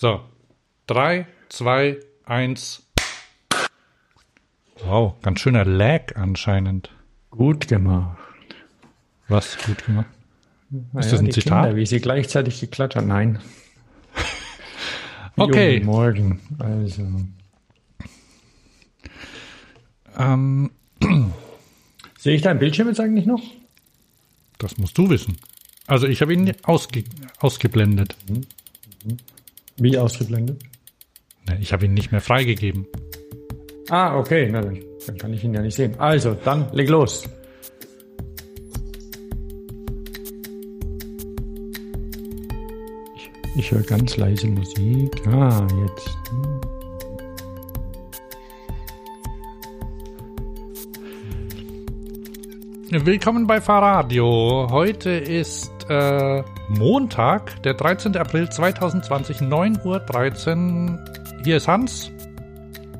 So. Drei, zwei, eins. Wow, ganz schöner Lag anscheinend. Gut gemacht. Was gut gemacht? Ist ja, das ein Zitat? Kinder, wie sie gleichzeitig geklatscht haben. Nein. okay. Morgen. Also. Ähm. Sehe ich deinen Bildschirm jetzt eigentlich noch? Das musst du wissen. Also ich habe ihn ausge ausgeblendet. Mhm. Wie ausgeblendet? Ich habe ihn nicht mehr freigegeben. Ah, okay. Na, dann, dann kann ich ihn ja nicht sehen. Also, dann leg los. Ich, ich höre ganz leise Musik. Ah, jetzt. Willkommen bei Fahrradio. Heute ist äh, Montag, der 13. April 2020, 9.13 Uhr. Hier ist Hans.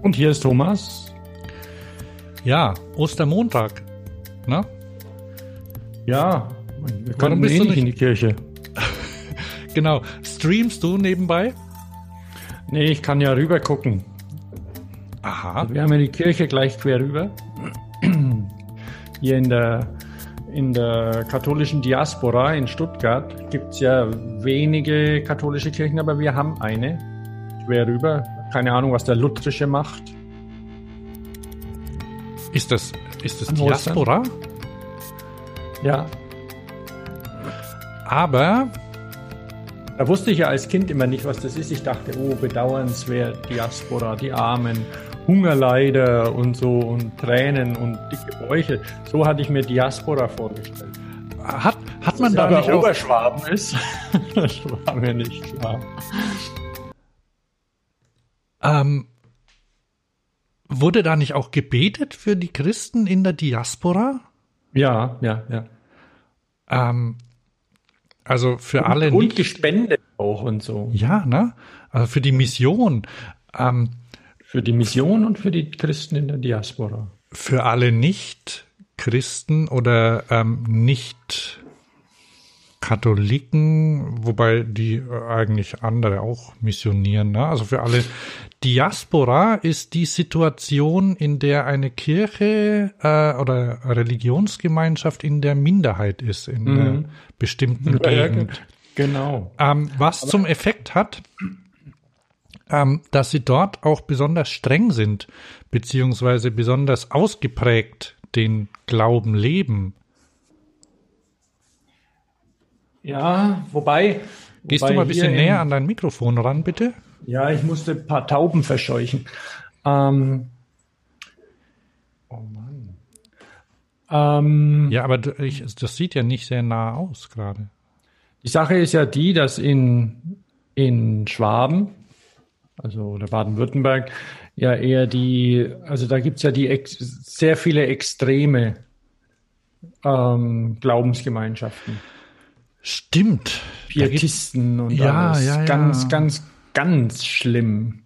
Und hier ist Thomas. Ja, Ostermontag. Ne? Ja, wir können eh nicht in die Kirche. genau. Streamst du nebenbei? Nee, ich kann ja rüber gucken. Aha. Wir haben ja die Kirche gleich quer rüber. Hier in der in der katholischen Diaspora in Stuttgart gibt es ja wenige katholische Kirchen, aber wir haben eine quer rüber. Keine Ahnung, was der Lutherische macht. Ist das, ist das Diaspora? Ja. Aber. Da wusste ich ja als Kind immer nicht, was das ist. Ich dachte, oh, bedauernswert, Diaspora, die Armen. Hungerleider und so und Tränen und dicke Bäuche. So hatte ich mir Diaspora vorgestellt. Hat, hat man da nicht Oberschwaben auch... ist, das war mir nicht klar. Ähm, wurde da nicht auch gebetet für die Christen in der Diaspora? Ja, ja, ja. Ähm, also für und, alle und nicht. Und gespendet auch und so. Ja, ne? Also für die Mission. Ähm, für die Mission und für die Christen in der Diaspora. Für alle Nicht-Christen oder ähm, Nicht-Katholiken, wobei die eigentlich andere auch missionieren. Ne? Also für alle Diaspora ist die Situation, in der eine Kirche äh, oder Religionsgemeinschaft in der Minderheit ist, in mhm. einer bestimmten ja, Gegend. Genau. Ähm, was Aber zum Effekt hat, ähm, dass sie dort auch besonders streng sind, beziehungsweise besonders ausgeprägt den Glauben leben. Ja, wobei. Gehst wobei du mal ein bisschen näher an dein Mikrofon ran, bitte? Ja, ich musste ein paar Tauben verscheuchen. Ähm, oh Mann. Ähm, ja, aber ich, das sieht ja nicht sehr nah aus gerade. Die Sache ist ja die, dass in, in Schwaben also oder Baden-Württemberg, ja eher die, also da gibt's ja die sehr viele extreme ähm, Glaubensgemeinschaften. Stimmt. Pietisten und ja, alles. Ja, ja. Ganz, ganz, ganz schlimm.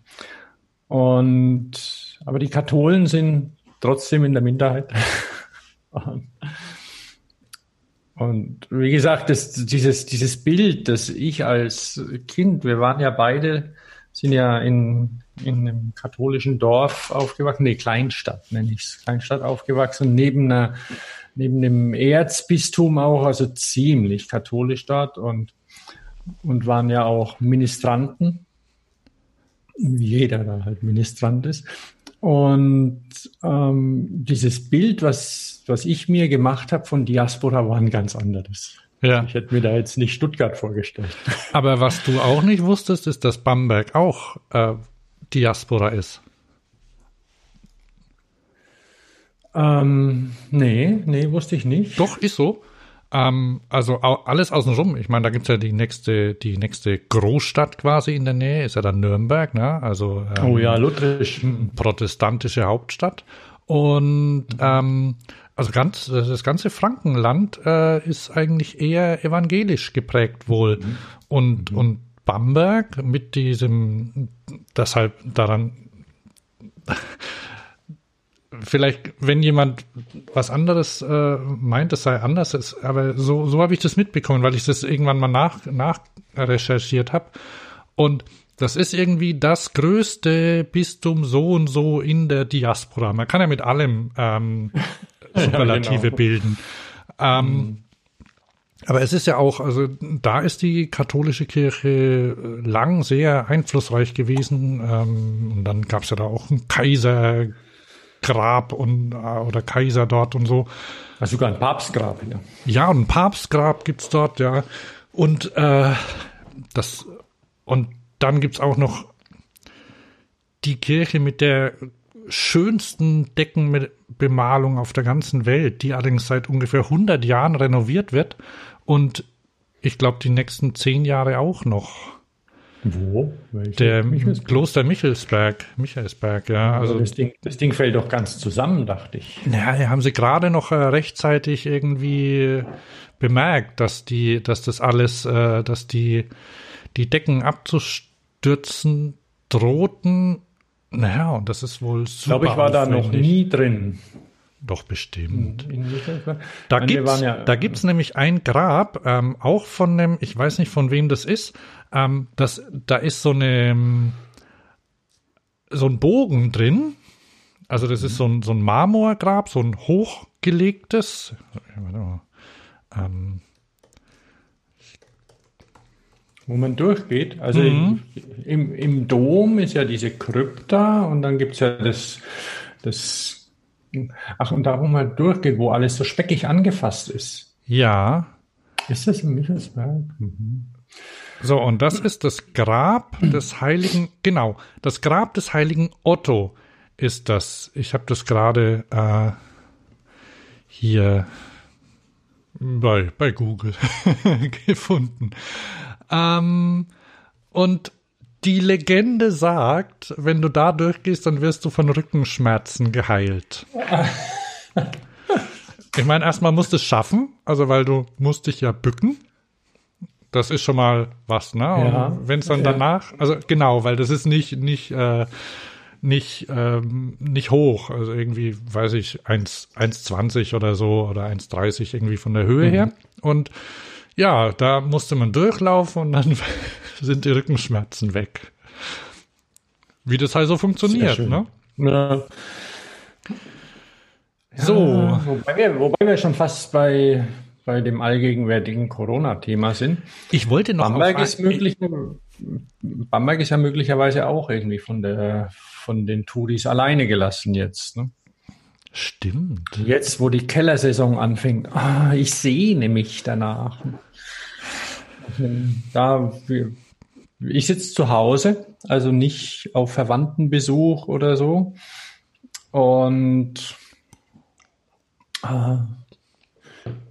Und aber die Katholen sind trotzdem in der Minderheit. und, wie gesagt, das, dieses, dieses Bild, das ich als Kind, wir waren ja beide sind ja in, in einem katholischen Dorf aufgewachsen, nee, Kleinstadt nenne ich es, Kleinstadt aufgewachsen, neben einer, neben dem Erzbistum auch, also ziemlich katholisch dort und, und waren ja auch Ministranten, wie jeder da halt Ministrant ist. Und ähm, dieses Bild, was, was ich mir gemacht habe von Diaspora, war ein ganz anderes. Ja. Ich hätte mir da jetzt nicht Stuttgart vorgestellt. Aber was du auch nicht wusstest, ist, dass Bamberg auch äh, Diaspora ist. Ähm, nee, nee, wusste ich nicht. Doch, ist so. Ähm, also alles außenrum. Ich meine, da gibt's ja die nächste, die nächste Großstadt quasi in der Nähe, ist ja dann Nürnberg, ne? Also ähm, oh ja, lutherisch. Protestantische Hauptstadt. Und ähm, also ganz, das ganze Frankenland äh, ist eigentlich eher evangelisch geprägt wohl. Mhm. Und, mhm. und Bamberg mit diesem, deshalb daran, vielleicht, wenn jemand was anderes äh, meint, es sei anders, ist, aber so, so habe ich das mitbekommen, weil ich das irgendwann mal nach, nach recherchiert habe. Und das ist irgendwie das größte Bistum so und so in der Diaspora. Man kann ja mit allem ähm, Superlative ja, genau. bilden. Ähm, mhm. Aber es ist ja auch, also da ist die katholische Kirche äh, lang sehr einflussreich gewesen. Ähm, und dann gab es ja da auch ein Kaisergrab und äh, oder Kaiser dort und so. Also sogar ein Papstgrab, ja. Ja, und ein Papstgrab gibt's dort, ja. Und äh, das und dann gibt's auch noch die Kirche mit der schönsten Deckenbemalung auf der ganzen Welt, die allerdings seit ungefähr 100 Jahren renoviert wird und ich glaube die nächsten zehn Jahre auch noch. Wo? Welche? Der Michelsberg? Kloster Michelsberg. Michelsberg, ja. Also, das, Ding, das Ding fällt doch ganz zusammen, dachte ich. Ja, haben sie gerade noch äh, rechtzeitig irgendwie bemerkt, dass die, dass das alles, äh, dass die, die Decken abzustürzen drohten. Naja, und das ist wohl super. Ich glaube, ich war aufwendig. da noch nie drin. Doch bestimmt. Da gibt's, ja, da gibt's nämlich ein Grab, ähm, auch von dem, ich weiß nicht von wem das ist, ähm, das, da ist so eine, so ein Bogen drin. Also das ist so ein, so ein Marmorgrab, so ein hochgelegtes. Ähm, wo man durchgeht. Also mhm. im, im Dom ist ja diese Krypta und dann gibt's ja das, das Ach, und da, wo man durchgeht, wo alles so speckig angefasst ist. Ja. Ist das in Michelsberg? Mhm. So, und das ist das Grab des heiligen, genau, das Grab des heiligen Otto ist das. Ich habe das gerade äh, hier bei, bei Google gefunden. Ähm, und die Legende sagt, wenn du da durchgehst, dann wirst du von Rückenschmerzen geheilt. ich meine, erstmal musst du es schaffen, also weil du musst dich ja bücken. Das ist schon mal was, ne? Ja. Wenn es dann danach, also genau, weil das ist nicht nicht äh, nicht ähm, nicht hoch, also irgendwie, weiß ich, 1 1,20 oder so oder 1,30 irgendwie von der Höhe mhm. her und ja, da musste man durchlaufen und dann sind die Rückenschmerzen weg. Wie das halt so funktioniert, ne? Ja. So. Ja, wobei, wir, wobei wir schon fast bei, bei dem allgegenwärtigen Corona-Thema sind. Ich wollte noch Bamberg ist möglich, Bamberg ist ja möglicherweise auch irgendwie von der von den Touris alleine gelassen jetzt. Ne? Stimmt. Jetzt, wo die Kellersaison anfängt, ah, ich sehne mich danach. Da, ich sitze zu Hause, also nicht auf Verwandtenbesuch oder so. Und äh,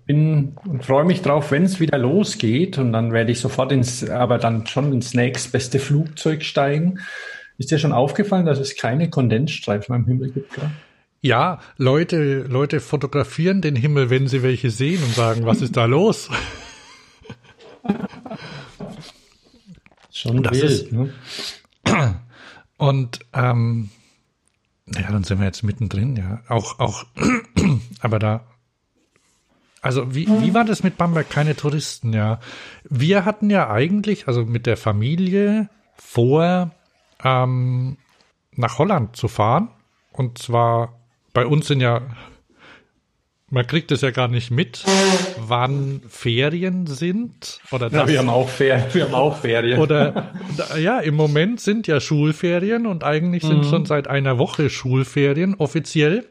bin und freue mich drauf, wenn es wieder losgeht. Und dann werde ich sofort ins, aber dann schon ins nächstbeste Flugzeug steigen. Ist dir schon aufgefallen, dass es keine Kondensstreifen am Himmel gibt gerade? Ja, Leute, Leute fotografieren den Himmel, wenn sie welche sehen und sagen, was ist da los? Schon das wild, ist, ne? Und ähm, ja, dann sind wir jetzt mittendrin, ja. Auch, auch, aber da. Also wie, wie war das mit Bamberg? Keine Touristen, ja. Wir hatten ja eigentlich, also mit der Familie vor, ähm, nach Holland zu fahren. Und zwar bei uns sind ja, man kriegt es ja gar nicht mit, wann Ferien sind. Oder das, ja, wir haben auch Ferien. Wir haben auch Ferien. Oder ja, im Moment sind ja Schulferien und eigentlich sind mhm. schon seit einer Woche Schulferien offiziell.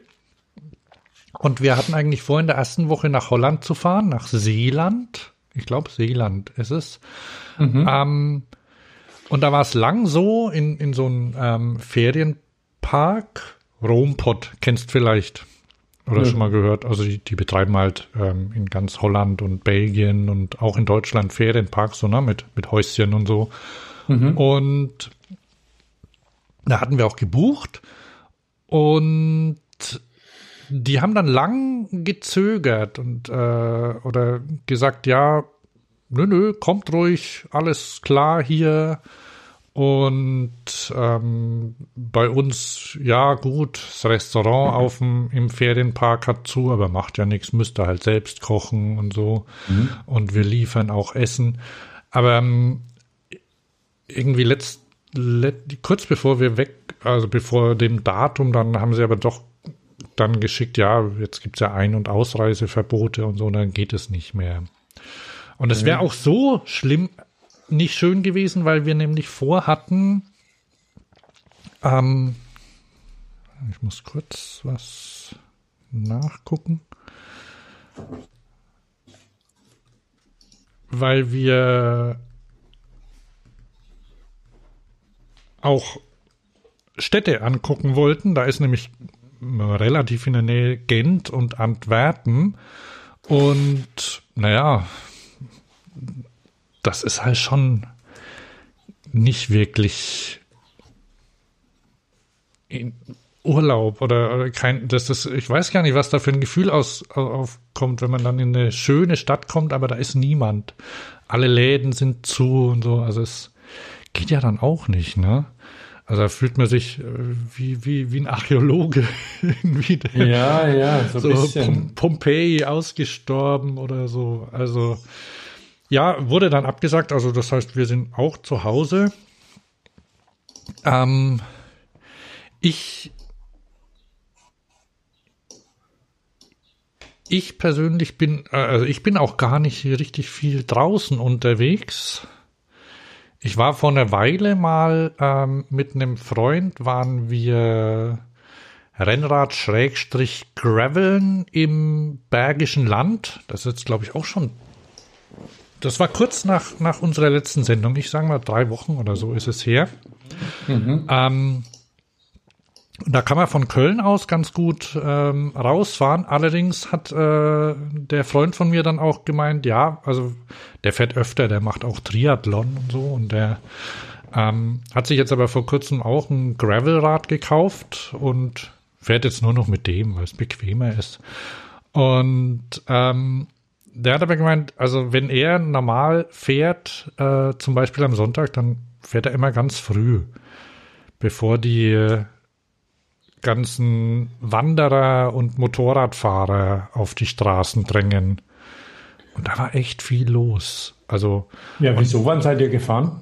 Und wir hatten eigentlich vor, in der ersten Woche nach Holland zu fahren, nach Seeland. Ich glaube, Seeland ist es. Mhm. Ähm, und da war es lang so in, in so einem ähm, Ferienpark Rompot kennst vielleicht oder ja. schon mal gehört. Also die, die betreiben halt ähm, in ganz Holland und Belgien und auch in Deutschland Ferienparks so ne mit mit Häuschen und so. Mhm. Und da hatten wir auch gebucht und die haben dann lang gezögert und äh, oder gesagt, ja, nö, nö, kommt ruhig, alles klar hier. Und ähm, bei uns, ja gut, das Restaurant auf dem, im Ferienpark hat zu, aber macht ja nichts, müsste halt selbst kochen und so. Mhm. Und wir liefern auch Essen. Aber ähm, irgendwie letzt, kurz bevor wir weg, also bevor dem Datum, dann haben sie aber doch dann geschickt, ja, jetzt gibt's ja Ein- und Ausreiseverbote und so, dann geht es nicht mehr. Und es wäre auch so schlimm, nicht schön gewesen, weil wir nämlich vorhatten, ähm, ich muss kurz was nachgucken. Weil wir auch Städte angucken wollten. Da ist nämlich relativ in der Nähe Gent und Antwerpen. Und naja, das ist halt schon nicht wirklich Urlaub oder, oder kein, das ist, ich weiß gar nicht, was da für ein Gefühl aus, aufkommt, wenn man dann in eine schöne Stadt kommt, aber da ist niemand. Alle Läden sind zu und so, also es geht ja dann auch nicht, ne? Also da fühlt man sich äh, wie, wie, wie ein Archäologe. irgendwie. ja, ja, so, so ein bisschen. Pompeji ausgestorben oder so. Also ja, wurde dann abgesagt. Also das heißt, wir sind auch zu Hause. Ähm, ich ich persönlich bin, äh, also ich bin auch gar nicht richtig viel draußen unterwegs. Ich war vor einer Weile mal ähm, mit einem Freund, waren wir Rennrad Schrägstrich Graveln im Bergischen Land. Das ist jetzt, glaube ich, auch schon. Das war kurz nach, nach unserer letzten Sendung. Ich sage mal drei Wochen oder so ist es her. Mhm. Ähm, da kann man von Köln aus ganz gut ähm, rausfahren. Allerdings hat äh, der Freund von mir dann auch gemeint, ja, also der fährt öfter, der macht auch Triathlon und so und der ähm, hat sich jetzt aber vor kurzem auch ein Gravelrad gekauft und fährt jetzt nur noch mit dem, weil es bequemer ist. Und ähm, der hat aber gemeint, also wenn er normal fährt, äh, zum Beispiel am Sonntag, dann fährt er immer ganz früh, bevor die ganzen Wanderer und Motorradfahrer auf die Straßen drängen. Und da war echt viel los. Also. Ja, wieso wann seid ihr gefahren?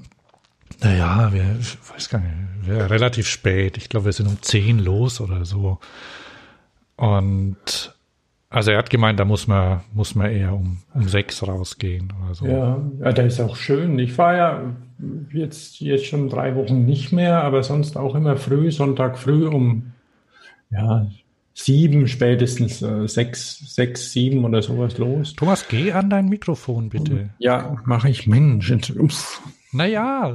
Naja, wir, ich weiß gar nicht, wir relativ spät. Ich glaube, wir sind um zehn los oder so. Und also er hat gemeint, da muss man, muss man eher um, um sechs rausgehen oder so. Ja, ja, da ist auch schön. Ich fahre ja jetzt, jetzt schon drei Wochen nicht mehr, aber sonst auch immer früh, Sonntag früh um ja, sieben, spätestens äh, sechs, sechs, sieben oder sowas los. Thomas, geh an dein Mikrofon, bitte. Ja, mache ich. Mensch. Uff. Naja.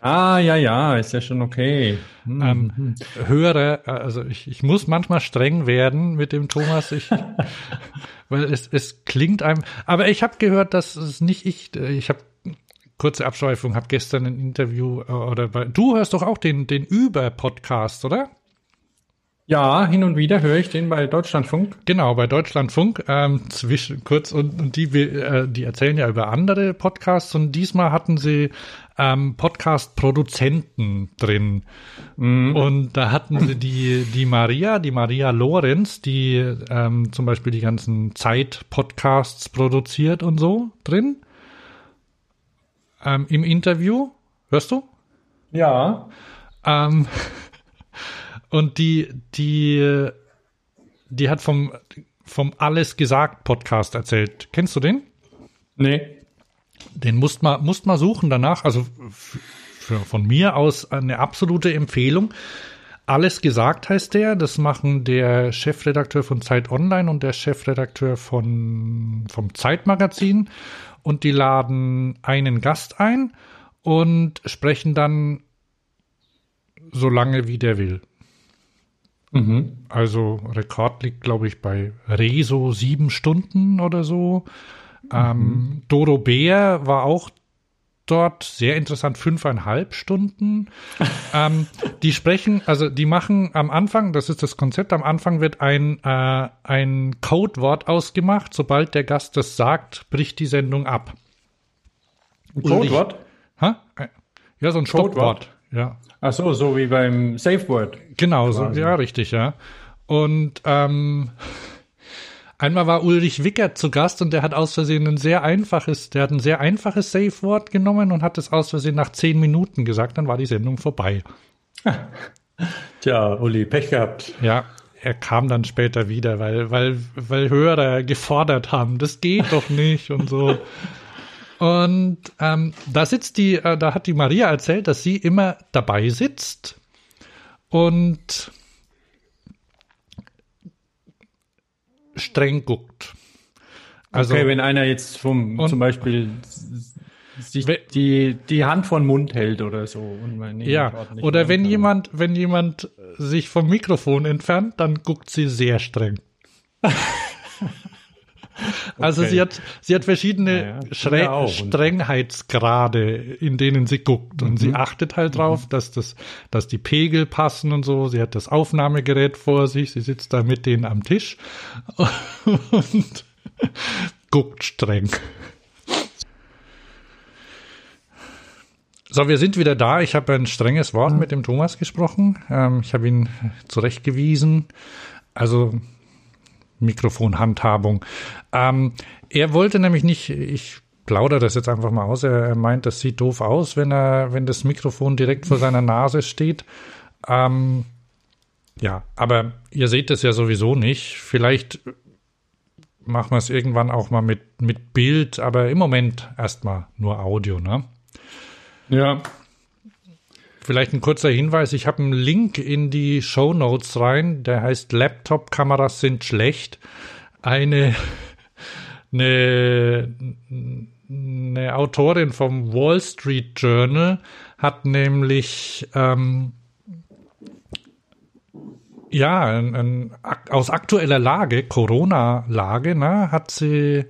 Ah, ja, ja, ist ja schon okay. Hm. Ähm, höre, also ich, ich muss manchmal streng werden mit dem Thomas, ich, weil es, es klingt einem, aber ich habe gehört, dass es nicht ich, ich habe kurze Abschweifung, habe gestern ein Interview äh, oder bei, du hörst doch auch den, den Über-Podcast, oder? Ja, hin und wieder höre ich den bei Deutschlandfunk. Genau, bei Deutschlandfunk. Ähm, zwischen kurz und, und die, äh, die erzählen ja über andere Podcasts und diesmal hatten sie ähm, Podcast-Produzenten drin. Mhm. Und da hatten sie die, die Maria, die Maria Lorenz, die ähm, zum Beispiel die ganzen Zeit-Podcasts produziert und so drin. Ähm, Im Interview. Hörst du? Ja. Ähm, und die, die, die hat vom, vom Alles gesagt Podcast erzählt. Kennst du den? Nee. Den musst mal, musst mal suchen danach. Also für, von mir aus eine absolute Empfehlung. Alles gesagt heißt der. Das machen der Chefredakteur von Zeit Online und der Chefredakteur von, vom Zeitmagazin. Und die laden einen Gast ein und sprechen dann so lange, wie der will. Mhm. Also Rekord liegt, glaube ich, bei Rezo sieben Stunden oder so. Ähm, mhm. Dodo Bär war auch dort sehr interessant, fünfeinhalb Stunden. ähm, die sprechen, also die machen am Anfang, das ist das Konzept, am Anfang wird ein, äh, ein Codewort ausgemacht. Sobald der Gast das sagt, bricht die Sendung ab. Ein Codewort? Ja, so ein Codewort. Ja. Ach so, so wie beim Safe Word. Genau, so, ja, richtig, ja. Und ähm, Einmal war Ulrich Wickert zu Gast und der hat aus Versehen ein sehr einfaches, der hat ein sehr einfaches Safe-Wort genommen und hat es aus Versehen nach zehn Minuten gesagt, dann war die Sendung vorbei. Tja, Uli, Pech gehabt. Ja, er kam dann später wieder, weil, weil, weil Hörer gefordert haben, das geht doch nicht und so. Und ähm, da sitzt die, äh, da hat die Maria erzählt, dass sie immer dabei sitzt und streng guckt. Also, okay, wenn einer jetzt vom, zum Beispiel sich die, die Hand vor den Mund hält oder so. Und ja, oder wenn kann. jemand, wenn jemand sich vom Mikrofon entfernt, dann guckt sie sehr streng. also okay. sie hat, sie hat verschiedene ja, Strengheitsgrade, in denen sie guckt. Und mhm. sie achtet halt drauf, mhm. dass das, dass die Pegel passen und so. Sie hat das Aufnahmegerät vor sich. Sie sitzt da mit denen am Tisch und guckt streng. So, wir sind wieder da. Ich habe ein strenges Wort mit dem Thomas gesprochen. Ähm, ich habe ihn zurechtgewiesen. Also Mikrofonhandhabung. Ähm, er wollte nämlich nicht, ich plaudere das jetzt einfach mal aus, er, er, meint, das sieht doof aus, wenn er, wenn das Mikrofon direkt vor seiner Nase steht. Ähm, ja, aber ihr seht das ja sowieso nicht. Vielleicht machen wir es irgendwann auch mal mit, mit Bild, aber im Moment erstmal nur Audio, ne? Ja. Vielleicht ein kurzer Hinweis, ich habe einen Link in die Show Notes rein, der heißt Laptop-Kameras sind schlecht. Eine, eine, eine Autorin vom Wall Street Journal hat nämlich ähm, ja, ein, ein, aus aktueller Lage, Corona-Lage, ne, hat sie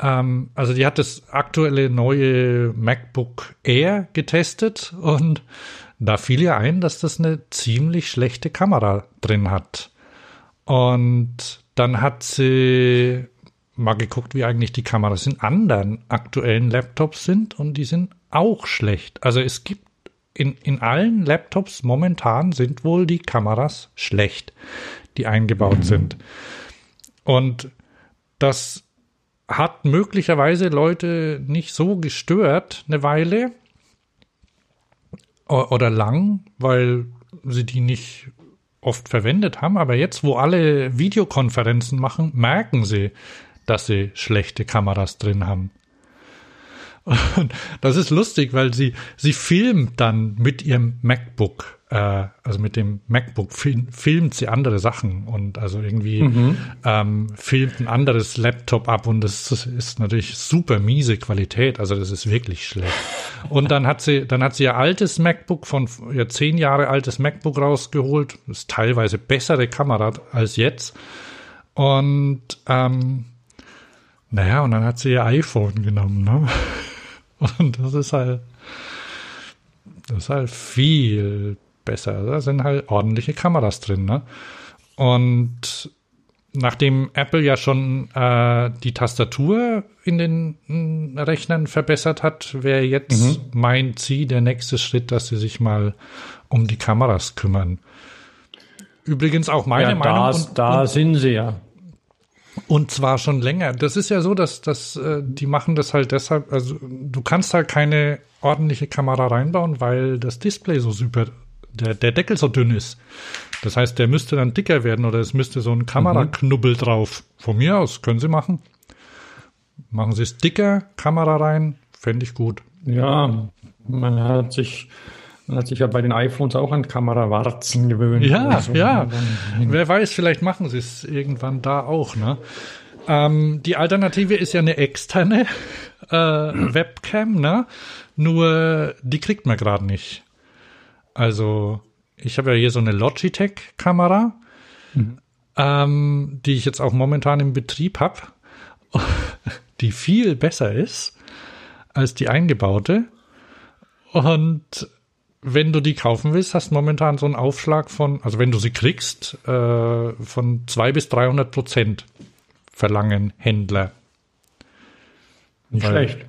ähm, also die hat das aktuelle neue MacBook Air getestet und da fiel ihr ein, dass das eine ziemlich schlechte Kamera drin hat. Und dann hat sie mal geguckt, wie eigentlich die Kameras in anderen aktuellen Laptops sind und die sind auch schlecht. Also es gibt in, in allen Laptops momentan sind wohl die Kameras schlecht, die eingebaut mhm. sind. Und das hat möglicherweise Leute nicht so gestört eine Weile oder lang, weil sie die nicht oft verwendet haben. Aber jetzt, wo alle Videokonferenzen machen, merken sie, dass sie schlechte Kameras drin haben. Und das ist lustig, weil sie, sie filmt dann mit ihrem MacBook äh, also mit dem MacBook film, filmt sie andere Sachen und also irgendwie mhm. ähm, filmt ein anderes Laptop ab und das ist natürlich super miese Qualität, also das ist wirklich schlecht. Und dann hat sie, dann hat sie ihr altes MacBook von ihr zehn Jahre altes MacBook rausgeholt, das ist teilweise bessere Kamera als jetzt und ähm, naja, und dann hat sie ihr iPhone genommen, ne? Und das ist halt, das ist halt viel besser. Da sind halt ordentliche Kameras drin. Ne? Und nachdem Apple ja schon äh, die Tastatur in den äh, Rechnern verbessert hat, wäre jetzt mhm. mein Ziel, der nächste Schritt, dass sie sich mal um die Kameras kümmern. Übrigens auch meine ja, Meinung. Das, und, da und, sind sie ja. Und zwar schon länger. Das ist ja so, dass, dass äh, die machen das halt deshalb, also du kannst halt keine ordentliche Kamera reinbauen, weil das Display so super der, der Deckel so dünn ist. Das heißt, der müsste dann dicker werden oder es müsste so ein Kameraknubbel mhm. drauf. Von mir aus können Sie machen. Machen Sie es dicker, Kamera rein, fände ich gut. Ja, man hat sich, man hat sich ja bei den iPhones auch an Kamerawarzen gewöhnt. Ja, so. ja. Wer weiß, vielleicht machen Sie es irgendwann da auch, ne? Ähm, die Alternative ist ja eine externe äh, Webcam, ne? Nur die kriegt man gerade nicht. Also, ich habe ja hier so eine Logitech-Kamera, mhm. ähm, die ich jetzt auch momentan im Betrieb habe, die viel besser ist als die eingebaute. Und wenn du die kaufen willst, hast momentan so einen Aufschlag von, also wenn du sie kriegst, äh, von zwei bis 300 Prozent verlangen Händler. Nicht weil, schlecht.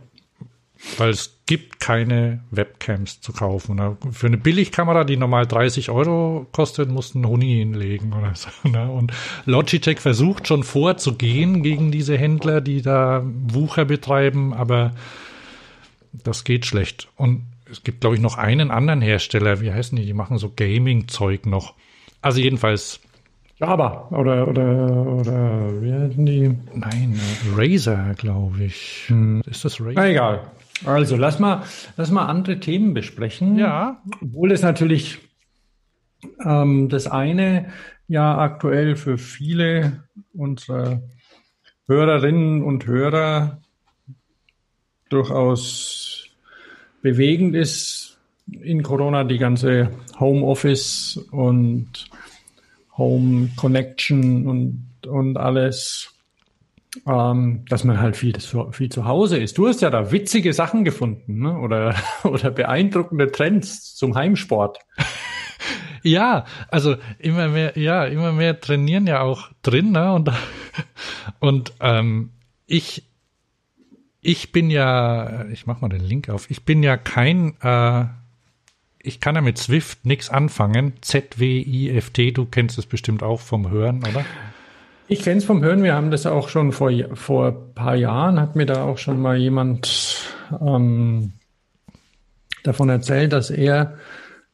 Weil es gibt keine Webcams zu kaufen. Ne? Für eine Billigkamera, die normal 30 Euro kostet, musst du einen Huni hinlegen oder so. Ne? Und Logitech versucht schon vorzugehen gegen diese Händler, die da Wucher betreiben, aber das geht schlecht. Und es gibt, glaube ich, noch einen anderen Hersteller, wie heißen die? Die machen so Gaming-Zeug noch. Also jedenfalls. Java oder, oder, oder, wie heißen die? Nein, Razer, glaube ich. Hm. Ist das Razer? Na, egal. Also, lass mal, lass mal andere Themen besprechen. Ja. Obwohl es natürlich ähm, das eine ja aktuell für viele unserer Hörerinnen und Hörer durchaus bewegend ist in Corona, die ganze Homeoffice und Home Connection und, und alles, ähm, dass man halt viel, viel zu Hause ist. Du hast ja da witzige Sachen gefunden ne? oder, oder beeindruckende Trends zum Heimsport. Ja, also immer mehr, ja, immer mehr trainieren ja auch drin, ne? Und, und ähm, ich ich bin ja, ich mach mal den Link auf, ich bin ja kein, äh, ich kann ja mit Swift nichts anfangen. Z-W-I-F-T, du kennst es bestimmt auch vom Hören, oder? Ich kenne es vom Hören, wir haben das auch schon vor, vor ein paar Jahren, hat mir da auch schon mal jemand ähm, davon erzählt, dass er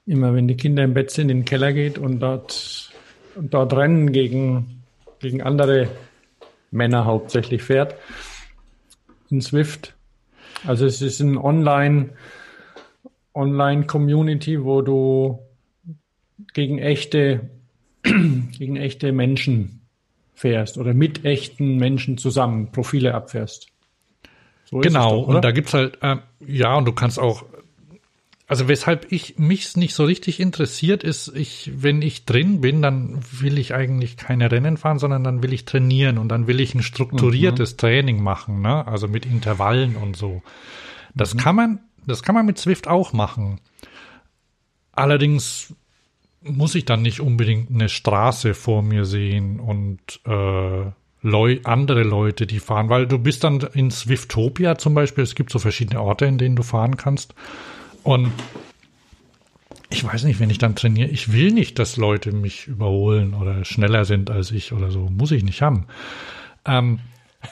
immer, wenn die Kinder im Bett sind, in den Keller geht und dort, dort Rennen gegen, gegen andere Männer hauptsächlich fährt in Swift. Also es ist ein Online, Online-Community, wo du gegen echte, gegen echte Menschen fährst oder mit echten Menschen zusammen Profile abfährst. So genau, doch, und da gibt's halt, äh, ja, und du kannst auch also weshalb ich mich nicht so richtig interessiert ist, ich, wenn ich drin bin, dann will ich eigentlich keine Rennen fahren, sondern dann will ich trainieren und dann will ich ein strukturiertes mhm. Training machen, ne? Also mit Intervallen und so. Das mhm. kann man, das kann man mit Swift auch machen. Allerdings muss ich dann nicht unbedingt eine Straße vor mir sehen und äh, Leu andere Leute, die fahren, weil du bist dann in Swiftopia zum Beispiel, es gibt so verschiedene Orte, in denen du fahren kannst. Und ich weiß nicht, wenn ich dann trainiere, ich will nicht, dass Leute mich überholen oder schneller sind als ich oder so. Muss ich nicht haben. Ähm,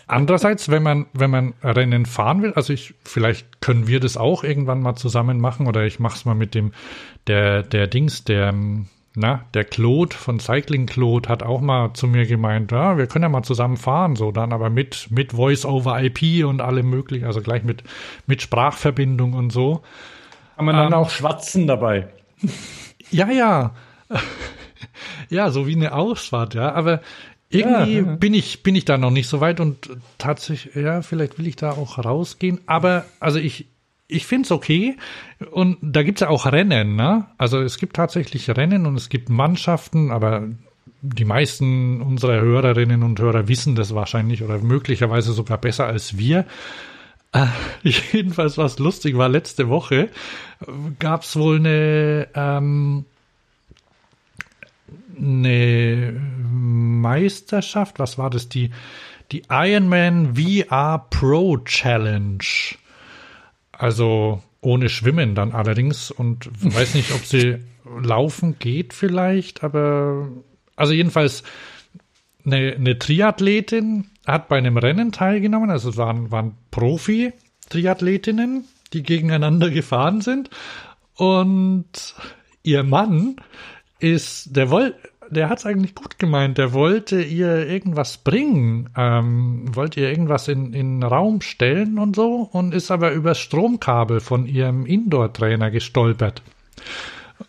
andererseits, wenn man, wenn man Rennen fahren will, also ich, vielleicht können wir das auch irgendwann mal zusammen machen oder ich mach's mal mit dem, der, der Dings, der, na, der Claude von Cycling Claude hat auch mal zu mir gemeint, ja, wir können ja mal zusammen fahren, so dann aber mit, mit Voice over IP und allem möglichen, also gleich mit, mit Sprachverbindung und so. Kann man dann ähm, auch schwatzen dabei? Ja, ja. ja, so wie eine Ausfahrt, ja. Aber irgendwie ja, ja. bin ich, bin ich da noch nicht so weit und tatsächlich, ja, vielleicht will ich da auch rausgehen. Aber, also ich, ich finde es okay. Und da gibt es ja auch Rennen, ne? Also es gibt tatsächlich Rennen und es gibt Mannschaften, aber die meisten unserer Hörerinnen und Hörer wissen das wahrscheinlich oder möglicherweise sogar besser als wir. Äh, jedenfalls, was lustig war, letzte Woche gab es wohl eine, ähm, eine Meisterschaft, was war das, die, die Ironman VR Pro Challenge. Also ohne Schwimmen dann allerdings und weiß nicht, ob sie laufen geht vielleicht, aber also jedenfalls eine, eine Triathletin hat bei einem Rennen teilgenommen, also es waren, waren Profi-Triathletinnen, die gegeneinander gefahren sind. Und ihr Mann ist, der wollte, der hat es eigentlich gut gemeint. Der wollte ihr irgendwas bringen, ähm, wollte ihr irgendwas in, in Raum stellen und so und ist aber übers Stromkabel von ihrem Indoor-Trainer gestolpert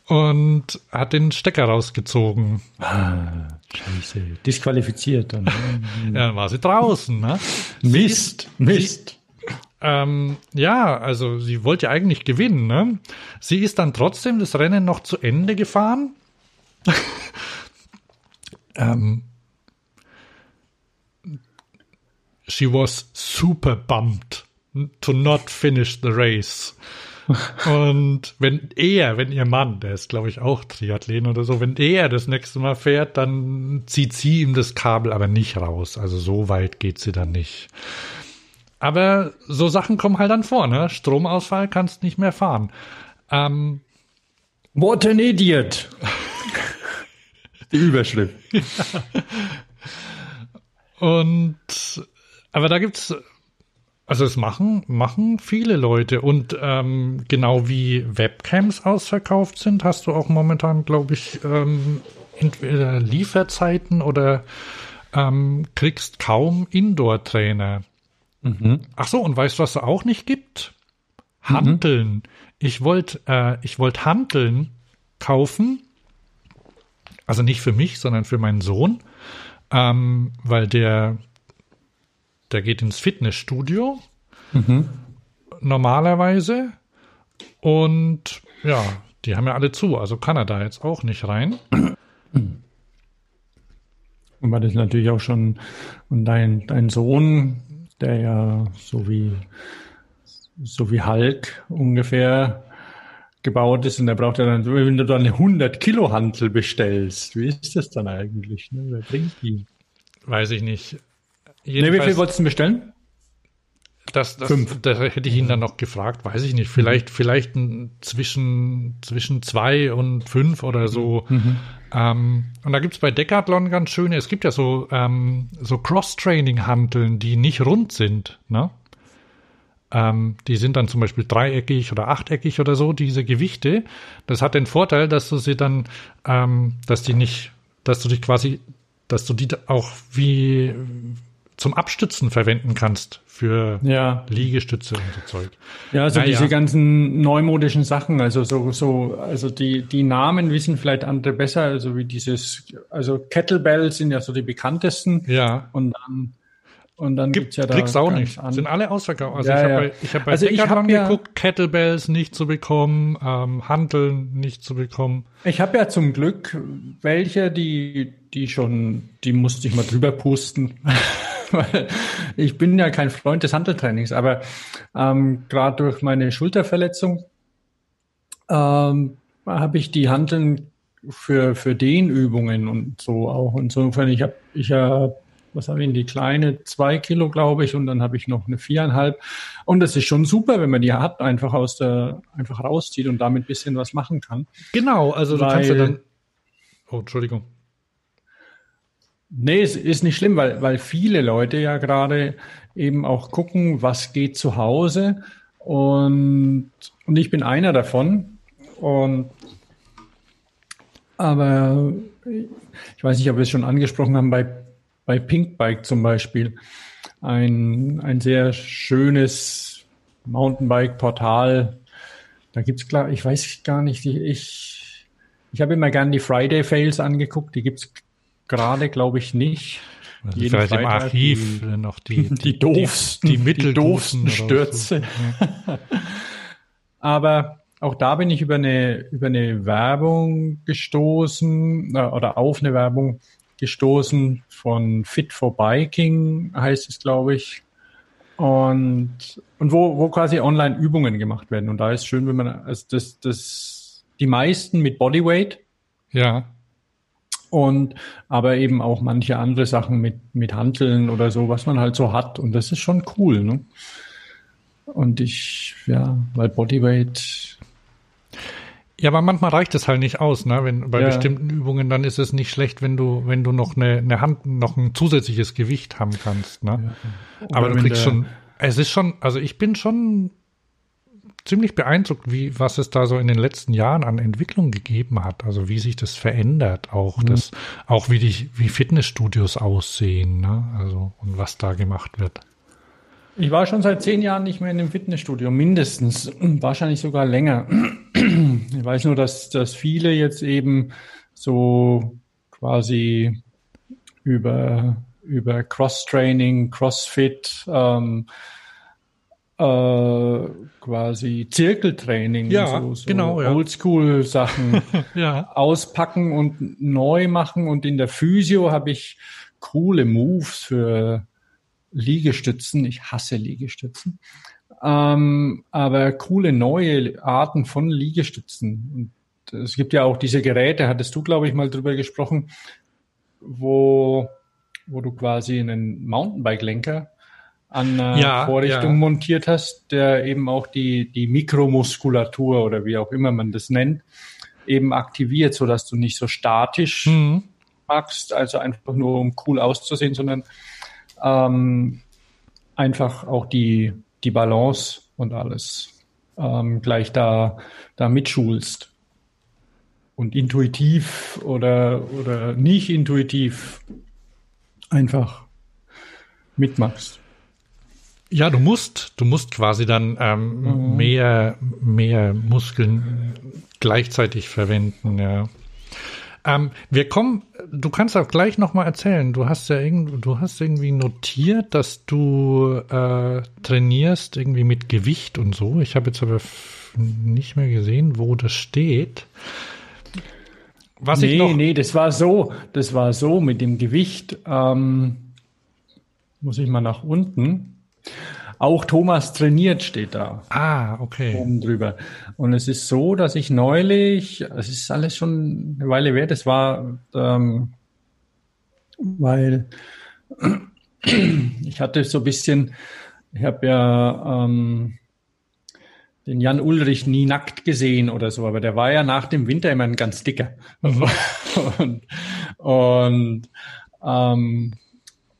und hat den Stecker rausgezogen. Ah. Scheiße, disqualifiziert dann. ja, dann war sie draußen, ne? Mist, sie, Mist. Ähm, ja, also sie wollte ja eigentlich gewinnen, ne? Sie ist dann trotzdem das Rennen noch zu Ende gefahren. ähm, she was super bummed to not finish the race. Und wenn er, wenn ihr Mann, der ist glaube ich auch Triathlet oder so, wenn er das nächste Mal fährt, dann zieht sie ihm das Kabel aber nicht raus. Also so weit geht sie dann nicht. aber so Sachen kommen halt dann vor, ne? Stromausfall kannst nicht mehr fahren. Ähm, What an idiot! Die Überschrift. Und aber da gibt's also es machen machen viele Leute und ähm, genau wie Webcams ausverkauft sind, hast du auch momentan, glaube ich, ähm, entweder Lieferzeiten oder ähm, kriegst kaum Indoor-Trainer. Mhm. Ach so, und weißt du, was es auch nicht gibt? Handeln. Mhm. Ich wollte äh, ich wollte Handeln kaufen, also nicht für mich, sondern für meinen Sohn, ähm, weil der der geht ins Fitnessstudio mhm. normalerweise und ja, die haben ja alle zu, also kann er da jetzt auch nicht rein. Und war das natürlich auch schon, und dein, dein Sohn, der ja so wie, so wie Hulk ungefähr gebaut ist und der braucht ja dann, wenn du dann eine 100 Kilo Hantel bestellst, wie ist das dann eigentlich? Ne? Wer bringt die? Weiß ich nicht. Ne, wie viel wolltest du bestellen? Das, das, Fünf. das hätte ich ihn dann noch gefragt, weiß ich nicht. Vielleicht, vielleicht zwischen, zwischen zwei und fünf oder so. Mhm. Ähm, und da gibt's bei Decathlon ganz schöne, es gibt ja so, ähm, so Cross-Training-Hanteln, die nicht rund sind, ne? Ähm, die sind dann zum Beispiel dreieckig oder achteckig oder so, diese Gewichte. Das hat den Vorteil, dass du sie dann, ähm, dass die nicht, dass du dich quasi, dass du die auch wie zum Abstützen verwenden kannst für ja. Liegestütze und so Zeug. Ja, also naja. diese ganzen neumodischen Sachen, also so, so, also die, die Namen wissen vielleicht andere besser, also wie dieses, also Kettlebells sind ja so die bekanntesten. Ja. Und dann und dann Gibt, ja da kriegst auch nicht. An. Sind alle ausverkauft. Also ja, ich habe ja. bei, ich hab bei also Decathlon hab geguckt, ja, Kettlebells nicht zu bekommen, ähm, Hanteln nicht zu bekommen. Ich habe ja zum Glück welche, die, die schon, die musste ich mal drüber pusten. ich bin ja kein Freund des Handeltrainings, aber ähm, gerade durch meine Schulterverletzung ähm, habe ich die Handeln für, für Dehnübungen und so auch. Insofern, ich habe ich hab was habe ich in die kleine, zwei Kilo, glaube ich, und dann habe ich noch eine viereinhalb. Und das ist schon super, wenn man die hat, einfach aus der, einfach rauszieht und damit ein bisschen was machen kann. Genau, also du weil, kannst ja dann. Oh, Entschuldigung. Nee, es ist nicht schlimm, weil, weil viele Leute ja gerade eben auch gucken, was geht zu Hause. Und, und ich bin einer davon. Und aber ich weiß nicht, ob wir es schon angesprochen haben, bei bei Pinkbike zum Beispiel ein, ein sehr schönes Mountainbike-Portal. Da gibt's klar, ich weiß gar nicht, ich, ich habe immer gern die Friday Fails angeguckt, die gibt's gerade, glaube ich, nicht. Also Jeden vielleicht Freitag im Archiv die, noch die, die, die, doofsten, die, die, die doofsten Stürze. So. Aber auch da bin ich über eine, über eine Werbung gestoßen äh, oder auf eine Werbung gestoßen von Fit for Biking, heißt es, glaube ich. Und, und wo, wo quasi online Übungen gemacht werden. Und da ist schön, wenn man, also das, das, die meisten mit Bodyweight. Ja. Und aber eben auch manche andere Sachen mit, mit Hanteln oder so, was man halt so hat. Und das ist schon cool, ne? Und ich, ja, weil Bodyweight ja, aber manchmal reicht es halt nicht aus, ne? Wenn bei ja. bestimmten Übungen dann ist es nicht schlecht, wenn du, wenn du noch eine, eine Hand, noch ein zusätzliches Gewicht haben kannst, ne? Ja. Aber du kriegst schon, es ist schon, also ich bin schon ziemlich beeindruckt, wie was es da so in den letzten Jahren an Entwicklung gegeben hat. Also wie sich das verändert, auch mhm. das, auch wie die, wie Fitnessstudios aussehen, ne? Also und was da gemacht wird. Ich war schon seit zehn Jahren nicht mehr in einem Fitnessstudio, mindestens, wahrscheinlich sogar länger. Ich weiß nur, dass, dass viele jetzt eben so quasi über, über Cross-Training, Crossfit, ähm, äh, quasi Zirkeltraining, ja, so, so genau, ja. Oldschool-Sachen ja. auspacken und neu machen. Und in der Physio habe ich coole Moves für Liegestützen. Ich hasse Liegestützen. Ähm, aber coole neue Arten von Liegestützen. Und es gibt ja auch diese Geräte, hattest du, glaube ich, mal drüber gesprochen, wo, wo du quasi einen Mountainbike-Lenker an einer Ja, Vorrichtung ja. montiert hast, der eben auch die, die Mikromuskulatur oder wie auch immer man das nennt, eben aktiviert, sodass du nicht so statisch Mhm. machst, also einfach nur um cool auszusehen, sondern ähm, einfach auch die, die Balance und alles ähm, gleich da, da mitschulst. Und intuitiv oder, oder nicht intuitiv einfach mitmachst. Ja, du musst, du musst quasi dann ähm, Mhm. mehr, mehr Muskeln gleichzeitig verwenden, ja. Ähm, wir kommen, du kannst auch gleich nochmal erzählen. Du hast ja irgend, du hast irgendwie notiert, dass du äh, trainierst irgendwie mit Gewicht und so. Ich habe jetzt aber nicht mehr gesehen, wo das steht. Was ich nee, noch, nee, das war so, das war so mit dem Gewicht. Ähm, muss ich mal nach unten. Auch Thomas trainiert steht da ah, okay. oben drüber. Und es ist so, dass ich neulich, es ist alles schon eine Weile wert, es war, ähm, weil ich hatte so ein bisschen, ich habe ja ähm, den Jan Ulrich nie nackt gesehen oder so, aber der war ja nach dem Winter immer ein ganz dicker. und und, ähm,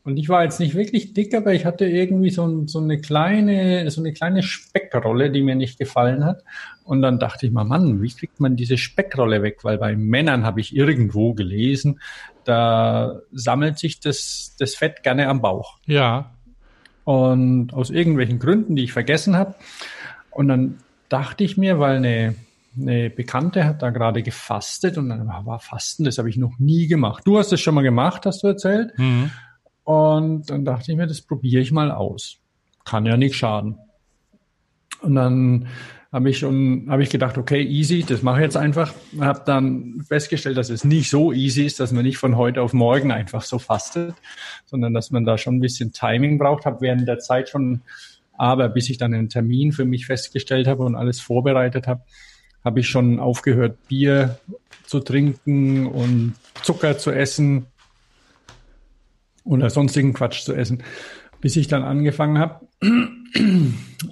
und ich war jetzt nicht wirklich dick, aber ich hatte irgendwie so, so eine kleine, so eine kleine Speckrolle, die mir nicht gefallen hat. Und dann dachte ich mal, Mann, wie kriegt man diese Speckrolle weg? Weil bei Männern habe ich irgendwo gelesen, da sammelt sich das, das Fett gerne am Bauch. Ja, Und aus irgendwelchen Gründen, die ich vergessen habe. Und dann dachte ich mir, weil eine, eine Bekannte hat da gerade gefastet und dann war, war Fasten, das habe ich noch nie gemacht. Du hast es schon mal gemacht, hast du erzählt. mhm. Und dann dachte ich mir, das probiere ich mal aus. Kann ja nicht schaden. Und dann habe ich schon, habe ich gedacht, okay, easy, das mache ich jetzt einfach. Habe dann festgestellt, dass es nicht so easy ist, dass man nicht von heute auf morgen einfach so fastet, sondern dass man da schon ein bisschen Timing braucht. Habe während der Zeit schon, aber bis ich dann einen Termin für mich festgestellt habe und alles vorbereitet habe, habe ich schon aufgehört, Bier zu trinken und Zucker zu essen oder sonstigen Quatsch zu essen, bis ich dann angefangen habe.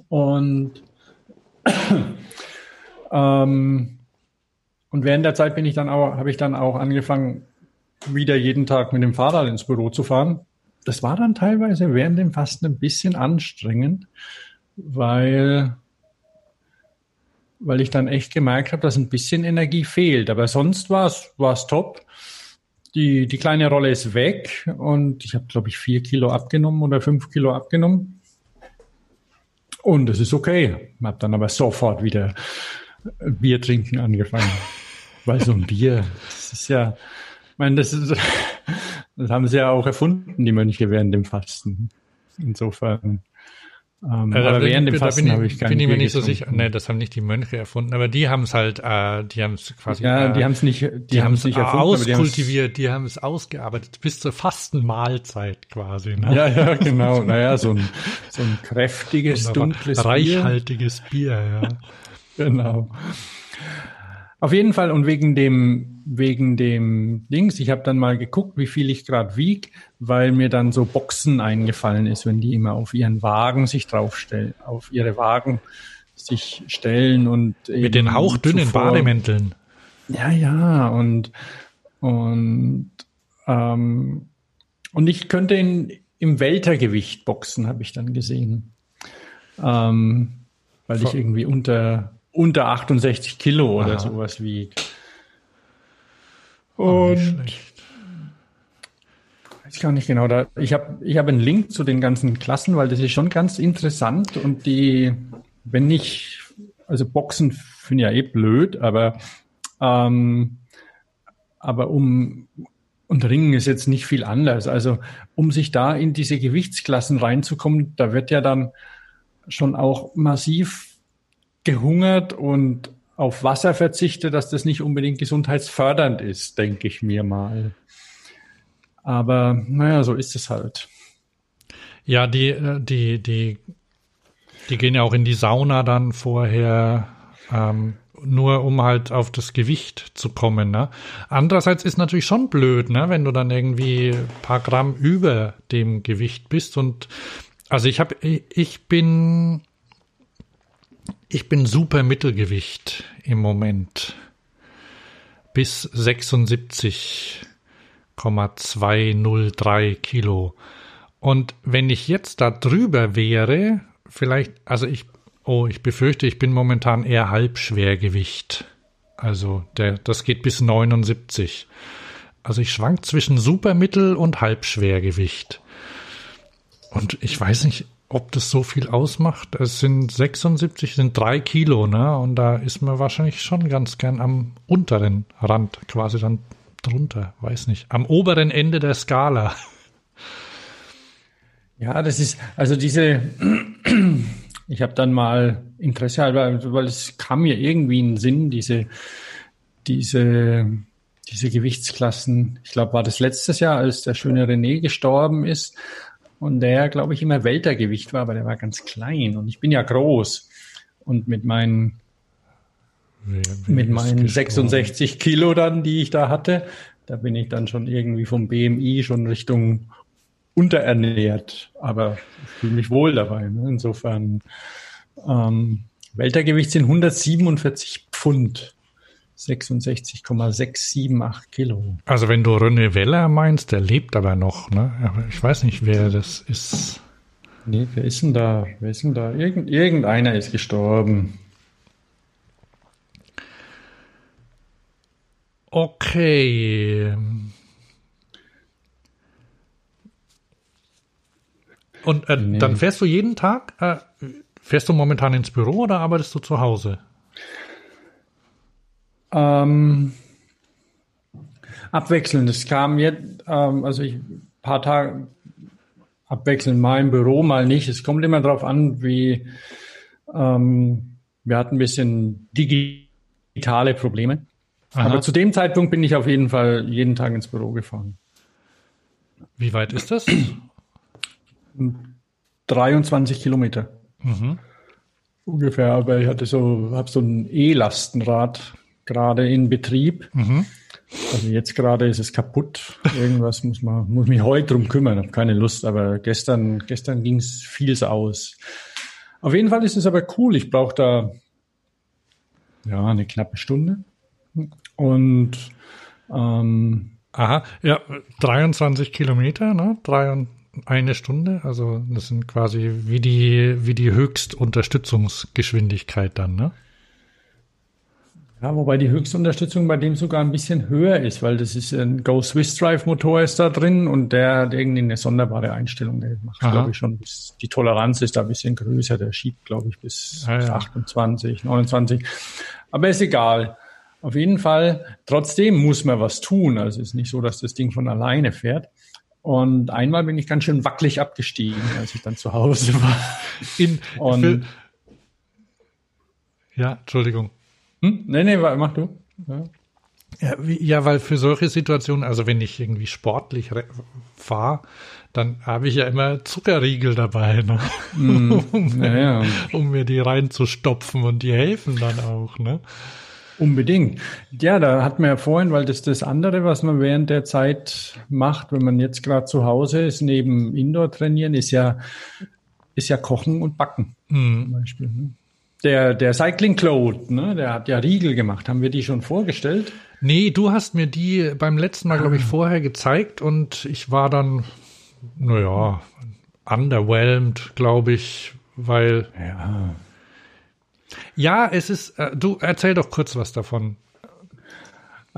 Und ähm, und während der Zeit bin ich dann auch, habe ich dann auch angefangen, wieder jeden Tag mit dem Fahrrad ins Büro zu fahren. Das war dann teilweise während dem Fasten ein bisschen anstrengend, weil, weil ich dann echt gemerkt habe, dass ein bisschen Energie fehlt. Aber sonst war es, war es top. Die, die kleine Rolle ist weg und ich habe, glaube ich, vier Kilo abgenommen oder fünf Kilo abgenommen. Und das ist okay. Habe dann aber sofort wieder Bier trinken angefangen. Weil so ein Bier, das ist ja, ich meine, das, ist, das haben sie ja auch erfunden, die Mönche während dem Fasten. Insofern. Ähm, Äh, da aber bin- während dem Fasten bin ich, habe ich kein bin ich mir Bier nicht so sicher. Nee, das haben nicht die Mönche erfunden, aber die haben es halt, äh, die haben es quasi. Ja, äh, die haben es nicht, die, die haben es nicht erfunden, die haben's- auskultiviert, die haben es ausgearbeitet bis zur Fastenmahlzeit quasi. Ne? Ja, ja, genau. Naja, so ein, so ein kräftiges, dunkles Bier. reichhaltiges Bier. ja. Genau. Auf jeden Fall und wegen dem wegen dem Dings, ich habe dann mal geguckt, wie viel ich gerade wieg, weil mir dann so Boxen eingefallen ist, wenn die immer auf ihren Wagen sich draufstellen, auf ihre Wagen sich stellen und Mit den hauchdünnen zuvor- Bademänteln. Ja, ja, und und ähm, und ich könnte in, im Weltergewicht boxen, habe ich dann gesehen, ähm, weil ich irgendwie unter unter 68 Kilo oder Aha. sowas wiege. Oh, nicht Und weiß gar nicht genau. Da, ich habe ich hab einen Link zu den ganzen Klassen, weil das ist schon ganz interessant und die, wenn ich, also Boxen finde ich ja eh blöd, aber ähm, aber um und Ringen ist jetzt nicht viel anders. Also um sich da in diese Gewichtsklassen reinzukommen, da wird ja dann schon auch massiv gehungert und auf Wasser verzichtet, dass das nicht unbedingt gesundheitsfördernd ist, denke ich mir mal. Aber naja, so ist es halt. Ja, die, äh, die, die, die gehen ja auch in die Sauna dann vorher, ähm, nur um halt auf das Gewicht zu kommen. Ne? Andererseits ist natürlich schon blöd, ne? wenn du dann irgendwie ein paar Gramm über dem Gewicht bist und Also ich habe, ich bin, ich bin super Mittelgewicht im Moment. Bis 76,203 Kilo. Und wenn ich jetzt da drüber wäre, vielleicht, also ich, oh, ich befürchte, ich bin momentan eher Halbschwergewicht. Also der, das geht bis 79. Also ich schwank zwischen Supermittel und Halbschwergewicht. Und ich weiß nicht, ob das so viel ausmacht. Es sind 76, sind drei Kilo, ne? Und da ist man wahrscheinlich schon ganz gern am unteren Rand, quasi dann drunter, weiß nicht. Am oberen Ende der Skala. Ja, das ist, also diese, ich habe dann mal Interesse weil es kam mir irgendwie in den Sinn, diese, diese, diese Gewichtsklassen. Ich glaube, war das letztes Jahr, als der schöne René gestorben ist und der, glaube ich, immer Weltergewicht war, aber der war ganz klein und ich bin ja groß und mit meinen wer mit meinen 66 Kilo dann, die ich da hatte, da bin ich dann schon irgendwie vom BMI schon Richtung unterernährt, aber ich fühle mich wohl dabei. Ne? Insofern ähm, Weltergewicht sind 147 Pfund. 66,678 Kilo. Also wenn du René Weller meinst, der lebt aber noch, ne? Aber ich weiß nicht, wer das ist. Nee, wer ist denn da? Wer ist denn da? Irgend, irgendeiner ist gestorben. Okay. Und äh, nee. dann fährst du jeden Tag, äh, fährst du momentan ins Büro oder arbeitest du zu Hause? Ähm, abwechselnd. Es kam jetzt, ähm, also ich ein paar Tage abwechselnd mal im Büro, mal nicht. Es kommt immer darauf an, wie ähm, wir hatten ein bisschen digitale Probleme. Aha. Aber zu dem Zeitpunkt bin ich auf jeden Fall jeden Tag ins Büro gefahren. Wie weit ist das? 23 Kilometer. Mhm. Ungefähr, aber ich hatte so, habe so ein E-Lastenrad gerade in Betrieb. Mhm. Also jetzt gerade ist es kaputt. Irgendwas muss man, muss mich heute drum kümmern. Habe keine Lust, aber gestern, gestern ging es vieles aus. Auf jeden Fall ist es aber cool. Ich brauche da ja eine knappe Stunde und ähm, Aha, ja, 23 Kilometer, ne? Drei und eine Stunde. Also das sind quasi wie die wie die Höchstunterstützungsgeschwindigkeit dann, ne? Ja, wobei die Höchstunterstützung bei dem sogar ein bisschen höher ist, weil das ist ein Go Swiss Drive Motor ist da drin und der hat irgendwie eine sonderbare Einstellung. Der macht, glaube ich, schon bis, die Toleranz ist da ein bisschen größer. Der schiebt, glaube ich, bis, ja, ja. 28, 29. Aber ist egal. Auf jeden Fall, trotzdem muss man was tun. Also es ist nicht so, dass das Ding von alleine fährt. Und einmal bin ich ganz schön wackelig abgestiegen, als ich dann zu Hause war. In, und, ja, Entschuldigung. Hm? Nee, nee, mach du. Ja. Ja, wie, ja, weil für solche Situationen, also wenn ich irgendwie sportlich fahre, dann habe ich ja immer Zuckerriegel dabei, ne? Mm, um, ja, ja. um, mir die reinzustopfen und die helfen dann auch, ne? Unbedingt. Ja, da hat man ja vorhin, weil das das andere, was man während der Zeit macht, wenn man jetzt gerade zu Hause ist, neben Indoor trainieren, ist ja, ist ja Kochen und Backen. Mm. Zum Beispiel. Ne? Der, der Cycling Cloud, ne, der hat ja Riegel gemacht. Haben wir die schon vorgestellt? Nee, du hast mir die beim letzten Mal, ah. glaube ich, vorher gezeigt und ich war dann, naja, underwhelmed, glaube ich, weil. Ja. Ja, es ist, äh, du erzähl doch kurz was davon.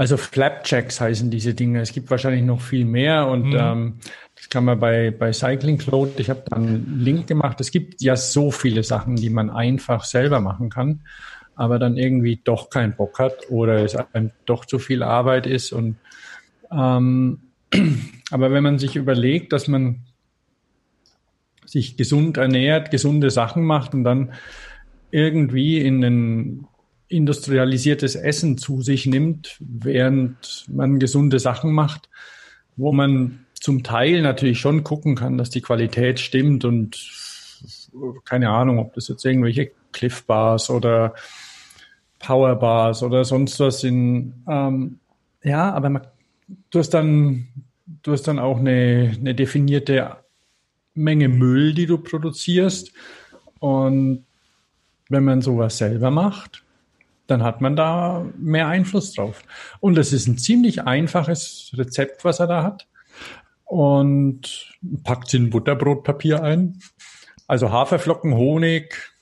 Also Flapjacks heißen diese Dinge. Es gibt wahrscheinlich noch viel mehr und mhm. ähm, das kann man bei, bei Cycling Cloud, ich habe dann einen Link gemacht. Es gibt ja so viele Sachen, die man einfach selber machen kann, aber dann irgendwie doch keinen Bock hat oder es einem doch zu viel Arbeit ist. Und ähm, aber wenn man sich überlegt, dass man sich gesund ernährt, gesunde Sachen macht und dann irgendwie in ein industrialisiertes Essen zu sich nimmt, während man gesunde Sachen macht, wo man zum Teil natürlich schon gucken kann, dass die Qualität stimmt und keine Ahnung, ob das jetzt irgendwelche Cliff Bars oder Power Bars oder sonst was sind. Ähm, ja, aber man, du hast dann, du hast dann auch eine, eine definierte Menge Müll, die du produzierst. Und wenn man sowas selber macht, dann hat man da mehr Einfluss drauf. Und es ist ein ziemlich einfaches Rezept, was er da hat. Und packt es in Butterbrotpapier ein. Also Haferflocken, Honig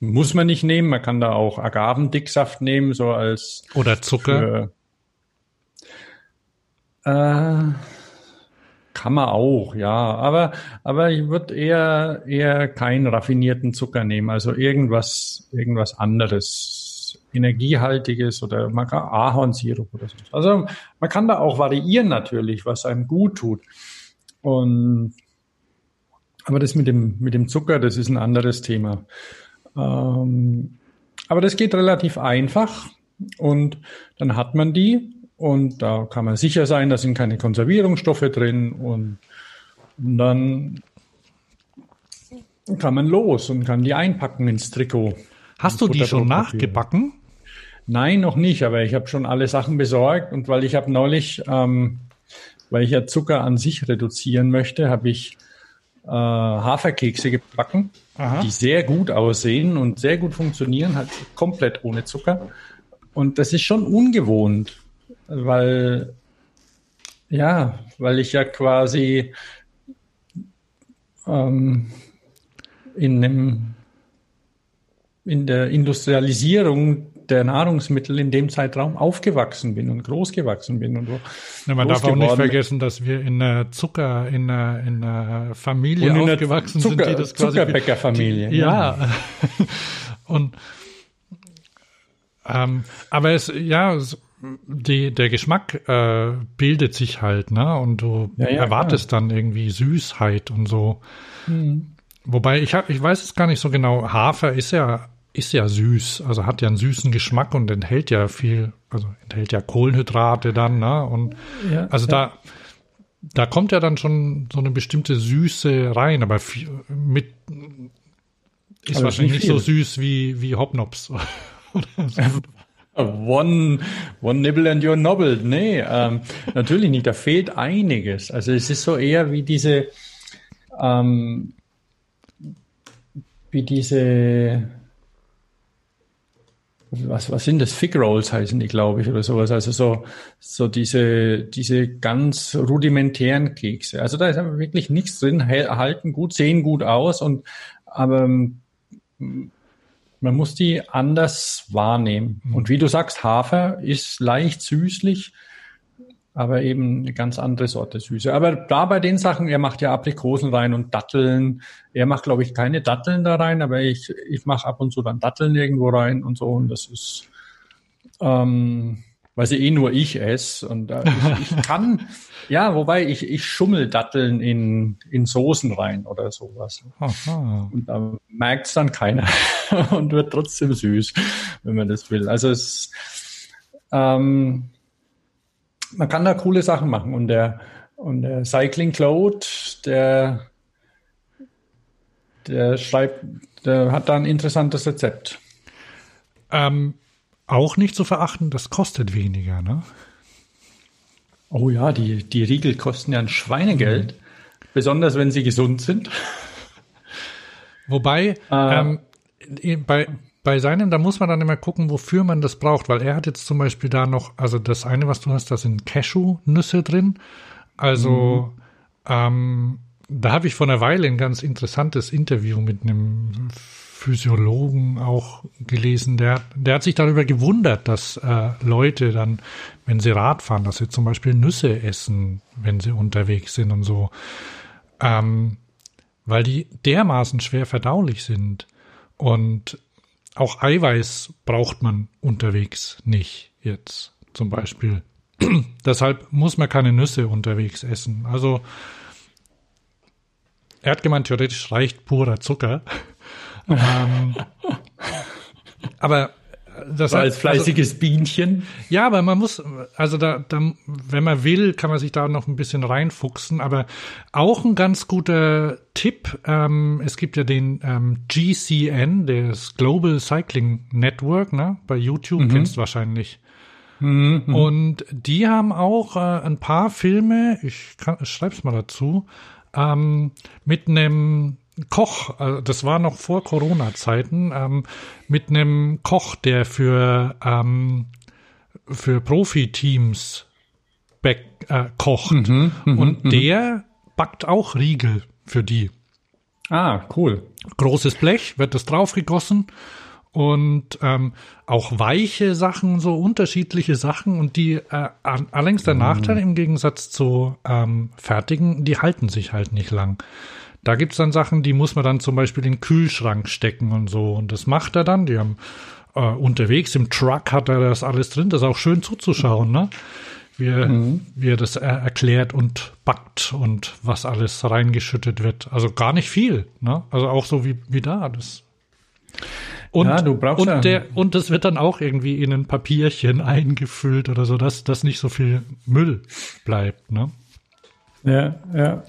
muss man nicht nehmen. Man kann da auch Agavendicksaft nehmen, so als oder Zucker. Für, äh, kann man auch, ja. Aber, aber ich würde eher, eher keinen raffinierten Zucker nehmen. Also irgendwas, irgendwas anderes. Energiehaltiges oder man kann Ahornsirup oder so. Also man kann da auch variieren natürlich, was einem gut tut. Und, aber das mit dem, mit dem Zucker, das ist ein anderes Thema. Ähm, aber das geht relativ einfach und dann hat man die und da kann man sicher sein, da sind keine Konservierungsstoffe drin und, dann kann man los und kann die einpacken ins Trikot. Hast du die schon nachgebacken? Nein, noch nicht, aber ich habe schon alle Sachen besorgt und weil ich habe neulich, ähm, weil ich ja Zucker an sich reduzieren möchte, habe ich äh, Haferkekse gebacken, Aha. die sehr gut aussehen und sehr gut funktionieren, halt komplett ohne Zucker. Und das ist schon ungewohnt weil, ja, weil ich ja quasi ähm, in, dem, in der Industrialisierung der Nahrungsmittel in dem Zeitraum aufgewachsen bin und großgewachsen bin und so. Ja, man darf auch nicht vergessen, dass wir in einer Zucker, in einer, in einer Familie in aufgewachsen Zucker, sind, die das quasi Zuckerbäckerfamilie. Ja. ja. und ähm, aber es, ja, es, die, der Geschmack äh, bildet sich halt, ne? Und du ja, ja, erwartest klar. dann irgendwie Süßheit und so. Mhm. Wobei ich hab, ich weiß es gar nicht so genau. Hafer ist ja ist ja süß, also hat ja einen süßen Geschmack und enthält ja viel, also enthält ja Kohlenhydrate dann, ne? Und ja, also da da kommt ja dann schon so eine bestimmte Süße rein, aber viel, mit ist aber wahrscheinlich nicht, so süß wie wie so. One, one nibble and you're nobbled. Nee, ähm, natürlich nicht. Da fehlt einiges. Also es ist so eher wie diese, ähm, wie diese, was, was sind das? Fig Rolls heißen die, glaube ich, oder sowas. Also so, so diese, diese ganz rudimentären Kekse. Also da ist aber wirklich nichts drin, halten gut, sehen gut aus und, aber man muss die anders wahrnehmen. Mhm. Und wie du sagst, Hafer ist leicht süßlich, aber eben eine ganz andere Sorte Süße. Aber da bei den Sachen, er macht ja Aprikosen rein und Datteln. Er macht, glaube ich, keine Datteln da rein, aber ich, ich mache ab und zu dann Datteln irgendwo rein und so. Und das ist, ähm, weil sie eh nur ich esse. Und äh, ich, ich kann, ja, wobei ich, ich schummel Datteln in, in Soßen rein oder sowas. Aha. Und da merkt's dann keiner und wird trotzdem süß, wenn man das will. Also es, ähm, man kann da coole Sachen machen. Und der, und der Cycling Cloud, der, der schreibt, der hat da ein interessantes Rezept. Ähm, auch nicht zu verachten, das kostet weniger, ne? Oh ja, die, die Riegel kosten ja ein Schweinegeld, mhm. besonders wenn sie gesund sind. Wobei, äh, ähm, bei, bei seinem, da muss man dann immer gucken, wofür man das braucht, weil er hat jetzt zum Beispiel da noch, also das eine, was du hast, da sind Cashew-Nüsse drin. Also, mhm. ähm, da habe ich vor einer Weile ein ganz interessantes Interview mit einem Physiologen auch gelesen, der, der hat sich darüber gewundert, dass äh, Leute dann, wenn sie Rad fahren, dass sie zum Beispiel Nüsse essen, wenn sie unterwegs sind und so, ähm, weil die dermaßen schwer verdaulich sind und auch Eiweiß braucht man unterwegs nicht jetzt zum Beispiel. Deshalb muss man keine Nüsse unterwegs essen. Also er hat gemeint, theoretisch reicht purer Zucker ähm, aber das so als fleißiges also, Bienchen. Ja, aber man muss, also da, da, wenn man will, kann man sich da noch ein bisschen reinfuchsen. Aber auch ein ganz guter Tipp: ähm, Es gibt ja den ähm, GCN, das Global Cycling Network, ne? Bei YouTube mhm. kennst du wahrscheinlich. Mhm, mhm. Und die haben auch äh, ein paar Filme. Ich kann, schreib's mal dazu. ähm, mit einem Koch, also das war noch vor Corona-Zeiten, ähm, mit einem Koch, der für, ähm, für Profiteams back, äh, kocht. Mhm, mhm, Und der backt auch Riegel für die. Ah, cool. Großes Blech, wird das draufgegossen und ähm, auch weiche Sachen, so unterschiedliche Sachen und die äh, allerdings der Nachteil im Gegensatz zu ähm, fertigen, die halten sich halt nicht lang. Da gibt's dann Sachen, die muss man dann zum Beispiel in den Kühlschrank stecken und so. Und das macht er dann. Die haben äh, unterwegs im Truck hat er das alles drin. Das ist auch schön zuzuschauen, ne? Wie, er- wie er das äh, erklärt und backt und was alles reingeschüttet wird. Also gar nicht viel, ne? Also auch so wie, wie da. Das und, Ja, du brauchst und, ja- der, und das wird dann auch irgendwie in ein Papierchen eingefüllt oder so, dass, dass nicht so viel Müll bleibt, ne? Ja, ja.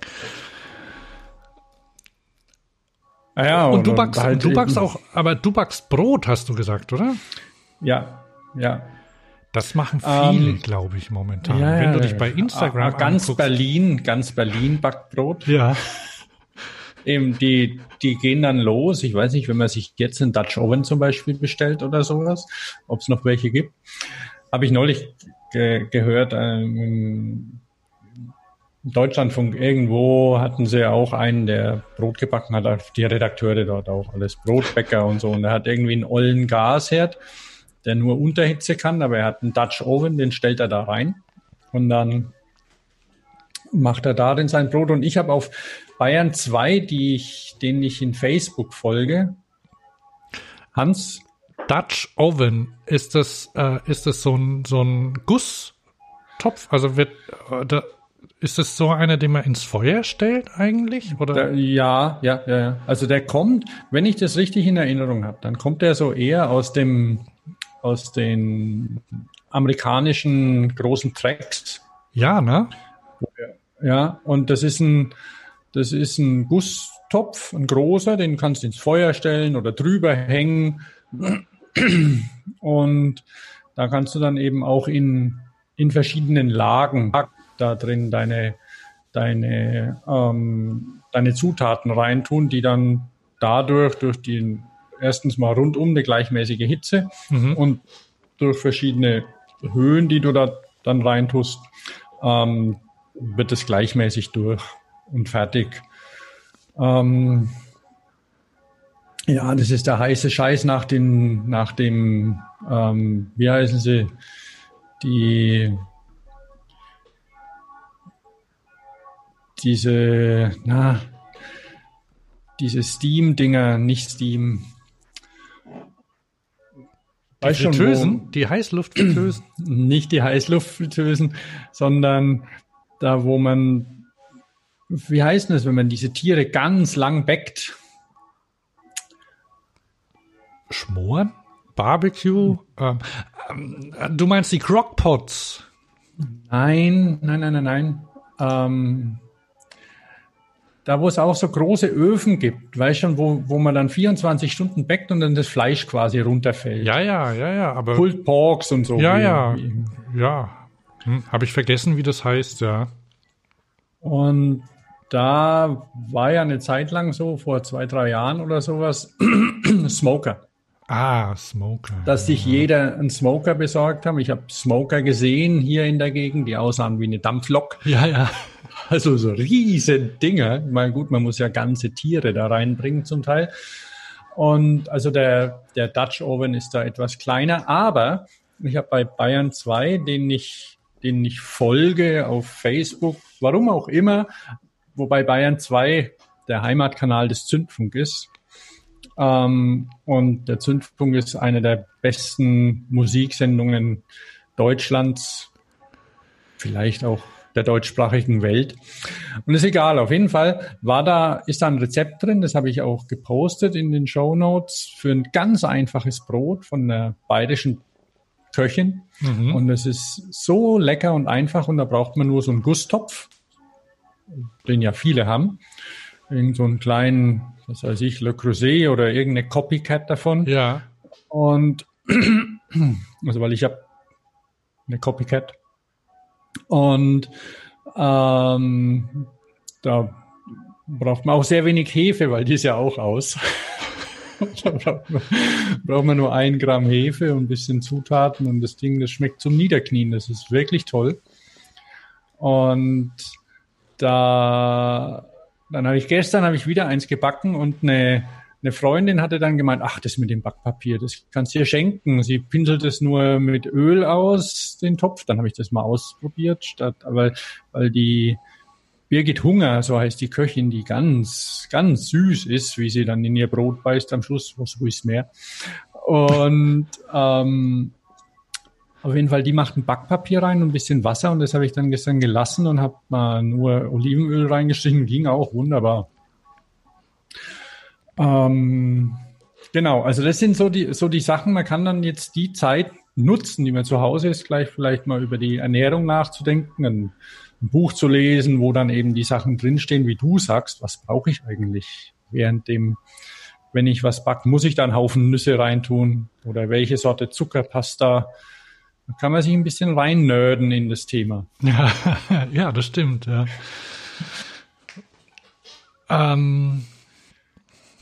Ah ja, Und du backst, halt du backst auch, aber du backst Brot, hast du gesagt, oder? Ja, ja. Das machen viele, Ähm, glaube ich, momentan. ja Wenn du ja, dich bei Instagram Ah, ah, ganz anguckst. Berlin, ganz Berlin backt Brot. Ja, Eben die, die gehen dann los. Ich weiß nicht, wenn man sich jetzt einen Dutch Oven zum Beispiel bestellt oder sowas, ob es noch welche gibt. Habe ich neulich ge gehört, ähm, Deutschlandfunk irgendwo hatten sie ja auch einen, der Brot gebacken hat, die Redakteure dort auch, alles Brotbäcker und so. Und er hat irgendwie einen ollen Gasherd, der nur Unterhitze kann, aber er hat einen Dutch Oven, den stellt er da rein. Und dann macht er darin sein Brot. Und ich habe auf Bayern 2, die ich, denen ich in Facebook folge, Hans, Dutch Oven, ist das, äh, ist das so ein, so ein Gusstopf? Also wird, äh, ist das so einer, den man ins Feuer stellt eigentlich? Oder? der, ja, ja, ja, ja. Also der kommt, wenn ich das richtig in Erinnerung habe, dann kommt der so eher aus dem, aus den amerikanischen großen Tracks. ja, ne? Ja, und das ist ein, das ist ein Gusstopf, ein großer, den kannst du ins Feuer stellen oder drüber hängen. Und da kannst du dann eben auch in, in verschiedenen Lagen da drin deine, deine, ähm, deine Zutaten reintun, die dann dadurch durch die erstens mal rundum eine gleichmäßige Hitze Mhm. und durch verschiedene Höhen, die du da dann reintust, ähm, wird es gleichmäßig durch und fertig. Ähm, ja, das ist der heiße Scheiß nach den, nach dem, ähm, wie heißen sie, die, diese, na, diese Steam-Dinger, nicht Steam. Die Weißt schon, wo- Fritteusen, die Heißluftfritteusen. nicht die Heißluftfritteusen, sondern da, wo man, wie heißt das, wenn man diese Tiere ganz lang backt? Schmoren? Barbecue? Ähm, ähm, du meinst die Crockpots? Nein, nein, nein, nein, nein. Ähm, da, wo es auch so große Öfen gibt, weißt schon, wo, wo man dann 24 Stunden backt und dann das Fleisch quasi runterfällt. Ja, ja, ja, ja, aber. Pulled Porks und so. Ja, ja. Ja. Hm, Habe ich vergessen, wie das heißt, ja. Und da war ja eine Zeit lang so, vor zwei, drei Jahren oder sowas, Smoker. Ah, Smoker. dass sich jeder einen Smoker besorgt haben. Ich habe Smoker gesehen hier in der Gegend, die aussahen wie eine Dampflok. ja, ja. Also so riesen Dinger. Meine, gut, man muss ja ganze Tiere da reinbringen zum Teil. Und also der, der Dutch Oven ist da etwas kleiner, aber ich habe bei Bayern 2, den ich, den ich folge auf Facebook, warum auch immer, wobei Bayern 2 der Heimatkanal des Zündfunk ist. Ähm, und der Zündfunk ist eine der besten Musiksendungen Deutschlands, vielleicht auch der deutschsprachigen Welt. Und ist egal, auf jeden Fall war da, ist da ein Rezept drin, das habe ich auch gepostet in den Show Notes für ein ganz einfaches Brot von einer bayerischen Köchin. Mhm. Und es ist so lecker und einfach und da braucht man nur so einen Gusstopf, den ja viele haben. Irgend so einen kleinen, was weiß ich, Le Creuset oder irgendeine Copycat davon. Ja. Und also weil ich habe eine Copycat. Und ähm, da braucht man auch sehr wenig Hefe, weil die ist ja auch aus. da braucht man, braucht man nur ein Gramm Hefe und ein bisschen Zutaten und das Ding, das schmeckt zum Niederknien. Das ist wirklich toll. Und da, dann habe ich gestern habe ich wieder eins gebacken und eine, eine Freundin hatte dann gemeint, ach, das mit dem Backpapier, das kannst du dir schenken. Sie pinselt es nur mit Öl aus, den Topf. Dann habe ich das mal ausprobiert, statt, aber weil die Birgit Hunger, so heißt die Köchin, die ganz, ganz süß ist, wie sie dann in ihr Brot beißt am Schluss, was ist mehr. Und ähm, auf jeden Fall, die macht ein Backpapier rein und ein bisschen Wasser und das habe ich dann gestern gelassen und habe mal nur Olivenöl reingestrichen, ging auch wunderbar. Ähm, genau, also das sind so die, so die Sachen, man kann dann jetzt die Zeit nutzen, die man zu Hause ist, gleich vielleicht mal über die Ernährung nachzudenken, ein, ein Buch zu lesen, wo dann eben die Sachen drinstehen, wie du sagst, was brauche ich eigentlich während dem, wenn ich was backe, muss ich da einen Haufen Nüsse reintun oder welche Sorte Zucker passt da? Da kann man sich ein bisschen reinnörden in das Thema. Ja, ja das stimmt, ja. Ähm,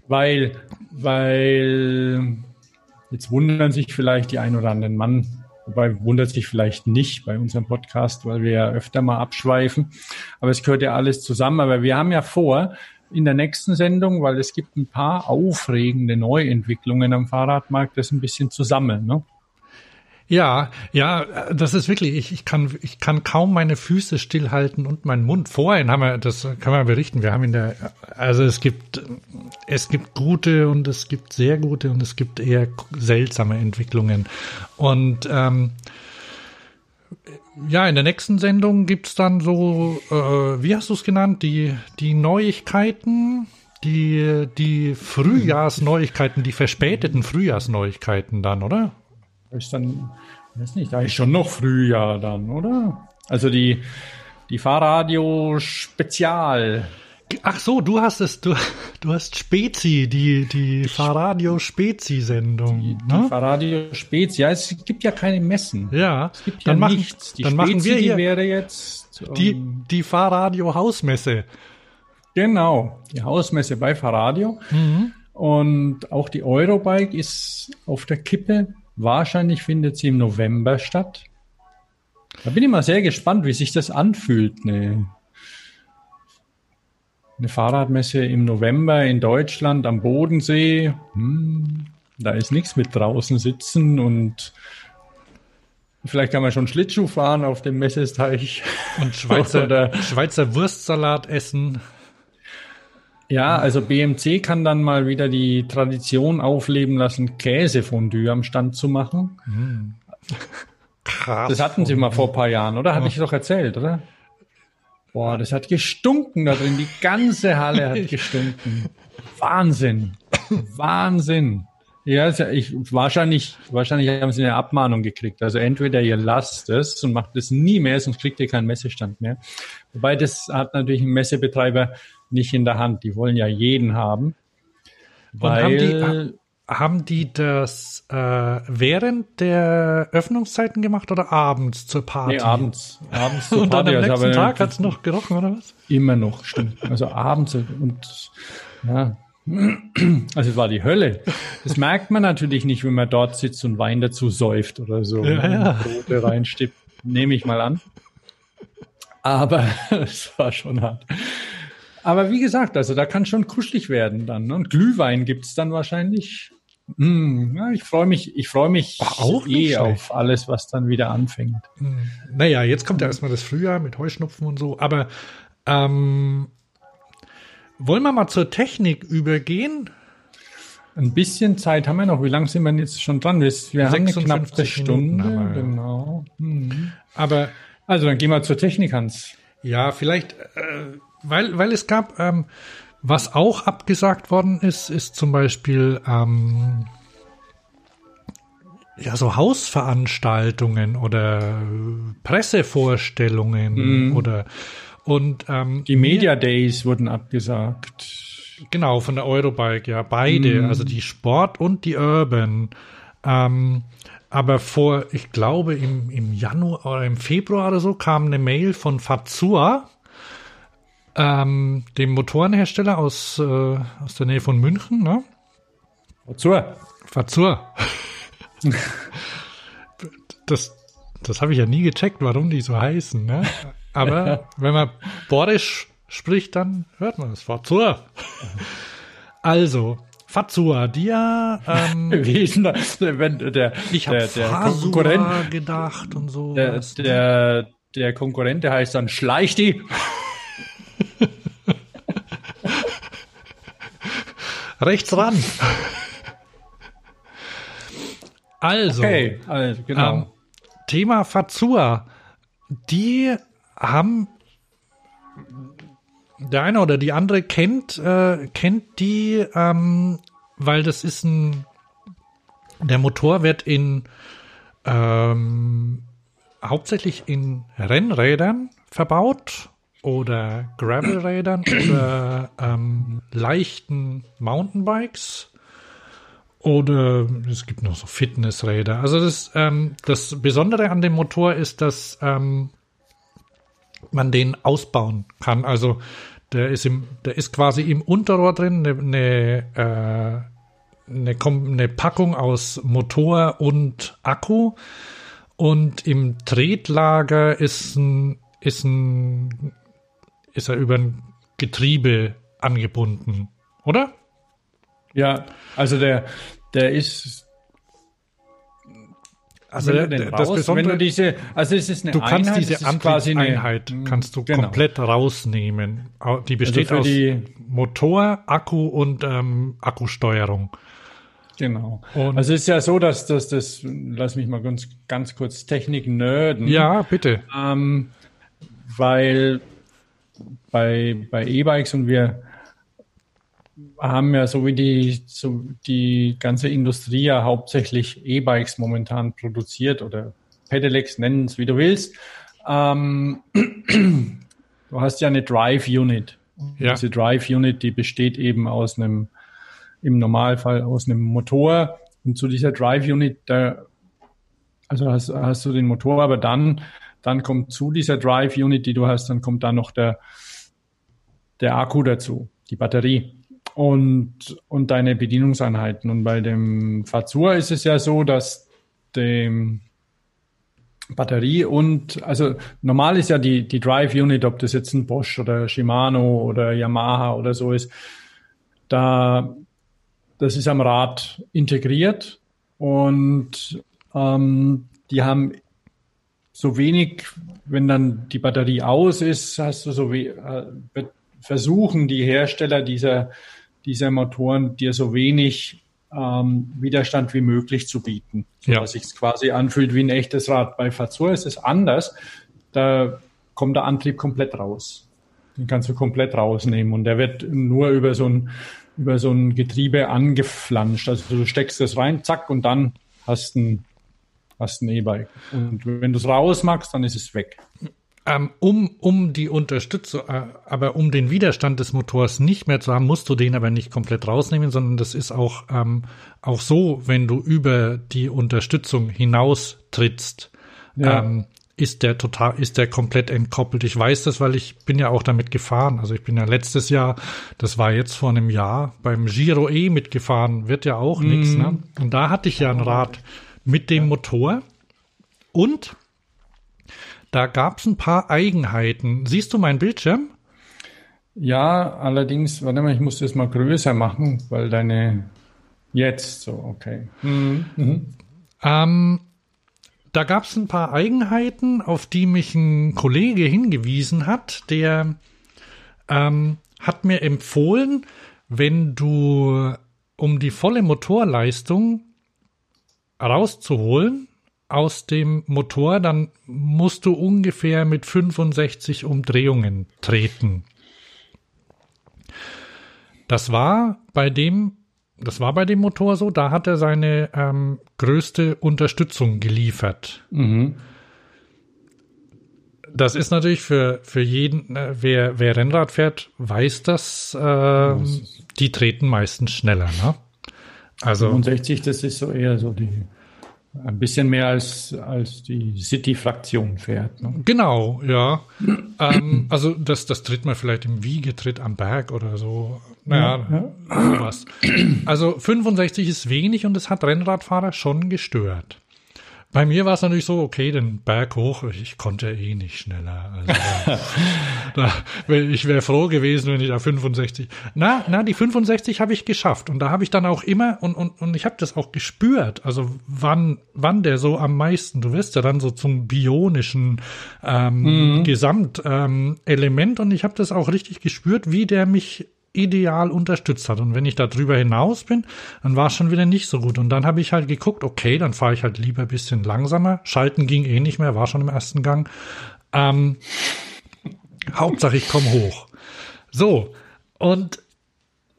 weil, weil jetzt wundern sich vielleicht die ein oder anderen Mann, wobei wundert sich vielleicht nicht bei unserem Podcast, weil wir ja öfter mal abschweifen. Aber es gehört ja alles zusammen. Aber wir haben ja vor, in der nächsten Sendung, weil es gibt ein paar aufregende Neuentwicklungen am Fahrradmarkt, das ein bisschen zu sammeln. Ne? Ja, ja, das ist wirklich, ich, ich kann, ich kann kaum meine Füße stillhalten und meinen Mund. Vorhin haben wir, das kann man berichten, wir haben in der, also es gibt, es gibt gute und es gibt sehr gute und es gibt eher seltsame Entwicklungen. Und ähm, ja, in der nächsten Sendung gibt's dann so, äh, wie hast du es genannt, die, die Neuigkeiten, die, die Frühjahrsneuigkeiten, die verspäteten Frühjahrsneuigkeiten dann, oder? Ist dann, weiß nicht, da ist schon noch Frühjahr dann, oder? Also die, die Fahrradio Spezial. Ach so, du hast es, du, du hast Spezi, die, die Fahrradio Spezi-Sendung. Die, die ne? Fahrradio Spezi, ja, es gibt ja keine Messen. Ja, es gibt ja dann nichts. Die dann Spezi, machen wir hier wäre jetzt die, um, die Fahrradio Hausmesse. Genau, die Hausmesse bei Fahrradio. Mhm. Und auch die Eurobike ist auf der Kippe. Wahrscheinlich findet sie im November statt. Da bin ich mal sehr gespannt, wie sich das anfühlt. Eine, eine Fahrradmesse im November in Deutschland am Bodensee. Hm, da ist nichts mit draußen sitzen und vielleicht kann man schon Schlittschuh fahren auf dem Messesteich. Und Schweizer, Schweizer Wurstsalat essen. Ja, also BMC kann dann mal wieder die Tradition aufleben lassen, Käsefondue am Stand zu machen. Mm. Krass. Das hatten sie mal vor ein paar Jahren, oder? Hatte ich doch erzählt, oder? Boah, das hat gestunken da drin. Die ganze Halle hat gestunken. Wahnsinn. Wahnsinn. Ja, ich, wahrscheinlich, wahrscheinlich haben sie eine Abmahnung gekriegt. Also entweder ihr lasst es und macht es nie mehr, sonst kriegt ihr keinen Messestand mehr. Wobei das hat natürlich ein Messebetreiber nicht in der Hand. Die wollen ja jeden haben. Weil haben die, haben die das äh, während der Öffnungszeiten gemacht oder abends zur Party? Nee, abends. Abends zur und Party. Und dann am nächsten also, Tag hat es noch gerochen, oder was? Immer noch, stimmt. Also abends und ja, also es war die Hölle. Das merkt man natürlich nicht, wenn man dort sitzt und Wein dazu säuft oder so. Ja, ja. Brote reinstippt, nehme ich mal an. Aber es war schon hart. Aber wie gesagt, also da kann schon kuschelig werden dann. Ne? Und Glühwein gibt's dann wahrscheinlich. Mm, ja, ich freue mich, ich freue mich auch eh auf alles, was dann wieder anfängt. Hm. Naja, jetzt kommt ja erstmal das Frühjahr mit Heuschnupfen und so, aber ähm, wollen wir mal zur Technik übergehen? Ein bisschen Zeit haben wir noch. Wie lange sind wir jetzt schon dran? Wir, wir haben eine knappe Stunde. Wir, genau. Hm. Aber also dann gehen wir zur Technik, Hans. Ja, vielleicht. Äh, weil, weil es gab, ähm, was auch abgesagt worden ist, ist zum Beispiel ähm, ja so Hausveranstaltungen oder Pressevorstellungen mhm. oder und ähm, die Media Days wurden abgesagt. Genau, von der Eurobike, ja, beide, mhm. also die Sport und die Urban. Ähm, aber vor, ich glaube, im, im Januar oder im Februar oder so kam eine Mail von Fazua, ähm, dem Motorenhersteller aus, äh, aus der Nähe von München, ne? Fazur. Fazur. das das habe ich ja nie gecheckt, warum die so heißen, ne? Aber wenn man Borisch spricht, dann hört man es. Fazur. Also, Fazua, die ja. Ähm, wenn der, ich habe Konkurrent gedacht und so. Der, der, der Konkurrent, der heißt dann Schleich die. Rechts ran. Also, okay, also genau. Ähm, Thema Fazua. Die haben der eine oder die andere kennt, äh, kennt die, ähm, weil das ist ein, der Motor wird in ähm, hauptsächlich in Rennrädern verbaut oder Gravelrädern oder ähm, leichten Mountainbikes oder es gibt noch so Fitnessräder. Also das, ähm, das Besondere an dem Motor ist, dass ähm, man den ausbauen kann. Also der ist im, der ist quasi im Unterrohr drin eine, eine, äh, eine, eine Packung aus Motor und Akku. Und im Tretlager ist ein, ist ein, ist er über ein Getriebe angebunden, oder? Ja, also der, der ist also wenn der, das raus, Besondere, wenn du diese, also es ist eine du kannst Einheit, diese Antriebseinheit eine, kannst du genau. komplett rausnehmen. Die besteht also aus Motor, Akku und ähm, Akkusteuerung. Genau. Und also es ist ja so, dass, dass das, lass mich mal ganz, ganz kurz Technik nerden. Ja, bitte. Ähm, weil bei, bei E-Bikes und wir haben ja so wie die, so die ganze Industrie ja hauptsächlich E-Bikes momentan produziert oder Pedelecs nennen es wie du willst. Ähm, du hast ja eine Drive Unit. Ja. Diese Drive Unit, die besteht eben aus einem, im Normalfall aus einem Motor. Und zu dieser Drive Unit, da, also hast, hast du den Motor, aber dann, dann kommt zu dieser Drive Unit, die du hast, dann kommt da noch der, der Akku dazu, die Batterie und, und deine Bedienungseinheiten. Und bei dem Fazur ist es ja so, dass dem Batterie und, also normal ist ja die, die Drive Unit, ob das jetzt ein Bosch oder Shimano oder Yamaha oder so ist, da, das ist am Rad integriert und ähm, die haben so wenig, wenn dann die Batterie aus ist, hast du so we äh, versuchen die Hersteller dieser dieser Motoren dir so wenig ähm, Widerstand wie möglich zu bieten, ja. dass sich quasi anfühlt wie ein echtes Rad. Bei Fazur ist es anders. Da kommt der Antrieb komplett raus. Den kannst du komplett rausnehmen und der wird nur über so ein über so ein Getriebe angeflanscht. Also du steckst das rein, zack, und dann hast ein hast ein E-Bike. Und wenn du es rausmachst, dann ist es weg. Ähm, um, um die Unterstützung, äh, aber um den Widerstand des Motors nicht mehr zu haben, musst du den aber nicht komplett rausnehmen, sondern das ist auch, ähm, auch so, wenn du über die Unterstützung hinaus trittst, ja. ähm, ist der total, ist der komplett entkoppelt. Ich weiß das, weil ich bin ja auch damit gefahren. Also ich bin ja letztes Jahr, das war jetzt vor einem Jahr, beim Giro E mitgefahren, wird ja auch mm. nichts, ne? Und da hatte ich ja ein Rad mit dem Motor und da gab es ein paar Eigenheiten. Siehst du meinen Bildschirm? Ja, allerdings, warte mal, ich muss das mal größer machen, weil deine jetzt so, okay. Mhm. Mhm. Ähm, da gab es ein paar Eigenheiten, auf die mich ein Kollege hingewiesen hat, der ähm, hat mir empfohlen, wenn du, um die volle Motorleistung rauszuholen, aus dem Motor, dann musst du ungefähr mit 65 Umdrehungen treten. Das war bei dem, das war bei dem Motor so, da hat er seine ähm, größte Unterstützung geliefert. Mhm. Das ist natürlich für, für jeden, äh, wer, wer Rennrad fährt, weiß das, äh, die treten meistens schneller, ne? Also 65, das ist so eher so die Ein bisschen mehr als, als die City-Fraktion fährt. Ne? Genau, ja. ähm, also das, das tritt man vielleicht im Wiegetritt am Berg oder so. Naja, ja, ja. sowas. Also 65 ist wenig und es hat Rennradfahrer schon gestört. Bei mir war es natürlich so, okay, den Berg hoch, ich konnte eh nicht schneller. Also, da, ich wäre froh gewesen, wenn ich da 65. Na, na, die 65 habe ich geschafft und da habe ich dann auch immer und und und ich habe das auch gespürt. Also wann wann der so am meisten. Du wirst ja dann so zum bionischen ähm, mhm. Gesamtelement ähm, und ich habe das auch richtig gespürt, wie der mich ideal unterstützt hat. Und wenn ich da drüber hinaus bin, dann war es schon wieder nicht so gut. Und dann habe ich halt geguckt, okay, dann fahre ich halt lieber ein bisschen langsamer. Schalten ging eh nicht mehr, war schon im ersten Gang. Ähm, Hauptsache, ich komme hoch. So, und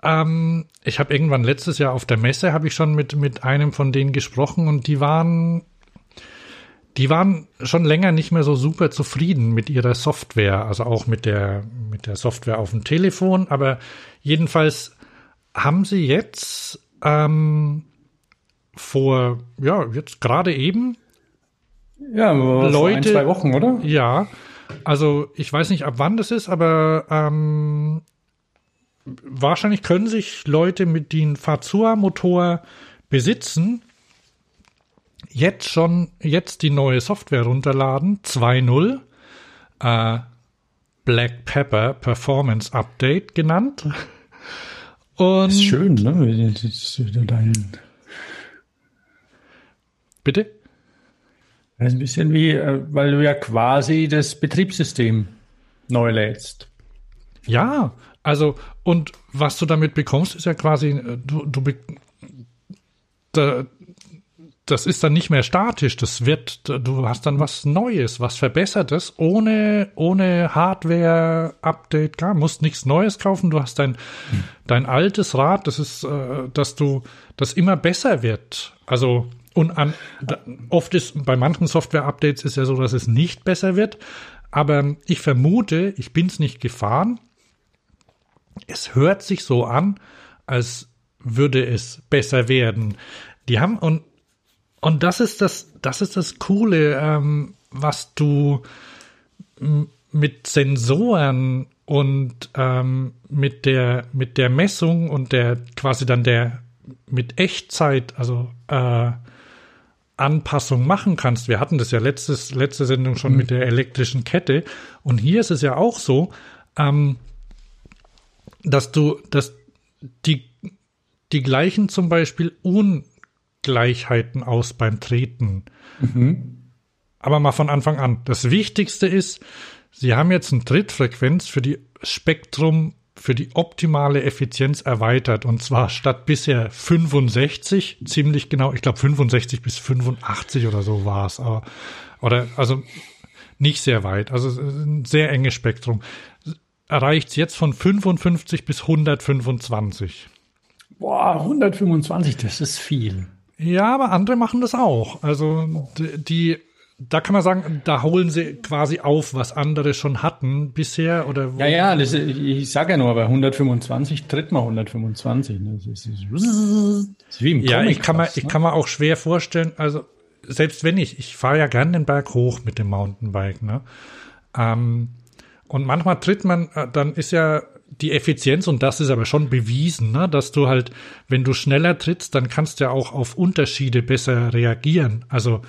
ähm, ich habe irgendwann letztes Jahr auf der Messe, habe ich schon mit, mit einem von denen gesprochen und die waren die waren schon länger nicht mehr so super zufrieden mit ihrer Software, also auch mit der, mit der Software auf dem Telefon. Aber jedenfalls haben sie jetzt ähm, vor, ja, jetzt gerade eben ja, Leute, ein, zwei Wochen, oder? Ja, also ich weiß nicht, ab wann das ist, aber ähm, wahrscheinlich können sich Leute mit den Fazua-Motor besitzen jetzt schon, jetzt die neue Software runterladen, 2.0, äh, Black Pepper Performance Update genannt. Und das ist schön, ne? Dein Bitte? Das ist ein bisschen wie, äh, weil du ja quasi das Betriebssystem neu lädst. Ja, also, und was du damit bekommst, ist ja quasi, äh, du, du da, das ist dann nicht mehr statisch, das wird, du hast dann was Neues, was Verbessertes, ohne, ohne Hardware-Update, gar, musst nichts Neues kaufen, du hast dein, hm. dein altes Rad, das ist, äh, dass du, das immer besser wird. Also, und an, oft ist, bei manchen Software-Updates ist ja so, dass es nicht besser wird, aber ich vermute, ich bin's nicht gefahren, es hört sich so an, als würde es besser werden. Die haben, und und das ist das, das ist das Coole, ähm, was du mit Sensoren und ähm, mit der mit der Messung und der quasi dann der mit Echtzeit, also äh, Anpassung machen kannst. Wir hatten das ja letztes, letzte Sendung schon mhm. mit der elektrischen Kette. Und hier ist es ja auch so, ähm, dass du, dass die, die gleichen zum Beispiel un, Gleichheiten aus beim Treten. Mhm. Aber mal von Anfang an. Das Wichtigste ist, Sie haben jetzt eine Trittfrequenz für die Spektrum für die optimale Effizienz erweitert. Und zwar statt bisher 65, ziemlich genau, ich glaube 65 bis 85 oder so war es. Oder also nicht sehr weit. Also ein sehr enges Spektrum. Erreicht es jetzt von 55 bis 125. Boah, 125, das ist viel. Ja, aber andere machen das auch. Also die, da kann man sagen, da holen sie quasi auf, was andere schon hatten bisher oder. Ja, ja, das, ich sage ja nur, bei 125 tritt man 125. Ne? Das ist, das ist wie im ja, ich kann fast, mir, ne? ich kann mir auch schwer vorstellen. Also selbst wenn ich, ich fahre ja gern den Berg hoch mit dem Mountainbike, ne? Ähm, und manchmal tritt man, äh, dann ist ja die Effizienz, und das ist aber schon bewiesen, ne, dass du halt, wenn du schneller trittst, dann kannst du ja auch auf Unterschiede besser reagieren. Also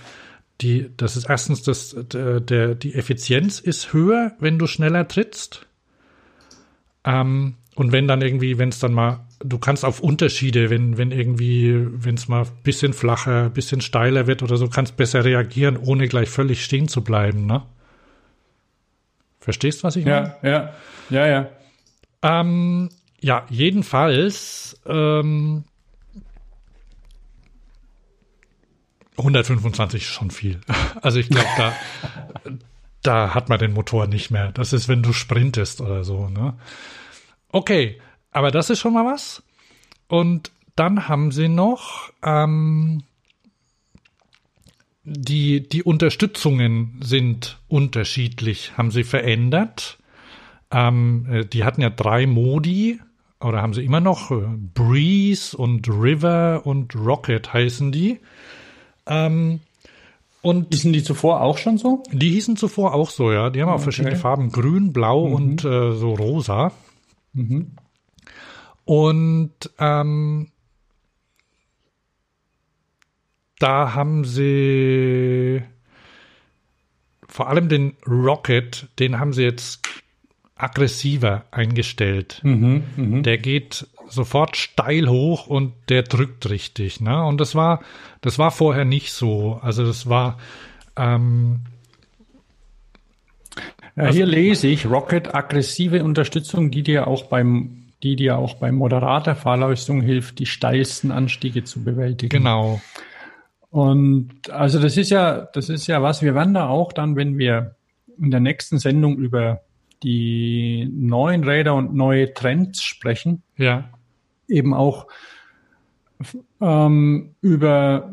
die, das ist erstens, das, der, der, die Effizienz ist höher, wenn du schneller trittst. Ähm, und wenn dann irgendwie, wenn es dann mal, du kannst auf Unterschiede, wenn, wenn irgendwie, wenn es mal bisschen flacher, bisschen steiler wird oder so, kannst besser reagieren, ohne gleich völlig stehen zu bleiben, ne? Verstehst, was ich meine? Ja, ja, ja, ja. Ähm, ja, jedenfalls ähm, 125 ist schon viel. Also ich glaube, da, da hat man den Motor nicht mehr. Das ist, wenn du sprintest oder so. Ne? Okay, aber das ist schon mal was. Und dann haben sie noch ähm, die, die Unterstützungen sind unterschiedlich, haben sie verändert. Ähm, äh, die hatten ja drei Modi, oder haben sie immer noch? Breeze und River und Rocket heißen die. Ähm, und Hießen die zuvor auch schon so? die hießen zuvor auch so, ja. Die haben auch Okay. verschiedene Farben, grün, blau und äh, so rosa. Mhm. Und ähm, da haben sie vor allem den Rocket, den haben sie jetzt aggressiver eingestellt. Mhm. Mhm. Der geht sofort steil hoch und der drückt richtig. Ne? Und das war, das war vorher nicht so. Also das war ähm, Ja, hier lese ich Rocket aggressive Unterstützung, die dir auch beim die dir auch bei moderater Fahrleistung hilft, die steilsten Anstiege zu bewältigen. genau. Und also das ist ja, das ist ja was, wir werden da auch dann, wenn wir in der nächsten Sendung über die neuen Räder und neue Trends sprechen, Ja. eben auch ähm, über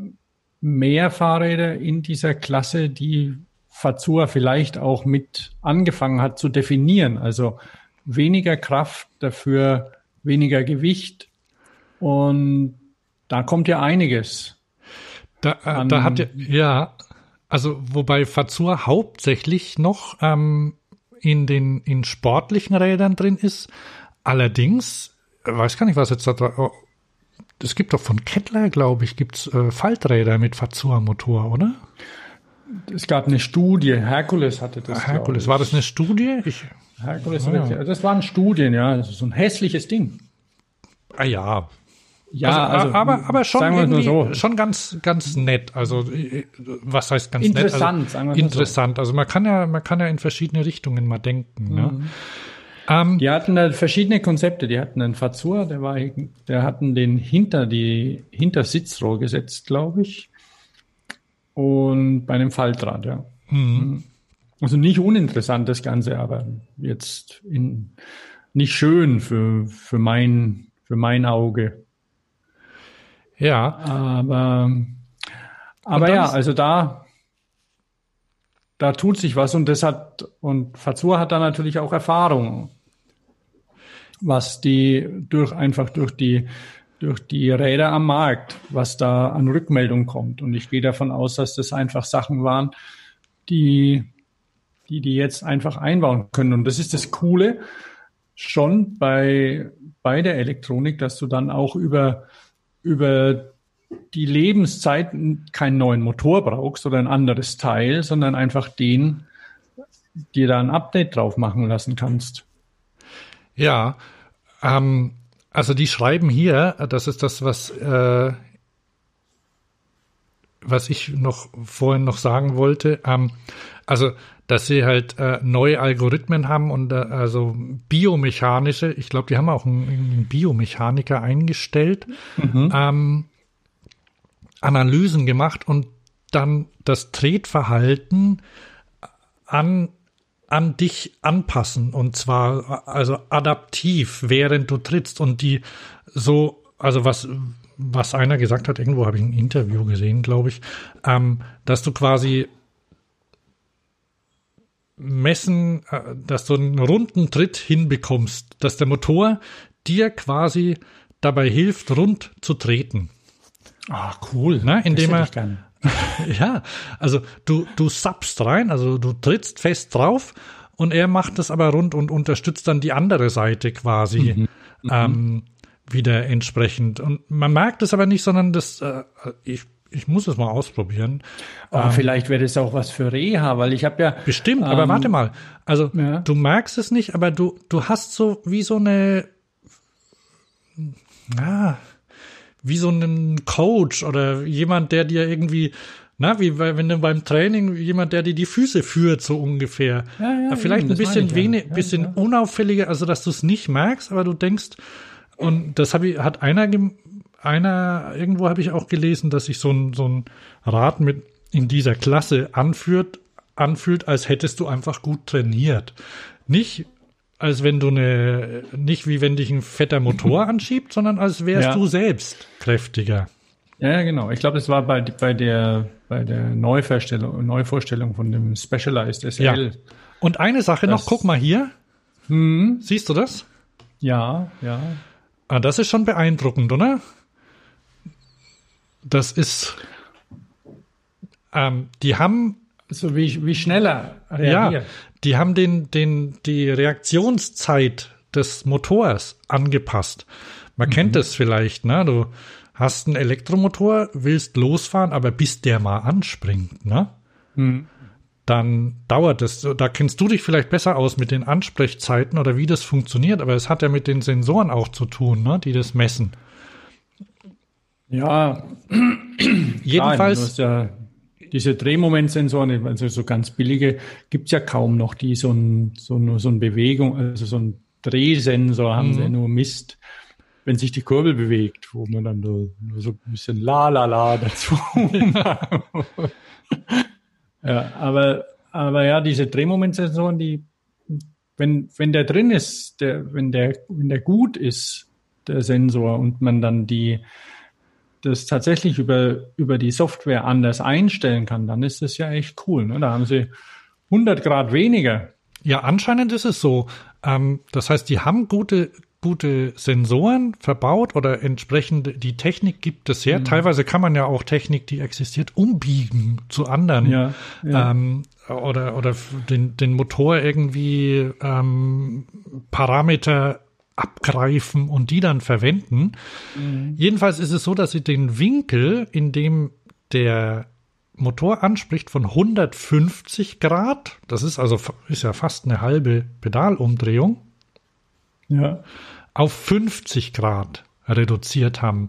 mehr Fahrräder in dieser Klasse, die Fazua vielleicht auch mit angefangen hat zu definieren. Also weniger Kraft, dafür weniger Gewicht. Und da kommt ja einiges. Da, äh, da hat ja, ja, also wobei Fazur hauptsächlich noch ähm, in den in sportlichen Rädern drin ist. Allerdings, äh, weiß gar nicht, was jetzt da oh, es gibt doch von Kettler, glaube ich, gibt's äh, Falträder mit Fazua-Motor, oder? Es gab eine Studie, Herkules hatte das. Herkules, glaub war das eine Studie? Ich. Herkules, Ah, ja. das waren Studien, ja. Das ist so ein hässliches Ding. ah ja, Ja, also, aber, aber schon irgendwie, so. schon ganz, ganz nett. Also, äh, was heißt ganz Interessant, nett? sagen wir Also, es mal so. interessant. Also, man kann ja, man kann ja in verschiedene Richtungen mal denken. Mhm. Ne? Ähm, Die hatten da verschiedene Konzepte. Die hatten einen Fazur, der war, der hatten den hinter die hinter Sitzrohr gesetzt, glaube ich. Und bei einem Faltrad, ja. mhm. Also nicht uninteressant das Ganze, aber jetzt in, nicht schön für, für mein, für mein Auge. Ja, Aber, aber dann ja, also da, da tut sich was und das hat, und Fazur hat da natürlich auch Erfahrung, was die durch, einfach durch die, durch die Räder am Markt, was da an Rückmeldung kommt. Und ich gehe davon aus, dass das einfach Sachen waren, die, die die jetzt einfach einbauen können. Und das ist das Coole schon bei, bei der Elektronik, dass du dann auch über, über die Lebenszeit keinen neuen Motor brauchst oder ein anderes Teil, sondern einfach den dir da ein Update drauf machen lassen kannst. ja. Ähm, also die schreiben hier, das ist das, was äh, was ich noch vorhin noch sagen wollte. Ähm, also dass sie halt äh, neue Algorithmen haben und äh, also biomechanische. Ich glaube, die haben auch einen, einen Biomechaniker eingestellt. Ähm, Analysen gemacht und dann das Tretverhalten an, an dich anpassen und zwar also adaptiv, während du trittst und die so, also was, was einer gesagt hat, irgendwo habe ich ein Interview gesehen, glaube ich, ähm, dass du quasi messen, äh, dass du einen runden Tritt hinbekommst, dass der Motor dir quasi dabei hilft, rund zu treten. Ah, cool. Ne, indem das er- hätte ich gern. Ja, also du, du suppst rein, also du trittst fest drauf und er macht das aber rund und unterstützt dann die andere Seite quasi ähm, wieder entsprechend. Und man merkt es aber nicht, sondern das, äh, ich, ich muss es mal ausprobieren. Oh, vielleicht wäre das auch was für Reha, weil ich habe ja Bestimmt, aber Ähm, warte mal. Also ja. du merkst es nicht, aber du, du hast so wie so eine, na, wie so einen Coach oder jemand, der dir irgendwie, na, wie wenn du beim Training jemand, der dir die Füße führt, so ungefähr. Ja, ja, Vielleicht eben, ein bisschen wenig, Ja, bisschen unauffälliger, also dass du es nicht merkst, aber du denkst, und das habe ich, hat einer, einer, irgendwo habe ich auch gelesen, dass sich so ein, so ein Rad mit in dieser Klasse anführt, anfühlt, als hättest du einfach gut trainiert. Nicht, als wenn du eine, nicht wie wenn dich ein fetter Motor anschiebt, sondern als wärst Ja. du selbst kräftiger. Ja, ja, genau. Ich glaube, das war bei, bei der bei der Neuvorstellung, Neuvorstellung von dem Specialized SL. Und eine Sache noch, Das- guck mal hier. Hm, Siehst du das? ja, ja. Ah, das ist schon beeindruckend, oder? Das ist, Ähm, die haben so wie, wie schneller reagiert. Ja, die haben den, den, die Reaktionszeit des Motors angepasst. Man mhm. kennt das vielleicht, ne? Du hast einen Elektromotor, willst losfahren, aber bis der mal anspringt, ne? Mhm. Dann dauert es. Da kennst du dich vielleicht besser aus mit den Ansprechzeiten oder wie das funktioniert, aber es hat ja mit den Sensoren auch zu tun, ne? Die das messen. Ja, jedenfalls. Klar, diese Drehmomentsensoren, also so ganz billige, gibt's ja kaum noch, die so ein, so, ein, so eine Bewegung, also so ein Drehsensor haben mhm. sie nur misst, wenn sich die Kurbel bewegt, wo man dann nur, nur so ein bisschen la la la dazu Ja, aber, aber ja, diese Drehmomentsensoren, die, wenn, wenn der drin ist, der, wenn der, wenn der gut ist, der Sensor, und man dann die, das tatsächlich über, über die Software anders einstellen kann, dann ist das ja echt cool. Ne? Da haben sie 100 Grad weniger. Ja, anscheinend ist es so. Ähm, das heißt, die haben gute, gute Sensoren verbaut oder entsprechend die Technik gibt es her. Mhm. Teilweise kann man ja auch Technik, die existiert, umbiegen zu anderen. Ja, ja. Ähm, oder oder den, den Motor irgendwie ähm, Parameter abgreifen und die dann verwenden. Mhm. Jedenfalls ist es so, dass sie den Winkel, in dem der Motor anspricht, von 150 Grad, das ist also ist ja fast eine halbe Pedalumdrehung, ja. auf 50 Grad reduziert haben.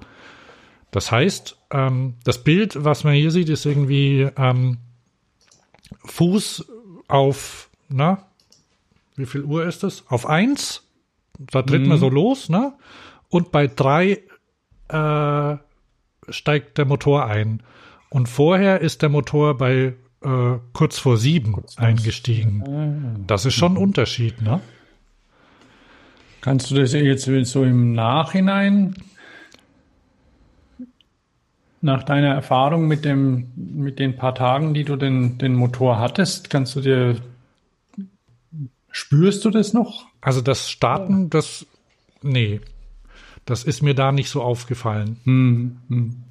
Das heißt, ähm, das Bild, was man hier sieht, ist irgendwie ähm, Fuß auf, na, wie viel Uhr ist es? Auf eins da tritt mhm. man so los, ne? Und bei drei äh, steigt der Motor ein. Und vorher ist der Motor bei äh, kurz vor sieben kurz eingestiegen. Ah. Das ist schon ein Unterschied, ne? Kannst du das jetzt so im Nachhinein, nach deiner Erfahrung mit dem, mit den paar Tagen, die du den, den Motor hattest, kannst du dir, spürst du das noch? Also das Starten, das, nee, das ist mir da nicht so aufgefallen. Hm, hm.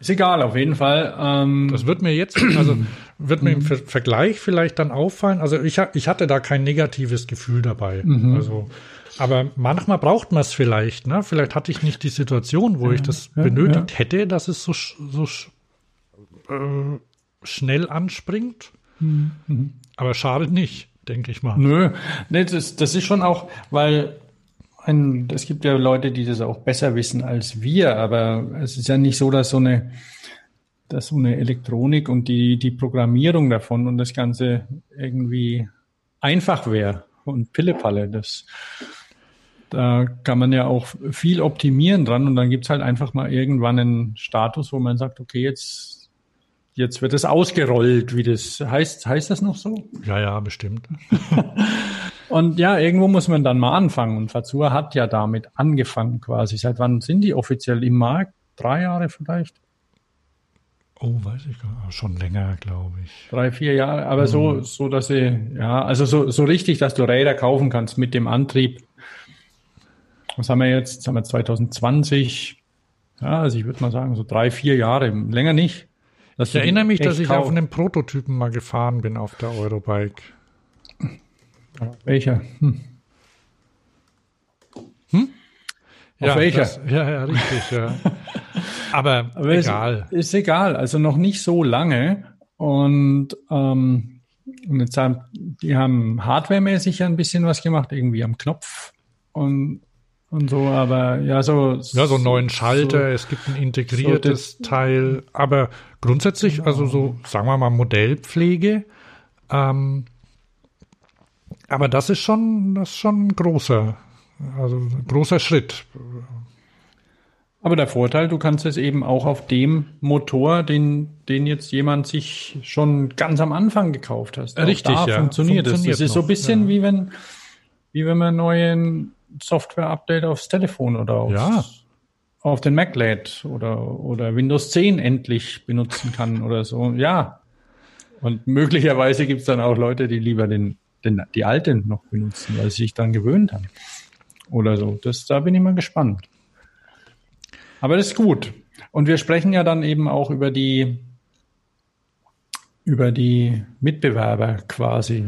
Ist egal, auf jeden Fall. Ähm, das wird mir jetzt, also wird mir im Ver Vergleich vielleicht dann auffallen. Also ich, ich hatte da kein negatives Gefühl dabei. Mhm. Also, aber manchmal braucht man es vielleicht. Ne? Vielleicht hatte ich nicht die Situation, wo ja, ich das ja, benötigt ja. hätte, dass es so, so äh, schnell anspringt. Mhm. Aber schadet nicht denke ich mal. Nö, nee, das, das ist schon auch, weil ein, es gibt ja Leute, die das auch besser wissen als wir, aber es ist ja nicht so, dass so eine, dass so eine Elektronik und die, die Programmierung davon und das Ganze irgendwie einfach wäre und Pillepalle. Das, da kann man ja auch viel optimieren dran und dann gibt's halt einfach mal irgendwann einen Status, wo man sagt, okay, jetzt jetzt wird es ausgerollt, wie das heißt. Heißt das noch so? Ja, ja, bestimmt. und ja, irgendwo muss man dann mal anfangen. Und Fazua hat ja damit angefangen quasi. Seit wann sind die offiziell im Markt? Drei Jahre vielleicht? Oh, weiß ich gar nicht. Schon länger, glaube ich. Drei, vier Jahre. Aber mhm. so, so, dass sie, ja, also so, so richtig, dass du Räder kaufen kannst mit dem Antrieb. Was haben wir jetzt? Jetzt haben wir 2020. Ja, also ich würde mal sagen, so drei, vier Jahre. Länger nicht ich erinnere mich, dass ich auf einem Prototypen mal gefahren bin auf der Eurobike. Welcher? Hm? Hm? Auf ja, welcher? Das, ja, ja, richtig, ja. Aber, Aber egal. Ist, ist, egal, also noch nicht so lange. Und, ähm, und jetzt haben, die haben hardwaremäßig ja ein bisschen was gemacht, irgendwie am Knopf. Und und so, aber ja, so. Ja, so einen neuen Schalter, so, es gibt ein integriertes so Teil, aber grundsätzlich, also so, sagen wir mal, Modellpflege. Ähm, aber das ist schon, das ist schon ein großer, also ein großer Schritt. Aber der Vorteil, du kannst es eben auch auf dem Motor, den, den jetzt jemand sich schon ganz am Anfang gekauft hast. Richtig, ja. Funktioniert, funktioniert es. Das ist so ein bisschen ja. wie wenn, wie wenn man neuen Software-Update aufs Telefon oder aufs, ja. auf den Mac lädt oder, oder Windows 10 endlich benutzen kann oder so. Ja. Und möglicherweise gibt es dann auch Leute, die lieber den, den, die alten noch benutzen, weil sie sich dann gewöhnt haben. Oder so. Das, da bin ich mal gespannt. Aber das ist gut. Und wir sprechen ja dann eben auch über die, über die Mitbewerber quasi,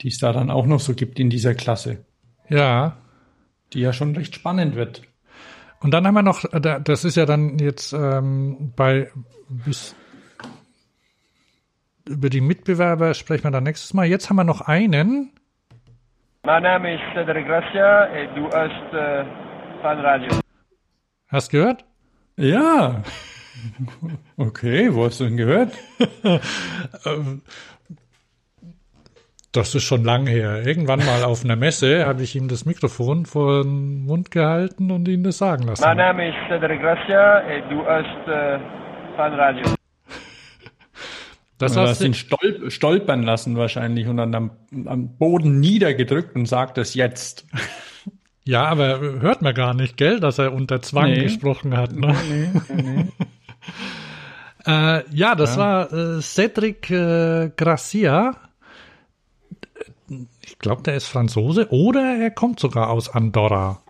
die es da dann auch noch so gibt in dieser Klasse. Ja. Die ja schon recht spannend wird. Und dann haben wir noch, das ist ja dann jetzt ähm, bei bis über die Mitbewerber sprechen wir dann nächstes Mal. Jetzt haben wir noch einen. Mein Name ist Cedric Gracia du hast äh, Fanradio. Hast gehört? Ja. Okay, wo hast du denn gehört? Das ist schon lang her. Irgendwann mal auf einer Messe habe ich ihm das Mikrofon vor den Mund gehalten und ihn das sagen lassen. Mein Name ist Cedric Gracia und du hast äh, Fanradio. Das hast du ihn stolp stolpern lassen wahrscheinlich und dann am, am Boden niedergedrückt und sagt es jetzt. Ja, aber hört man gar nicht, gell, dass er unter Zwang nee. gesprochen hat. Ne? Nee, nee, äh, ja, das ja. war äh, Cedric äh, Gracia. Ich glaube, der ist Franzose oder er kommt sogar aus Andorra.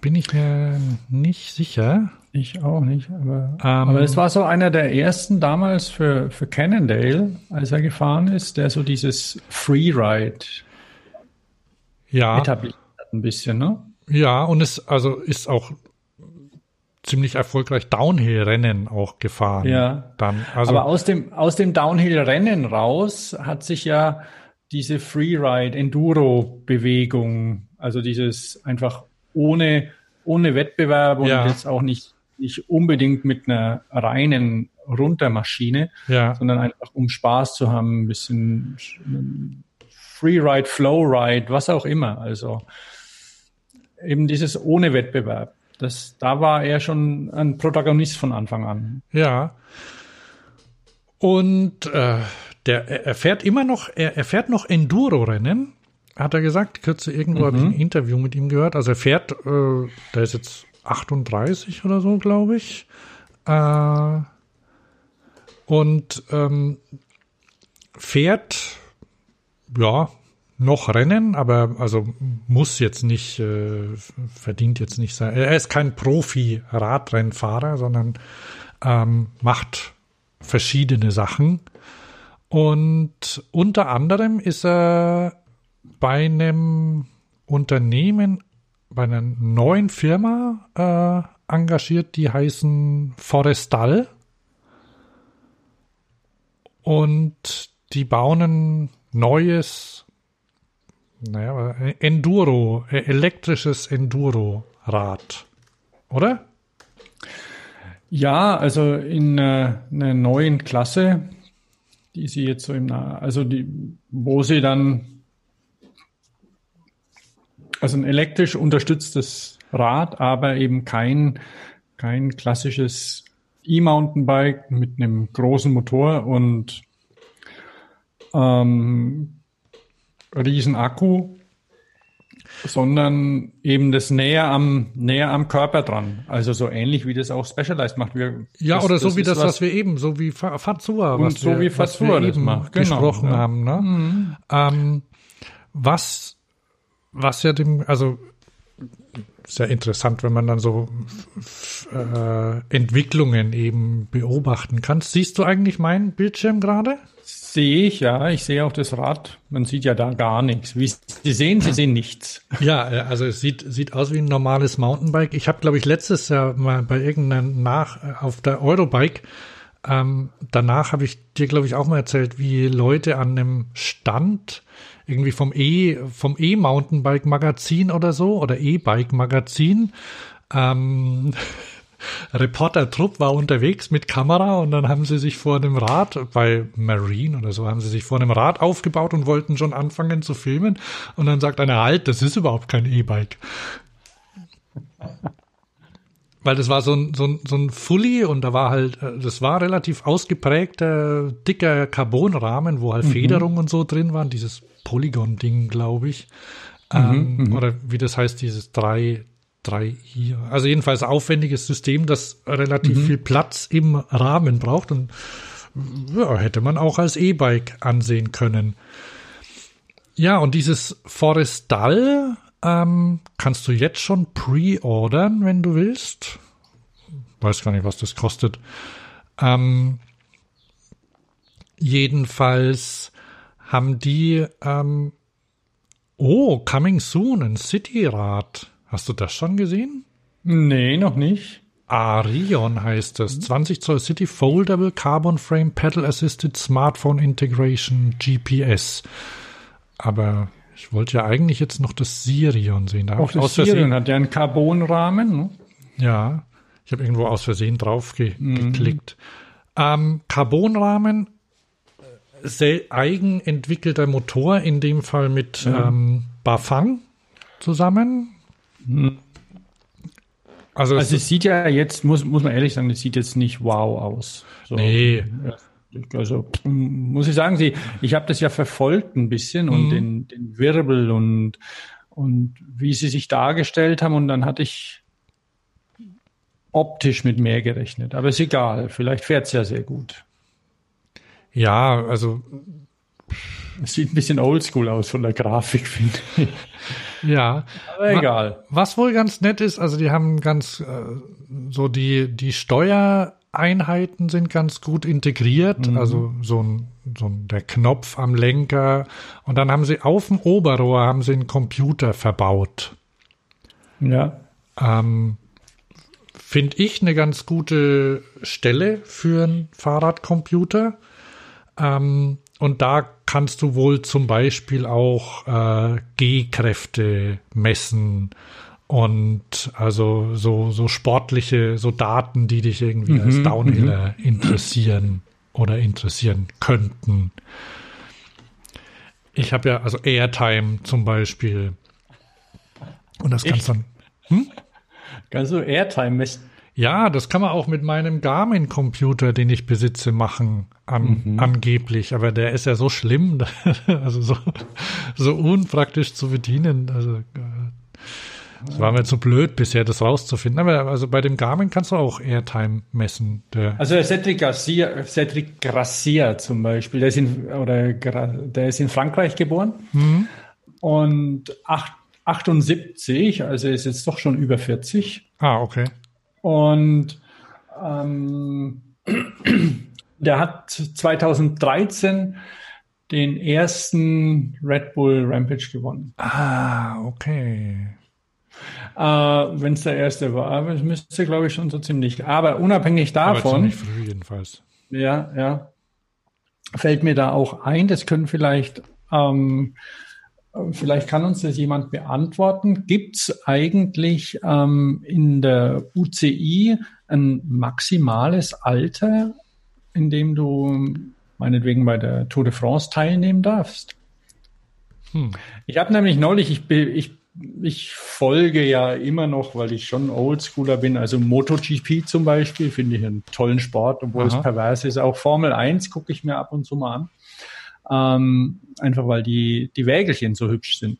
Bin ich mir nicht sicher. Ich auch nicht, aber, ähm, aber es war so einer der ersten damals für, für Cannondale, als er gefahren ist, der so dieses Freeride ja. etabliert hat ein bisschen, ne? Ja, und es also ist auch ziemlich erfolgreich Downhill-Rennen auch gefahren. Ja. Dann, also aber aus dem, aus dem Downhill-Rennen raus hat sich ja diese Freeride-Enduro-Bewegung, also dieses einfach ohne, ohne Wettbewerb und ja. jetzt auch nicht nicht unbedingt mit einer reinen Runtermaschine, ja. sondern einfach um Spaß zu haben, ein bisschen Freeride, Flowride, was auch immer. Also eben dieses ohne Wettbewerb. Das, da war er schon ein Protagonist von Anfang an. Ja. Und äh, der, er fährt immer noch, er, er fährt noch Enduro-Rennen, hat er gesagt. Kürze irgendwo mhm. habe ich ein Interview mit ihm gehört. Also er fährt, äh, der ist jetzt 38 oder so, glaube ich. Äh, und ähm, fährt, ja, noch Rennen, aber also muss jetzt nicht, äh, verdient jetzt nicht sein. Er ist kein Profi-Radrennfahrer, sondern ähm, macht verschiedene Sachen. Und unter anderem ist er bei einem Unternehmen bei einer neuen Firma äh, engagiert, die heißen Forestal. Und die bauen ein neues, naja, Enduro, äh, elektrisches Enduro-Rad. Oder? Ja, also in äh, einer neuen Klasse, die sie jetzt so im, also die, wo sie dann also ein elektrisch unterstütztes Rad, aber eben kein, kein klassisches E-Mountainbike mit einem großen Motor und ähm, riesen Akku, sondern eben das näher am näher am Körper dran. Also so ähnlich wie das auch Specialized macht. Wir, ja, das, oder so das wie das, was, was, wir eben, so wie Fazua, was so wir, wie Fazua was wir eben macht, genau, gesprochen ja. haben. Ne? Mhm. Ähm, was was ja dem, also sehr interessant, wenn man dann so äh, Entwicklungen eben beobachten kann. Siehst du eigentlich meinen Bildschirm gerade? Sehe ich, ja. Ich sehe auch das Rad. Man sieht ja da gar nichts. Wie Sie sehen, Sie sehen nichts. Ja, also es sieht, sieht aus wie ein normales Mountainbike. Ich habe, glaube ich, letztes Jahr mal bei irgendeinem Nach auf der Eurobike ähm, danach habe ich dir, glaube ich, auch mal erzählt, wie Leute an einem Stand irgendwie vom E, vom E-Mountainbike Magazin oder so oder E-Bike Magazin. Ähm, Reporter-Trupp war unterwegs mit Kamera und dann haben sie sich vor dem Rad, bei Marine oder so, haben sie sich vor einem Rad aufgebaut und wollten schon anfangen zu filmen. Und dann sagt einer, halt, das ist überhaupt kein E-Bike. Weil das war so ein, so ein, so ein Fully und da war halt, äh, das war relativ ausgeprägter, dicker Carbonrahmen, wo halt mhm. Federung und so drin waren, dieses Polygon-Ding, glaube ich. Mhm, ähm, mhm, oder wie das heißt, dieses 3, 3 i Also jedenfalls aufwendiges System, das relativ mhm. viel Platz im Rahmen braucht und ja, hätte man auch als E-Bike ansehen können. Ja, und dieses Forestal ähm, kannst du jetzt schon pre-ordern, wenn du willst. Weiß gar nicht, was das kostet. Ähm, jedenfalls haben die, ähm, oh, Coming Soon, ein Cityrad. Hast du das schon gesehen? Nee, noch nicht. Arion heißt es. 20 Zoll City Foldable Carbon Frame Pedal Assisted Smartphone Integration GPS. Aber ich wollte ja eigentlich jetzt noch das Sirion sehen. Da Auch das Sirion hat ja einen Carbonrahmen. Ne? Ja, ich habe irgendwo aus Versehen drauf ge mhm. geklickt. Ähm, Carbonrahmen, eigenentwickelter Motor, in dem Fall mit mhm. ähm, Bafang zusammen. Mhm. Also, also es sieht ja jetzt, muss, muss man ehrlich sagen, es sieht jetzt nicht wow aus. So, nee. Also muss ich sagen, sie, ich habe das ja verfolgt ein bisschen mhm. und den, den Wirbel und, und wie sie sich dargestellt haben und dann hatte ich optisch mit mehr gerechnet. Aber ist egal, vielleicht fährt es ja sehr gut. Ja, also es sieht ein bisschen oldschool aus von der Grafik, finde ich. Ja. Aber egal. Was wohl ganz nett ist, also die haben ganz äh, so die, die Steuereinheiten sind ganz gut integriert. Mhm. Also so ein, so ein, der Knopf am Lenker. Und dann haben sie auf dem Oberrohr haben sie einen Computer verbaut. Ja. Ähm, Finde ich eine ganz gute Stelle für einen Fahrradcomputer. Ähm, und da kannst du wohl zum Beispiel auch äh, G-Kräfte messen und also so, so sportliche, so Daten, die dich irgendwie mhm, als Downhiller mhm. interessieren oder interessieren könnten. Ich habe ja also Airtime zum Beispiel. Und das kannst dann. Hm? Kannst du Airtime messen? Ja, das kann man auch mit meinem Garmin-Computer, den ich besitze, machen, an, mhm. angeblich. Aber der ist ja so schlimm, also so, so unpraktisch zu bedienen. Also, es war mir zu blöd bisher, das rauszufinden. Aber also bei dem Garmin kannst du auch Airtime messen. also der Cedric Garcia, Cedric Garcia zum Beispiel, der ist in, oder, der ist in Frankreich geboren mhm. und 8, 78, also ist jetzt doch schon über 40. Ah, okay. Und ähm, der hat 2013 den ersten Red Bull Rampage gewonnen. Ah, okay. Äh, Wenn es der erste war, aber es müsste, glaube ich, schon so ziemlich. Aber unabhängig davon. Aber ziemlich früh jedenfalls. Ja, ja. Fällt mir da auch ein, das können vielleicht ähm, Vielleicht kann uns das jemand beantworten. Gibt es eigentlich ähm, in der UCI ein maximales Alter, in dem du meinetwegen bei der Tour de France teilnehmen darfst? Hm. Ich habe nämlich neulich, ich, ich, ich folge ja immer noch, weil ich schon Oldschooler bin, also MotoGP zum Beispiel, finde ich einen tollen Sport, obwohl Aha. es pervers ist. Auch Formel 1 gucke ich mir ab und zu mal an ähm, einfach weil die, die Wägelchen so hübsch sind.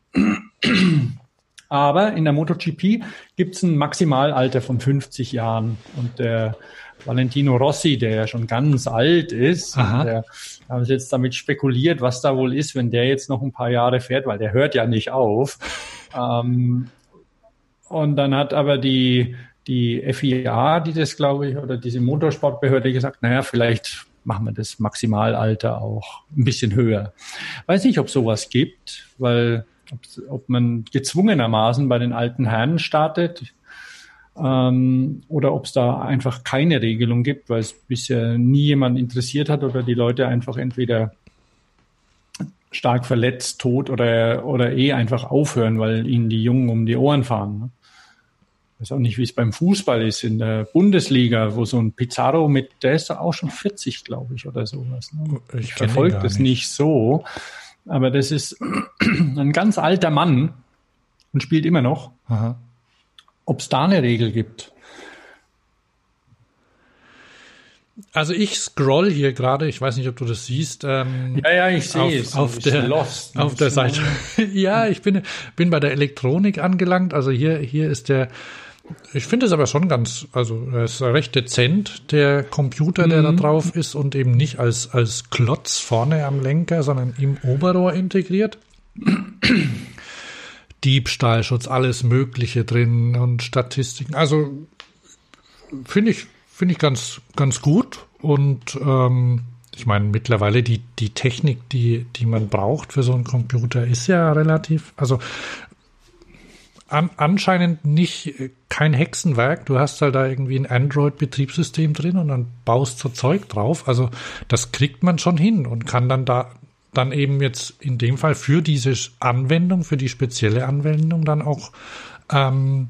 Aber in der MotoGP gibt es ein Maximalalter von 50 Jahren und der Valentino Rossi, der ja schon ganz alt ist, der haben sie jetzt damit spekuliert, was da wohl ist, wenn der jetzt noch ein paar Jahre fährt, weil der hört ja nicht auf. ähm, und dann hat aber die, die FIA, die das glaube ich, oder diese Motorsportbehörde gesagt, naja, vielleicht machen wir das Maximalalter auch ein bisschen höher. Weiß nicht, ob sowas gibt, weil ob man gezwungenermaßen bei den alten Herren startet ähm, oder ob es da einfach keine Regelung gibt, weil es bisher nie jemand interessiert hat oder die Leute einfach entweder stark verletzt, tot oder, oder eh einfach aufhören, weil ihnen die Jungen um die Ohren fahren. Ne? weiß auch nicht, wie es beim Fußball ist in der Bundesliga, wo so ein Pizarro mit, der ist auch schon 40, glaube ich, oder sowas. Ne? Ich, ich verfolge das nicht. nicht so, aber das ist ein ganz alter Mann und spielt immer noch. Ob es da eine Regel gibt? Also ich scroll hier gerade, ich weiß nicht, ob du das siehst. Ähm, ja, ja, ich sehe es. Auf der, lost, auf der Seite. ja, ich bin, bin bei der Elektronik angelangt. Also hier, hier ist der ich finde es aber schon ganz, also er ist recht dezent, der Computer, der mhm. da drauf ist und eben nicht als, als Klotz vorne am Lenker, sondern im Oberrohr integriert. Diebstahlschutz, alles Mögliche drin und Statistiken. Also finde ich, finde ich ganz, ganz gut und ähm, ich meine, mittlerweile die, die Technik, die, die man braucht für so einen Computer, ist ja relativ, also an, anscheinend nicht äh, kein Hexenwerk. Du hast halt da irgendwie ein Android-Betriebssystem drin und dann baust so Zeug drauf. Also das kriegt man schon hin und kann dann da dann eben jetzt in dem Fall für diese Anwendung, für die spezielle Anwendung dann auch ähm,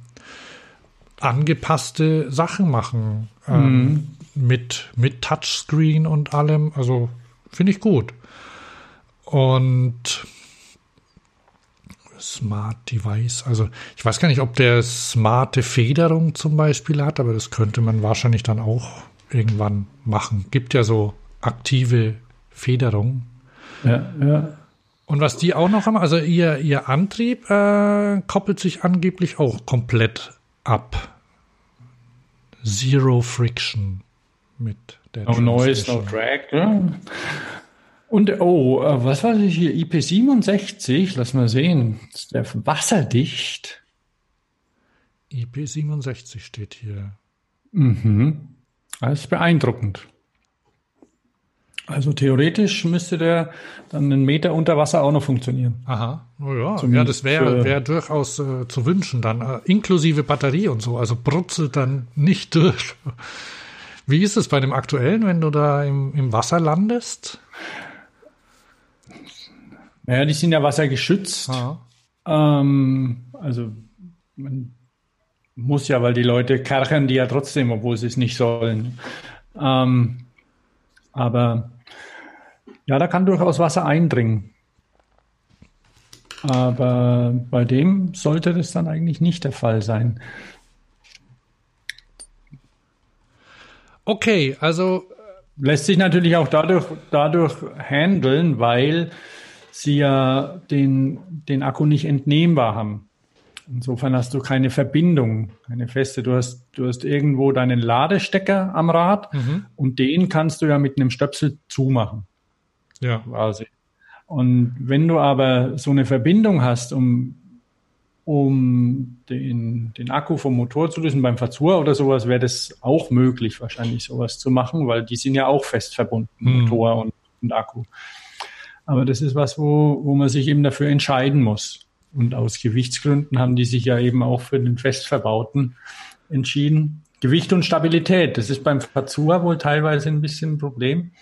angepasste Sachen machen. Ähm, mhm. mit, mit Touchscreen und allem. Also finde ich gut. Und Smart Device. Also ich weiß gar nicht, ob der smarte Federung zum Beispiel hat, aber das könnte man wahrscheinlich dann auch irgendwann machen. Gibt ja so aktive Federung. Ja, ja. Und was die auch noch haben, also ihr, ihr Antrieb äh, koppelt sich angeblich auch komplett ab. Zero Friction mit der No Noise, no Drag. Ne? Und oh, äh, was war das hier? IP67, lass mal sehen. Ist der wasserdicht? IP67 steht hier. Mhm. Das ist beeindruckend. Also theoretisch müsste der dann einen Meter unter Wasser auch noch funktionieren. Aha, oh ja, Zum, ja, das wäre wär durchaus äh, zu wünschen dann, äh, inklusive Batterie und so. Also brutzelt dann nicht durch. Wie ist es bei dem aktuellen, wenn du da im, im Wasser landest? Naja, die sind ja wassergeschützt. Ähm, also man muss ja, weil die Leute kerchern die ja trotzdem, obwohl sie es nicht sollen. Ähm, aber ja, da kann durchaus Wasser eindringen. Aber bei dem sollte das dann eigentlich nicht der Fall sein. Okay, also lässt sich natürlich auch dadurch, dadurch handeln, weil sie ja den, den Akku nicht entnehmbar haben. Insofern hast du keine Verbindung, keine feste. Du hast, du hast irgendwo deinen Ladestecker am Rad mhm. und den kannst du ja mit einem Stöpsel zumachen. Ja. Quasi. Und wenn du aber so eine Verbindung hast, um, um den, den Akku vom Motor zu lösen beim Verzur oder sowas, wäre das auch möglich, wahrscheinlich sowas zu machen, weil die sind ja auch fest verbunden, mhm. Motor und, und Akku. Aber das ist was, wo, wo man sich eben dafür entscheiden muss. Und aus Gewichtsgründen haben die sich ja eben auch für den Festverbauten entschieden. Gewicht und Stabilität, das ist beim Fazua wohl teilweise ein bisschen ein Problem.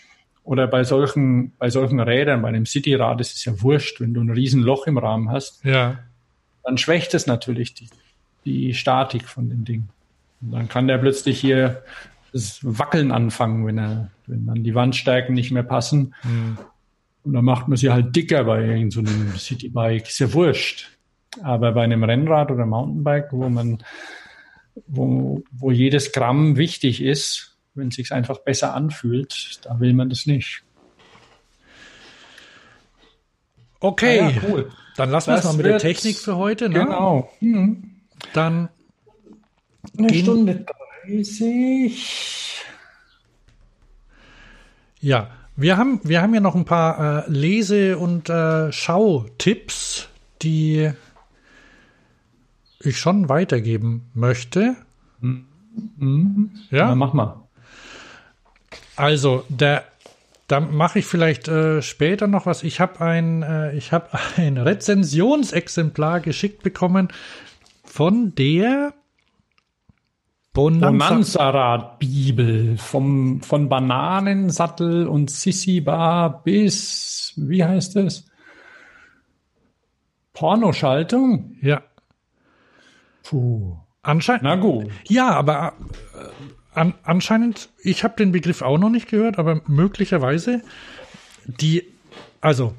Oder bei solchen, bei solchen Rädern, bei einem Cityrad, das ist ja wurscht, wenn du ein Riesenloch im Rahmen hast, ja. dann schwächt es natürlich die, die Statik von dem Ding. Und dann kann der plötzlich hier das Wackeln anfangen, wenn er, wenn dann die Wandstärken nicht mehr passen. Mhm. Und dann macht man sie halt dicker bei irgendeinem so Citybike. Ist ja wurscht. Aber bei einem Rennrad oder Mountainbike, wo man, wo, wo jedes Gramm wichtig ist, wenn es sich einfach besser anfühlt, da will man das nicht. Okay, ah ja, cool. Dann lassen wir es mal mit der Technik für heute. Ne? Genau. Mhm. Dann eine Stunde 30. Ja, wir haben, wir haben ja noch ein paar äh, Lese- und äh, Schautipps, die ich schon weitergeben möchte. Mhm. Ja? ja, mach mal. Also, der, da mache ich vielleicht äh, später noch was. Ich habe ein, äh, ich habe ein Rezensionsexemplar geschickt bekommen von der Bonanza-Rad-Bibel vom, von Bananensattel und Sissi-Bar bis, wie heißt es? Pornoschaltung? Ja. Puh. Anscheinend. Na gut. Ja, aber äh, an, anscheinend, ich habe den Begriff auch noch nicht gehört, aber möglicherweise die, also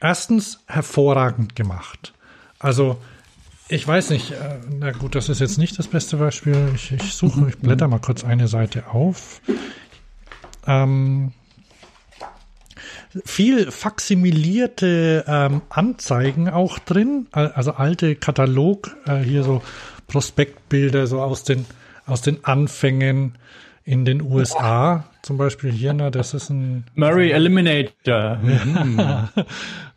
erstens hervorragend gemacht. Also ich weiß nicht, äh, na gut, das ist jetzt nicht das beste Beispiel. Ich, ich suche, ich blätter mal kurz eine Seite auf. Ähm, viel faximilierte ähm, Anzeigen auch drin, also alte Katalog, äh, hier so Prospektbilder so aus den aus den Anfängen in den USA, zum Beispiel hier, na, das ist ein Murray Eliminator.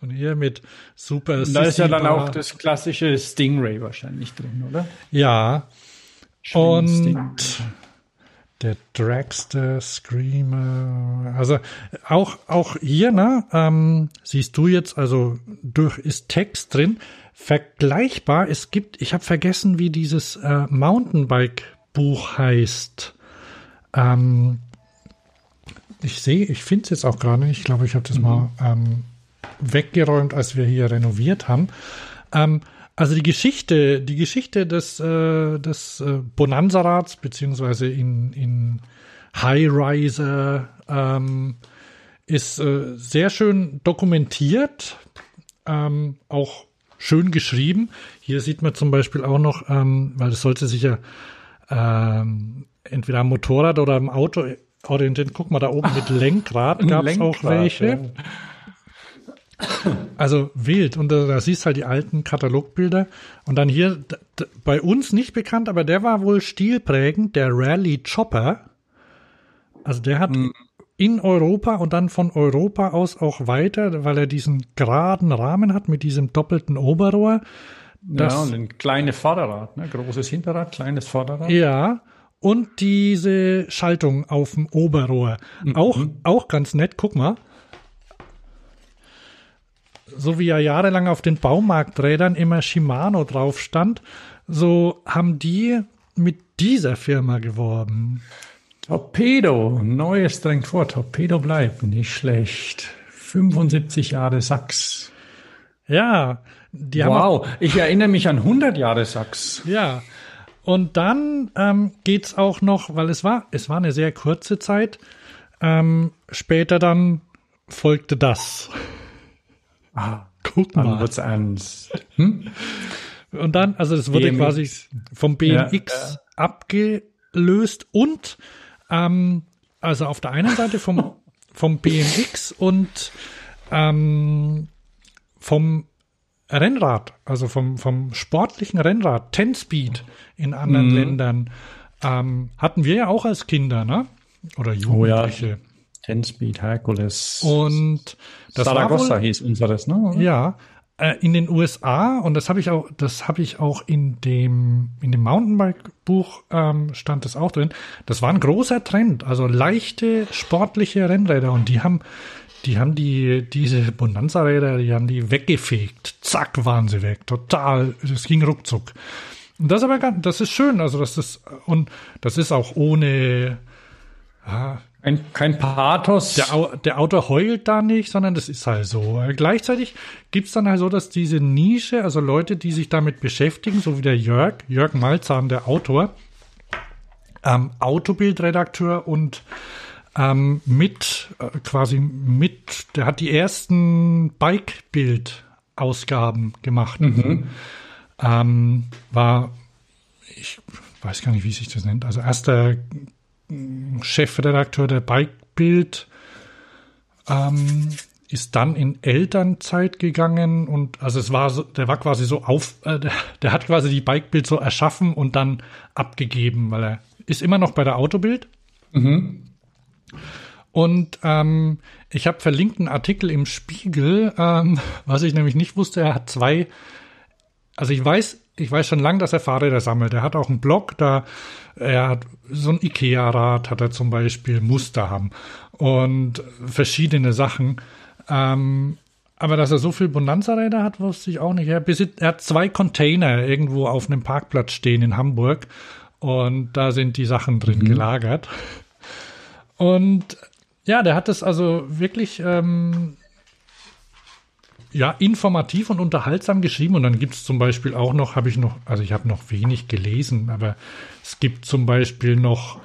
Und hier mit Super Da ist ja dann auch das klassische Stingray wahrscheinlich drin, oder? Ja. Und Der Dragster, Screamer. Also auch, auch hier, ne, ähm, siehst du jetzt, also durch ist Text drin. Vergleichbar, es gibt, ich habe vergessen, wie dieses äh, Mountainbike-Buch heißt. Ähm, ich sehe, ich finde es jetzt auch gerade nicht. Ich glaube, ich habe das mhm. mal ähm, weggeräumt, als wir hier renoviert haben. Ähm, also die Geschichte, die Geschichte des, äh, des äh, Bonanza-Rads, beziehungsweise in, in High Riser, ähm, ist äh, sehr schön dokumentiert, ähm, auch schön geschrieben. Hier sieht man zum Beispiel auch noch, ähm, weil es sollte sich ja ähm, entweder am Motorrad oder am Auto orientieren. Guck mal, da oben mit Lenkrad gab es auch welche. Ja. Also wild. Und da, da siehst halt die alten Katalogbilder. Und dann hier, bei uns nicht bekannt, aber der war wohl stilprägend, der Rally Chopper. Also der hat mhm. in Europa und dann von Europa aus auch weiter, weil er diesen geraden Rahmen hat mit diesem doppelten Oberrohr. Das, ja, und ein kleines Vorderrad, ne? großes Hinterrad, kleines Vorderrad. Ja, und diese Schaltung auf dem Oberrohr. Mhm. Auch, auch ganz nett, guck mal so wie ja jahrelang auf den Baumarkträdern immer Shimano drauf stand, so haben die mit dieser Firma geworben. Torpedo, neues drängt vor, Torpedo bleibt, nicht schlecht. 75 Jahre Sachs. Ja, die haben. Wow, ich erinnere mich an 100 Jahre Sachs. Ja. Und dann ähm, geht's auch noch, weil es war, es war eine sehr kurze Zeit. Ähm, später dann folgte das. Ah, guck mal. Dann wird's ernst. Hm? Und dann, also das wurde BMX. quasi vom BMX ja. abgelöst und ähm, also auf der einen Seite vom, vom BMX und ähm, vom Rennrad, also vom, vom sportlichen Rennrad, Ten Speed in anderen mhm. Ländern, ähm, hatten wir ja auch als Kinder, ne? Oder Jugendliche. Oh ja. Ten-Speed, Hercules. Und das Saragossa wohl, hieß unseres, ne? Ja, äh, in den USA und das habe ich auch, das habe ich auch in dem in dem Mountainbike-Buch ähm, stand das auch drin. Das war ein großer Trend, also leichte sportliche Rennräder und die haben die haben die diese Bonanza-Räder, die haben die weggefegt. Zack, waren sie weg. Total, das ging ruckzuck. Und das aber ganz, das ist schön, also das ist und das ist auch ohne ja, ein, kein Pathos. Der, der Autor heult da nicht, sondern das ist halt so. Gleichzeitig gibt's dann halt so, dass diese Nische, also Leute, die sich damit beschäftigen, so wie der Jörg, Jörg Malzahn, der Autor, ähm, Autobildredakteur und ähm, mit, äh, quasi mit, der hat die ersten Bike-Bild-Ausgaben gemacht. Mhm. Ähm, war, ich weiß gar nicht, wie sich das nennt, also erster Chefredakteur der Bikebild, ähm, ist dann in Elternzeit gegangen und also es war so, der war quasi so auf, äh, der, der, hat quasi die Bikebild so erschaffen und dann abgegeben, weil er ist immer noch bei der Autobild. Mhm. Und ähm, ich habe verlinkt einen Artikel im Spiegel, ähm, was ich nämlich nicht wusste, er hat zwei, also ich weiß, ich weiß schon lange, dass er Fahrräder sammelt. Er hat auch einen Blog, da er hat so ein Ikea-Rad, hat er zum Beispiel Muster haben und verschiedene Sachen. Ähm, aber dass er so viel Bonanza-Räder hat, wusste ich auch nicht. Er, besitzt, er hat zwei Container irgendwo auf einem Parkplatz stehen in Hamburg und da sind die Sachen drin mhm. gelagert. Und ja, der hat das also wirklich ähm, ja, informativ und unterhaltsam geschrieben. Und dann gibt es zum Beispiel auch noch, habe ich noch, also ich habe noch wenig gelesen, aber es gibt zum Beispiel noch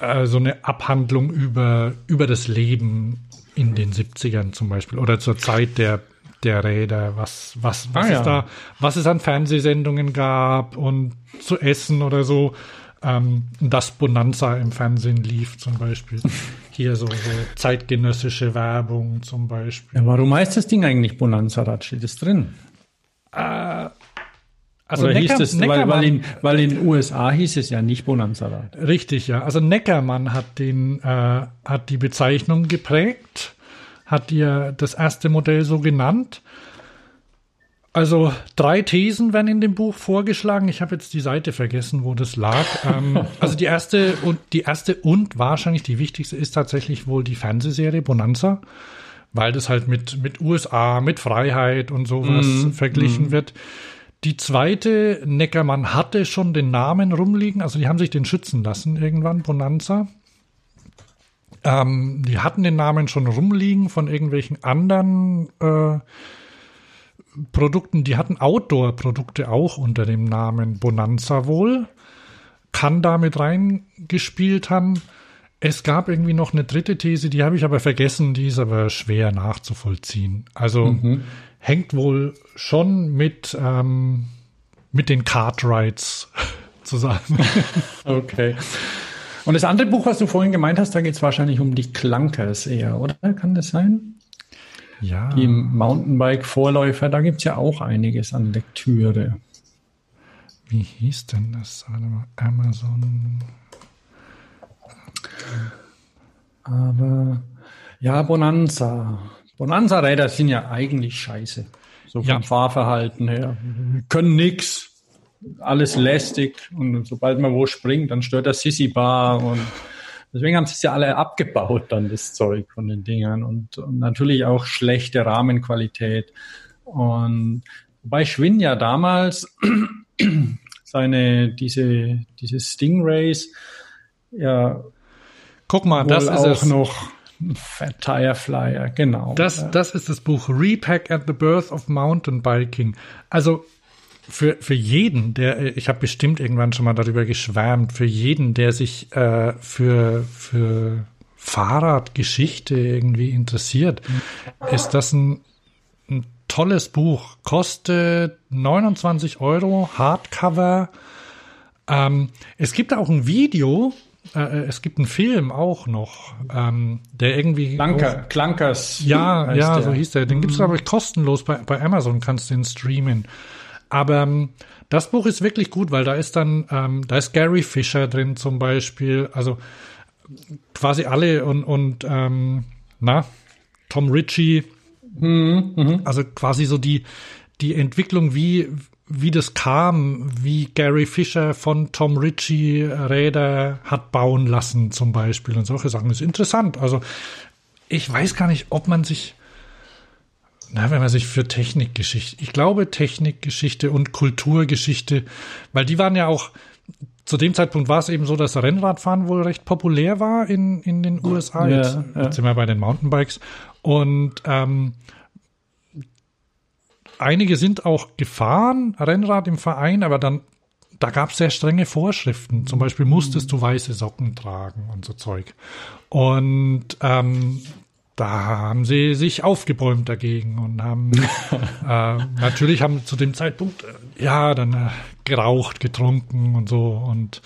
äh, so eine Abhandlung über, über das Leben in den 70ern zum Beispiel oder zur Zeit der, der Räder, was, was, was ah, es ja. da, was es an Fernsehsendungen gab und zu essen oder so ähm, das Bonanza im Fernsehen lief zum Beispiel. Hier so, so zeitgenössische Werbung zum Beispiel. Ja, warum heißt das Ding eigentlich Bonanza? Da steht es drin. Äh, also Oder Neckar, hieß es, weil, weil, in, weil in den USA hieß es ja nicht Bonanza-Rad. Richtig, ja. Also Neckermann hat den, äh, hat die Bezeichnung geprägt, hat ihr das erste Modell so genannt. Also drei Thesen werden in dem Buch vorgeschlagen. Ich habe jetzt die Seite vergessen, wo das lag. ähm, also die erste und die erste und wahrscheinlich die wichtigste ist tatsächlich wohl die Fernsehserie Bonanza, weil das halt mit mit USA, mit Freiheit und sowas mm, verglichen mm. wird. Die zweite, Neckermann hatte schon den Namen rumliegen, also die haben sich den schützen lassen irgendwann, Bonanza. Ähm, die hatten den Namen schon rumliegen von irgendwelchen anderen äh, Produkten, die hatten Outdoor-Produkte auch unter dem Namen Bonanza wohl. Kann damit reingespielt haben. Es gab irgendwie noch eine dritte These, die habe ich aber vergessen, die ist aber schwer nachzuvollziehen. Also mhm. hängt wohl schon mit, ähm, mit den Cartwrights zusammen. okay. Und das andere Buch, was du vorhin gemeint hast, da geht es wahrscheinlich um die Klankers eher, oder? Kann das sein? Ja. Die Mountainbike-Vorläufer, da gibt es ja auch einiges an Lektüre. Wie hieß denn das? Amazon. Aber ja, Bonanza. Bonanza-Räder sind ja eigentlich scheiße. So vom ja. Fahrverhalten her. Wir können nix. Alles lästig. Und sobald man wo springt, dann stört das Sissy-Bar und Deswegen haben sie es ja alle abgebaut, dann das Zeug von den Dingern und, und natürlich auch schlechte Rahmenqualität. Und wobei Schwinn ja damals seine, diese, diese Stingrays, ja. Guck mal, das ist auch es. noch Fat Tire Flyer, genau. Das, das ist das Buch Repack at the Birth of Mountain Biking. Also für, für jeden, der, ich habe bestimmt irgendwann schon mal darüber geschwärmt, für jeden, der sich äh, für, für Fahrradgeschichte irgendwie interessiert, ist das ein, ein tolles Buch. Kostet 29 Euro, Hardcover. Ähm, es gibt auch ein Video, äh, es gibt einen Film auch noch, ähm, der irgendwie. Klanker, Klankers. Ja, ja, der. so hieß der. Den gibt's mhm. aber kostenlos bei, bei Amazon, kannst du den streamen. Aber ähm, das Buch ist wirklich gut, weil da ist dann, ähm, da ist Gary Fisher drin zum Beispiel, also quasi alle und, und ähm, na, Tom Ritchie, mhm, mh. also quasi so die, die Entwicklung, wie, wie das kam, wie Gary Fisher von Tom Ritchie Räder hat bauen lassen zum Beispiel und solche Sachen. Ist interessant. Also ich weiß gar nicht, ob man sich na, wenn man sich für Technikgeschichte, ich glaube Technikgeschichte und Kulturgeschichte, weil die waren ja auch, zu dem Zeitpunkt war es eben so, dass Rennradfahren wohl recht populär war in, in den USA. Ja, jetzt, ja. jetzt sind wir bei den Mountainbikes. Und ähm, einige sind auch gefahren, Rennrad im Verein, aber dann, da gab es sehr strenge Vorschriften. Zum Beispiel musstest du weiße Socken tragen und so Zeug. Und ähm, da haben sie sich aufgebäumt dagegen und haben äh, natürlich haben zu dem Zeitpunkt äh, ja dann äh, geraucht, getrunken und so und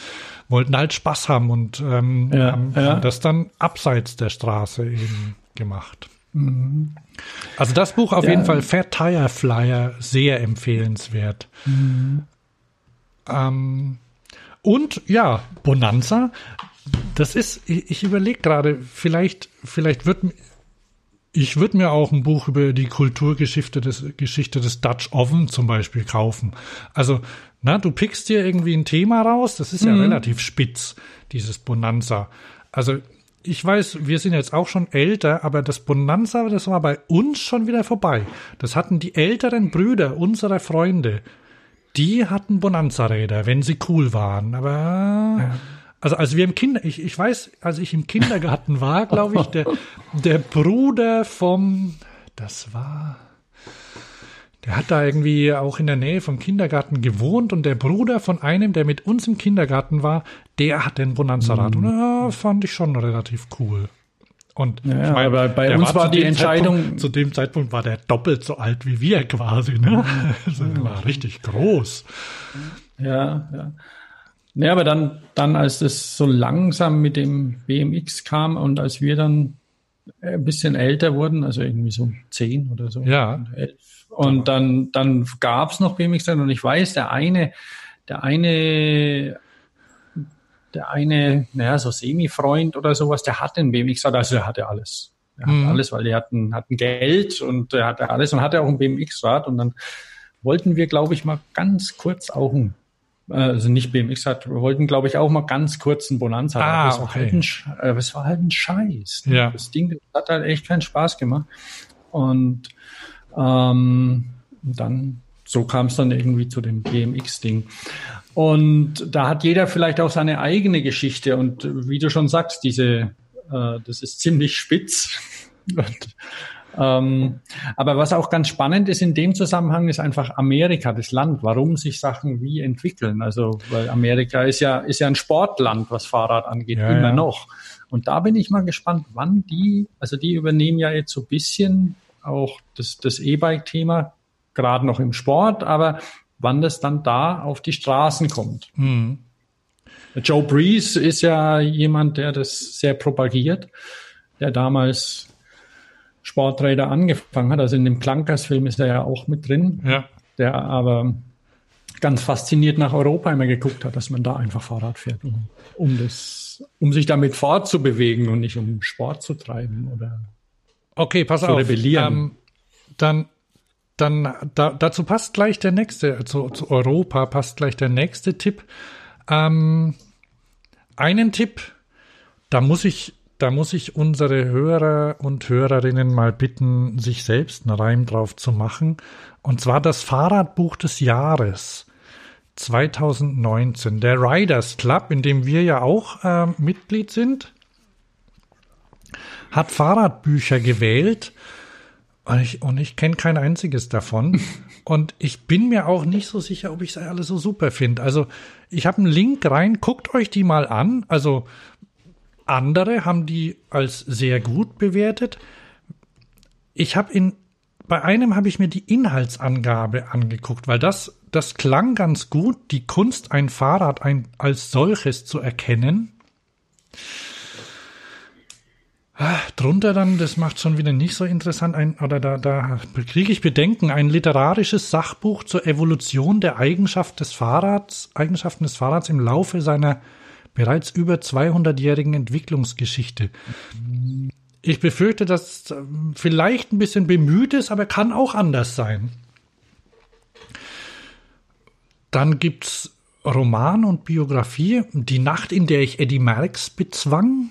wollten halt Spaß haben und ähm, ja, haben, ja. haben, das dann abseits der Straße eben gemacht. Mhm. Also das Buch auf ja. jeden Fall Fair Tire Flyer sehr empfehlenswert. Mhm. Ähm, und ja, Bonanza, das ist, ich, ich überlege gerade, vielleicht, vielleicht wird ich würde mir auch ein Buch über die Kulturgeschichte des, Geschichte des Dutch Oven zum Beispiel kaufen. Also, na, du pickst dir irgendwie ein Thema raus, das ist ja mhm. relativ spitz, dieses Bonanza. Also, ich weiß, wir sind jetzt auch schon älter, aber das Bonanza, das war bei uns schon wieder vorbei. Das hatten die älteren Brüder unserer Freunde. Die hatten Bonanza-Räder, wenn sie cool waren. Aber ja. Also als wir im Kinder, ich, ich weiß, als ich im Kindergarten war, glaube ich, der, der Bruder vom, das war, der hat da irgendwie auch in der Nähe vom Kindergarten gewohnt und der Bruder von einem, der mit uns im Kindergarten war, der hat den Bonanza-Rad. Mhm. Und ja, fand ich schon relativ cool. Und ja, ich meine, aber bei uns war, war die Entscheidung. Zeitpunkt, zu dem Zeitpunkt war der doppelt so alt wie wir quasi, ne? Also, er war richtig groß. Ja, ja. Ja, aber dann, dann, als das so langsam mit dem BMX kam und als wir dann ein bisschen älter wurden, also irgendwie so zehn oder so. Ja. Und dann, dann gab's noch BMX und ich weiß, der eine, der eine, der eine, naja, so Semi-Freund oder sowas, der hatte einen BMX, also er hatte alles. Er hatte mhm. alles, weil die hatten, hatten Geld und er hatte alles und hatte auch ein BMX-Rad und dann wollten wir, glaube ich, mal ganz kurz auch ein also nicht BMX hat, wir wollten, glaube ich, auch mal ganz kurz einen Bonanza. Ah, das okay. War halt ein, äh, es war halt ein Scheiß. Ja. Das Ding das hat halt echt keinen Spaß gemacht. Und ähm, dann, so kam es dann irgendwie zu dem BMX-Ding. Und da hat jeder vielleicht auch seine eigene Geschichte. Und äh, wie du schon sagst, diese, äh, das ist ziemlich spitz. Und, ähm, aber was auch ganz spannend ist in dem Zusammenhang, ist einfach Amerika, das Land, warum sich Sachen wie entwickeln. Also, weil Amerika ist ja, ist ja ein Sportland, was Fahrrad angeht, Ja, immer ja. noch. Und da bin ich mal gespannt, wann die, also die übernehmen ja jetzt so ein bisschen auch das, das E-Bike-Thema, gerade noch im Sport, aber wann das dann da auf die Straßen kommt. Hm. Joe Breeze ist ja jemand, der das sehr propagiert, der damals Sporträder angefangen hat. Also in dem Klankers-Film ist er ja auch mit drin, Ja. der aber ganz fasziniert nach Europa immer geguckt hat, dass man da einfach Fahrrad fährt, um, um das, um sich damit fortzubewegen und nicht um Sport zu treiben oder Okay, pass Zu auf. rebellieren. Ähm, dann, dann, da, dazu passt gleich der nächste, zu, zu Europa passt gleich der nächste Tipp. Ähm, einen Tipp, da muss ich, da muss ich unsere Hörer und Hörerinnen mal bitten, sich selbst einen Reim drauf zu machen. Und zwar das Fahrradbuch des Jahres. 2019, der Riders Club, in dem wir ja auch äh, Mitglied sind, hat Fahrradbücher gewählt und ich, und ich kenne kein einziges davon. und ich bin mir auch nicht so sicher, ob ich sie alle so super finde. Also ich habe einen Link rein, guckt euch die mal an. Also andere haben die als sehr gut bewertet. Ich habe in bei einem habe ich mir die Inhaltsangabe angeguckt, weil das das klang ganz gut, die Kunst ein Fahrrad ein, als solches zu erkennen. Ah, Drunter dann, das macht schon wieder nicht so interessant, ein, oder da, da kriege ich Bedenken, ein literarisches Sachbuch zur Evolution der Eigenschaft des Fahrrads, Eigenschaften des Fahrrads im Laufe seiner bereits über 200-jährigen Entwicklungsgeschichte. Ich befürchte, dass es vielleicht ein bisschen bemüht ist, aber kann auch anders sein. Dann gibt's Roman und Biografie. Die Nacht, in der ich Eddie Merckx bezwang.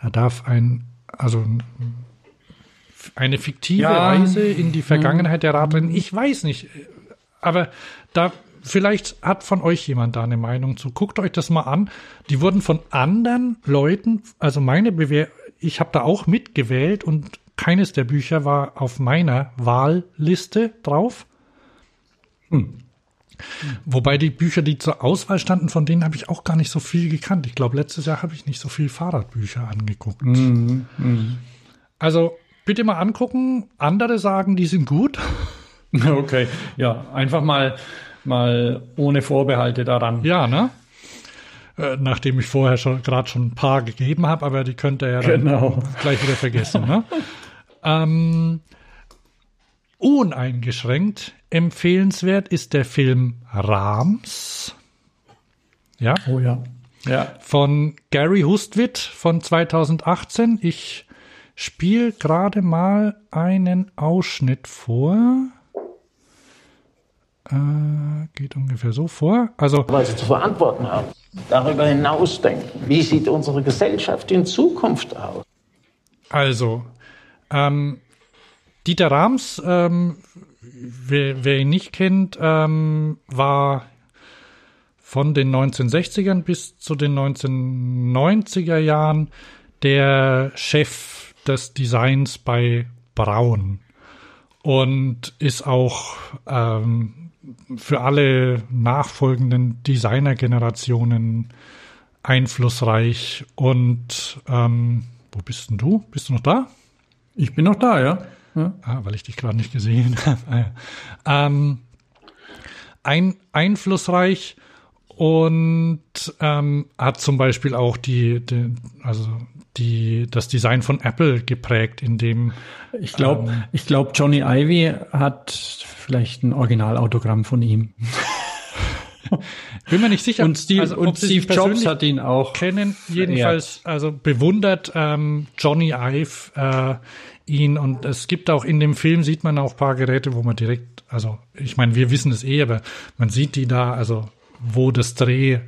Er darf ein, also eine fiktive Ja. Reise in die Vergangenheit der Radrennen. Ich weiß nicht, aber da vielleicht hat von euch jemand da eine Meinung zu. Guckt euch das mal an. Die wurden von anderen Leuten, also meine Bewer ich habe da auch mitgewählt und keines der Bücher war auf meiner Wahlliste drauf. Wobei die Bücher, die zur Auswahl standen, von denen habe ich auch gar nicht so viel gekannt. Ich glaube, letztes Jahr habe ich nicht so viel Fahrradbücher angeguckt. Also bitte mal angucken. Andere sagen, die sind gut. Okay, ja, einfach mal, mal ohne Vorbehalte daran. Ja, ne? Äh, nachdem ich vorher schon gerade schon ein paar gegeben habe, aber die könnt ihr ja dann Genau. gleich wieder vergessen. Ne? ähm, uneingeschränkt empfehlenswert ist der Film Rams. Ja, Oh ja. Ja. von Gary Hustwit von 2018. Ich spiele gerade mal einen Ausschnitt vor. Äh, geht ungefähr so vor. Also was sie zu verantworten haben. Darüber hinaus denken. Wie sieht unsere Gesellschaft in Zukunft aus? Also, ähm, Dieter Rams, ähm, wer, wer ihn nicht kennt, ähm, war von den 1960ern bis zu den 1990er Jahren der Chef des Designs bei Braun und ist auch ähm, für alle nachfolgenden Designergenerationen einflussreich. Und ähm, wo bist denn du? Bist du noch da? Ich bin noch da, ja. ja. Ah, weil ich dich gerade nicht gesehen habe. Ähm, ein, einflussreich und ähm, hat zum Beispiel auch die, die, also die, das Design von Apple geprägt, in dem Ich glaube, ich glaube, Johnny Ivy hat vielleicht ein Originalautogramm von ihm. Bin mir nicht sicher. Und Steve, also, und Steve Jobs hat ihn auch. kennen. Jedenfalls, also bewundert ähm, Johnny Ive äh, ihn und es gibt auch in dem Film sieht man auch paar Geräte, wo man direkt, also ich meine, wir wissen es eh, aber man sieht die da, also wo das Dreh,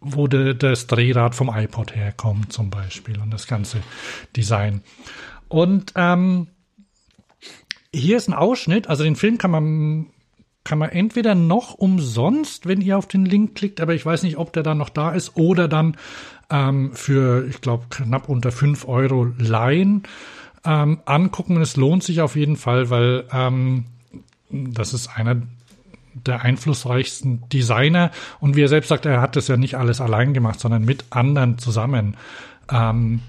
wo de, das Drehrad vom iPod herkommt zum Beispiel und das ganze Design. Und ähm, hier ist ein Ausschnitt, also den Film kann man kann man entweder noch umsonst, wenn ihr auf den Link klickt, aber ich weiß nicht, ob der dann noch da ist, oder dann ähm, für, ich glaube, knapp unter fünf Euro leihen, ähm, angucken. Es lohnt sich auf jeden Fall, weil ähm, das ist einer der einflussreichsten Designer. Und wie er selbst sagt, er hat das ja nicht alles allein gemacht, sondern mit anderen zusammen. Ähm,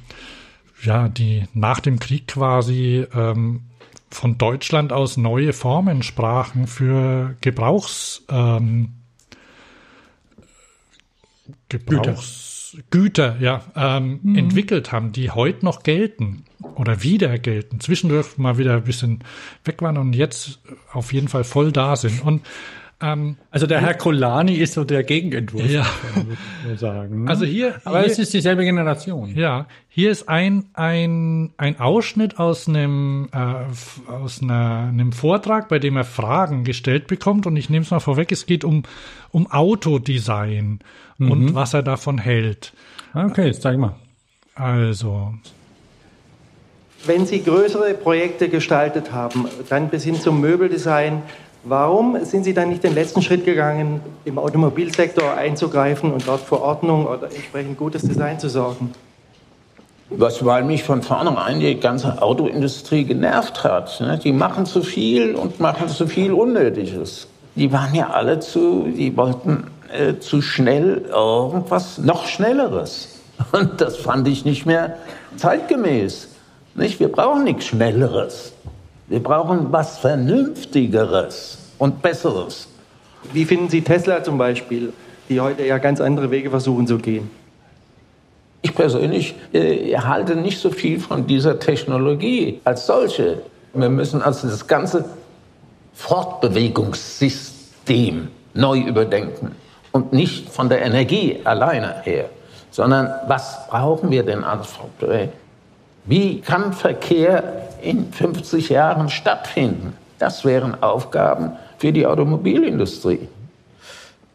ja, die nach dem Krieg quasi ähm, von Deutschland aus neue Formen sprachen für Gebrauchs ähm, Gebrauchsgüter, Güter, ja, ähm, Mhm. entwickelt haben, die heute noch gelten oder wieder gelten. Zwischendurch mal wieder ein bisschen weg waren und jetzt auf jeden Fall voll da sind. Und ähm, Also der Herr Colani ist so der Gegenentwurf, Ja. würde ich sagen. ne? also hier, Aber hier es ist dieselbe Generation. Ja, hier ist ein, ein, ein Ausschnitt aus einem, äh, aus einer, einem Vortrag, bei dem er Fragen gestellt bekommt. Und ich nehme es mal vorweg, es geht um, um Autodesign und was er davon hält. Okay, jetzt zeig mal. Also, Wenn Sie größere Projekte gestaltet haben, dann bis hin zum Möbeldesign, warum sind Sie dann nicht den letzten Schritt gegangen, im Automobilsektor einzugreifen und dort für Ordnung oder entsprechend gutes Design zu sorgen? Was, weil mich von vornherein die ganze Autoindustrie genervt hat. Ne? Die machen zu viel und machen zu viel Unnötiges. Die waren ja alle zu, die wollten äh, zu schnell irgendwas noch Schnelleres. Und das fand ich nicht mehr zeitgemäß. Nicht? Wir brauchen nichts Schnelleres. Wir brauchen was Vernünftigeres und Besseres. Wie finden Sie Tesla zum Beispiel, die heute ja ganz andere Wege versuchen zu gehen? Ich persönlich äh, halte nicht so viel von dieser Technologie als solche. Wir müssen also das ganze Fortbewegungssystem neu überdenken und nicht von der Energie alleine her, sondern was brauchen wir denn als Fortbewegung? Wie kann Verkehr in 50 Jahren stattfinden? Das wären Aufgaben für die Automobilindustrie.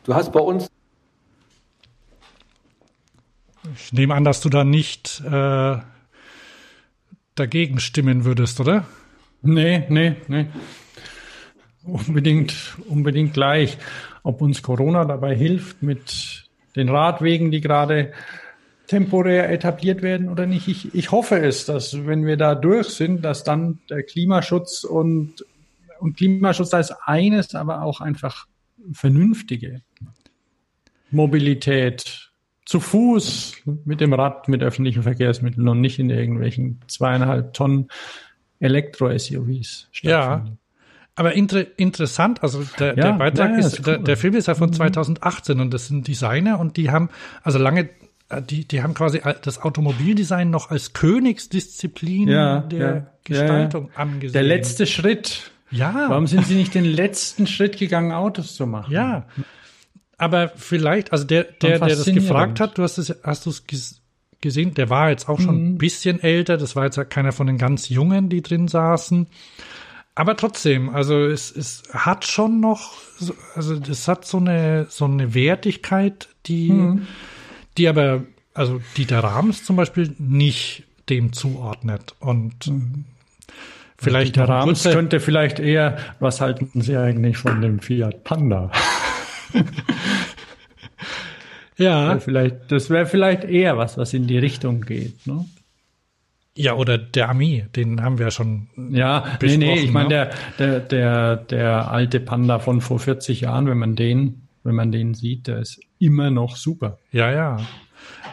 Du hast bei uns ich nehme an, dass du da nicht äh, dagegen stimmen würdest, oder? Nee, nee, nee. Unbedingt, unbedingt gleich. Ob uns Corona dabei hilft mit den Radwegen, die gerade temporär etabliert werden oder nicht. Ich, ich hoffe es, dass wenn wir da durch sind, dass dann der Klimaschutz und, und Klimaschutz ist eines, aber auch einfach vernünftige Mobilität zu Fuß, mit dem Rad, mit öffentlichen Verkehrsmitteln und nicht in irgendwelchen zweieinhalb Tonnen Elektro-SUVs. Ja. stattfindet. Aber inter interessant, also der, Ja, der Beitrag ja, ja, ist, ist der, cool. der Film ist ja von 2018 und das sind Designer und die haben, also lange, die, die haben quasi das Automobildesign noch als Königsdisziplin Ja, der ja, Gestaltung ja. angesehen. Der letzte Schritt. Ja. Warum sind Sie nicht den letzten Schritt gegangen, Autos zu machen? Ja. Aber vielleicht, also der, der, der das gefragt hat, du hast es, hast du es ges gesehen, der war jetzt auch schon ein bisschen älter, das war jetzt keiner von den ganz Jungen, die drin saßen. Aber trotzdem, also es, es hat schon noch, so- also das hat so eine, so eine Wertigkeit, die, die aber, also die der Rams zum Beispiel nicht dem zuordnet. Und vielleicht Der noch ein Rams könnte vielleicht eher, was halten Sie eigentlich von dem Fiat Panda? ja, Wäre Vielleicht, das wäre vielleicht eher was, was in die Richtung geht. Ne? ja, oder der Ami, den haben wir ja schon Ja, nee, nee, ich meine, ne? der, der, der, der alte Panda von vor 40 Jahren, wenn man den, wenn man den sieht, der ist immer noch super. Ja, ja.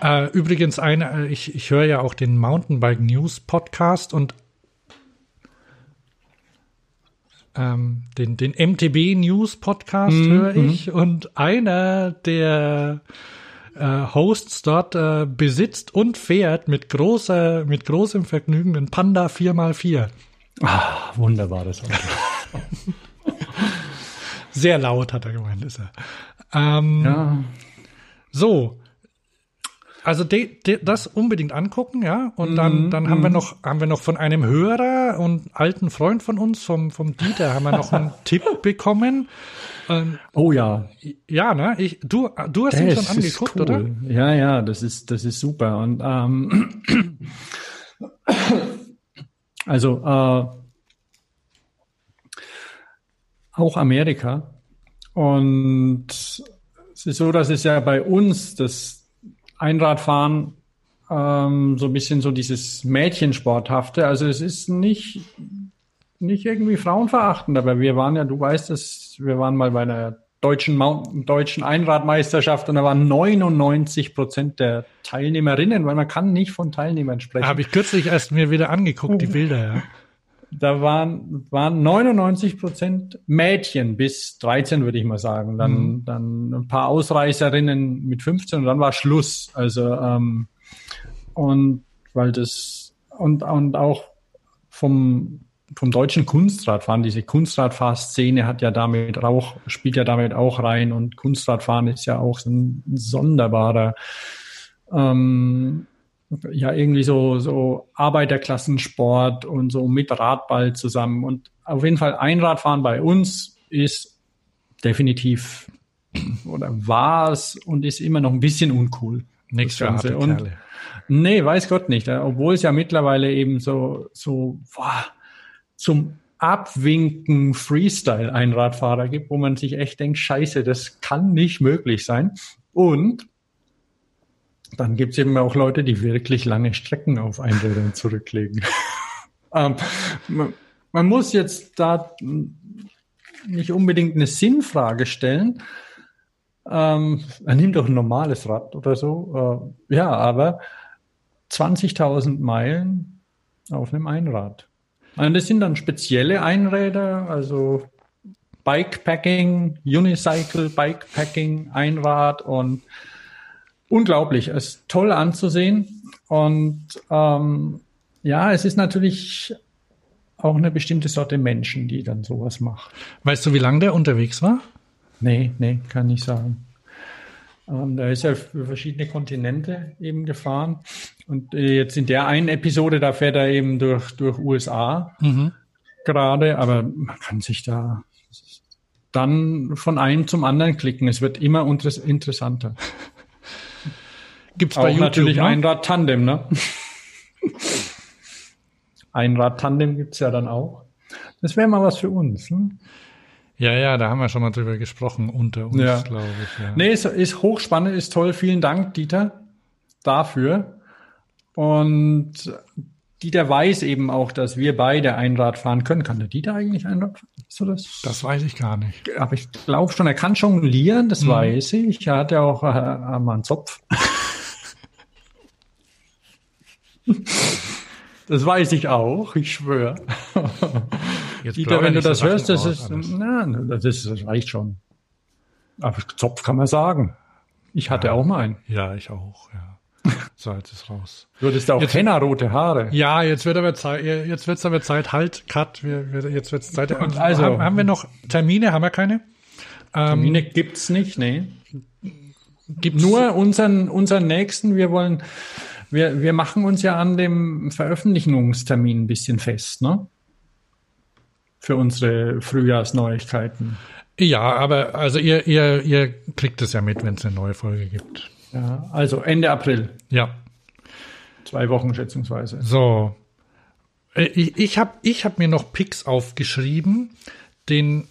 Äh, übrigens, eine, äh, ich, ich höre ja auch den Mountainbike News Podcast und ähm, den, den MTB News Podcast höre ich und einer der äh, Hosts dort äh, besitzt und fährt mit großer, mit großem Vergnügen den Panda 4x4. Ah, wunderbares Auto. Sehr laut, hat er gemeint, ist er. Ähm, Ja. So. Also de, de, das unbedingt angucken, ja. Und dann, dann haben wir noch, haben wir noch von einem Hörer und alten Freund von uns, vom, vom Dieter, haben wir noch einen Tipp bekommen. Ähm, Oh ja. ja, ne? Ich, du, du hast ihn schon angeguckt, oder? Ja, ja, das ist, das ist super. Und ähm, also äh, auch Amerika. Und es ist so, dass es ja bei uns das Einradfahren ähm, so ein bisschen so dieses Mädchensporthafte. Also es ist nicht nicht irgendwie frauenverachtend, aber wir waren ja, du weißt es, wir waren mal bei einer deutschen, Mountain, deutschen Einradmeisterschaft und da waren 99 Prozent der Teilnehmerinnen, weil man kann nicht von Teilnehmern sprechen. Habe ich kürzlich erst mir wieder angeguckt, die Bilder, ja. Da waren, waren 99 Prozent Mädchen bis 13, würde ich mal sagen. Dann, dann ein paar Ausreißerinnen mit 15 und dann war Schluss. Also, ähm, und weil das, und, und auch vom, vom deutschen Kunstradfahren, diese Kunstradfahrszene hat ja damit auch, spielt ja damit auch rein und Kunstradfahren ist ja auch so ein sonderbarer, ähm, ja, irgendwie so, so Arbeiterklassensport und so mit Radball zusammen. Und auf jeden Fall Einradfahren bei uns ist definitiv oder war es und ist immer noch ein bisschen uncool. Nichts für harte. Und- Kerle. Nee, weiß Gott nicht. Obwohl es ja mittlerweile eben so, so boah, zum Abwinken Freestyle-Einradfahrer gibt, wo man sich echt denkt, scheiße, das kann nicht möglich sein. Und dann gibt es eben auch Leute, die wirklich lange Strecken auf Einrädern zurücklegen. ähm, man, man muss jetzt da nicht unbedingt eine Sinnfrage stellen. Ähm, nimm doch ein normales Rad oder so. Äh, ja, aber 20.000 Meilen auf einem Einrad. Und das sind dann spezielle Einräder, also Bikepacking, Unicycle, Bikepacking, Einrad und unglaublich. Es ist toll anzusehen. Und ähm, ja, es ist natürlich auch eine bestimmte Sorte Menschen, die dann sowas macht. Weißt du, wie lange der unterwegs war? Nee, nee, kann ich sagen. Ähm, da ist er für verschiedene Kontinente eben gefahren. Und äh, jetzt in der einen Episode, da fährt er eben durch, durch USA gerade, aber man kann sich da dann von einem zum anderen klicken. Es wird immer interessanter. Gibt's Auch bei YouTube, natürlich ne? Einrad-Tandem, ne? Einrad-Tandem gibt's ja dann auch. Das wäre mal was für uns. Ne? Ja, ja, da haben wir schon mal drüber gesprochen unter uns, Ja. glaube ich. Ja. Nee, ist, ist hochspannend, ist toll. Vielen Dank, Dieter, dafür. Und Dieter weiß eben auch, dass wir beide Einrad fahren können. Kann der Dieter eigentlich Einrad fahren? Ist so das? Das weiß ich gar nicht. Aber ich glaube schon, er kann jonglieren, das weiß ich. Er hat ja auch äh, mal einen Zopf. das weiß ich auch, ich schwöre. Dieter, wenn du so das Sachen hörst, das ist, na, das, ist, das reicht schon. Aber Zopf kann man sagen. Ich hatte auch mal einen. Ja, ich auch, ja. So, jetzt ist raus. Du hattest auch Jetzt- henna-rote Haare. Ja, jetzt wird aber Zeit, jetzt wird's aber Zeit, halt, cut, wir, wir, jetzt wird's Zeit. Und Also- haben, haben wir noch Termine, haben wir keine? Ähm, Termine gibt's nicht, nee. Gibt's Nur unseren, unseren nächsten, wir wollen, wir, wir machen uns ja an dem Veröffentlichungstermin ein bisschen fest, ne? Für unsere Frühjahrsneuigkeiten. Ja, aber also ihr, ihr, ihr kriegt es ja mit, wenn es eine neue Folge gibt. Ja, also Ende April. Ja. Zwei Wochen schätzungsweise. So. Äh, Ich, ich habe ich hab mir noch Picks aufgeschrieben. Den.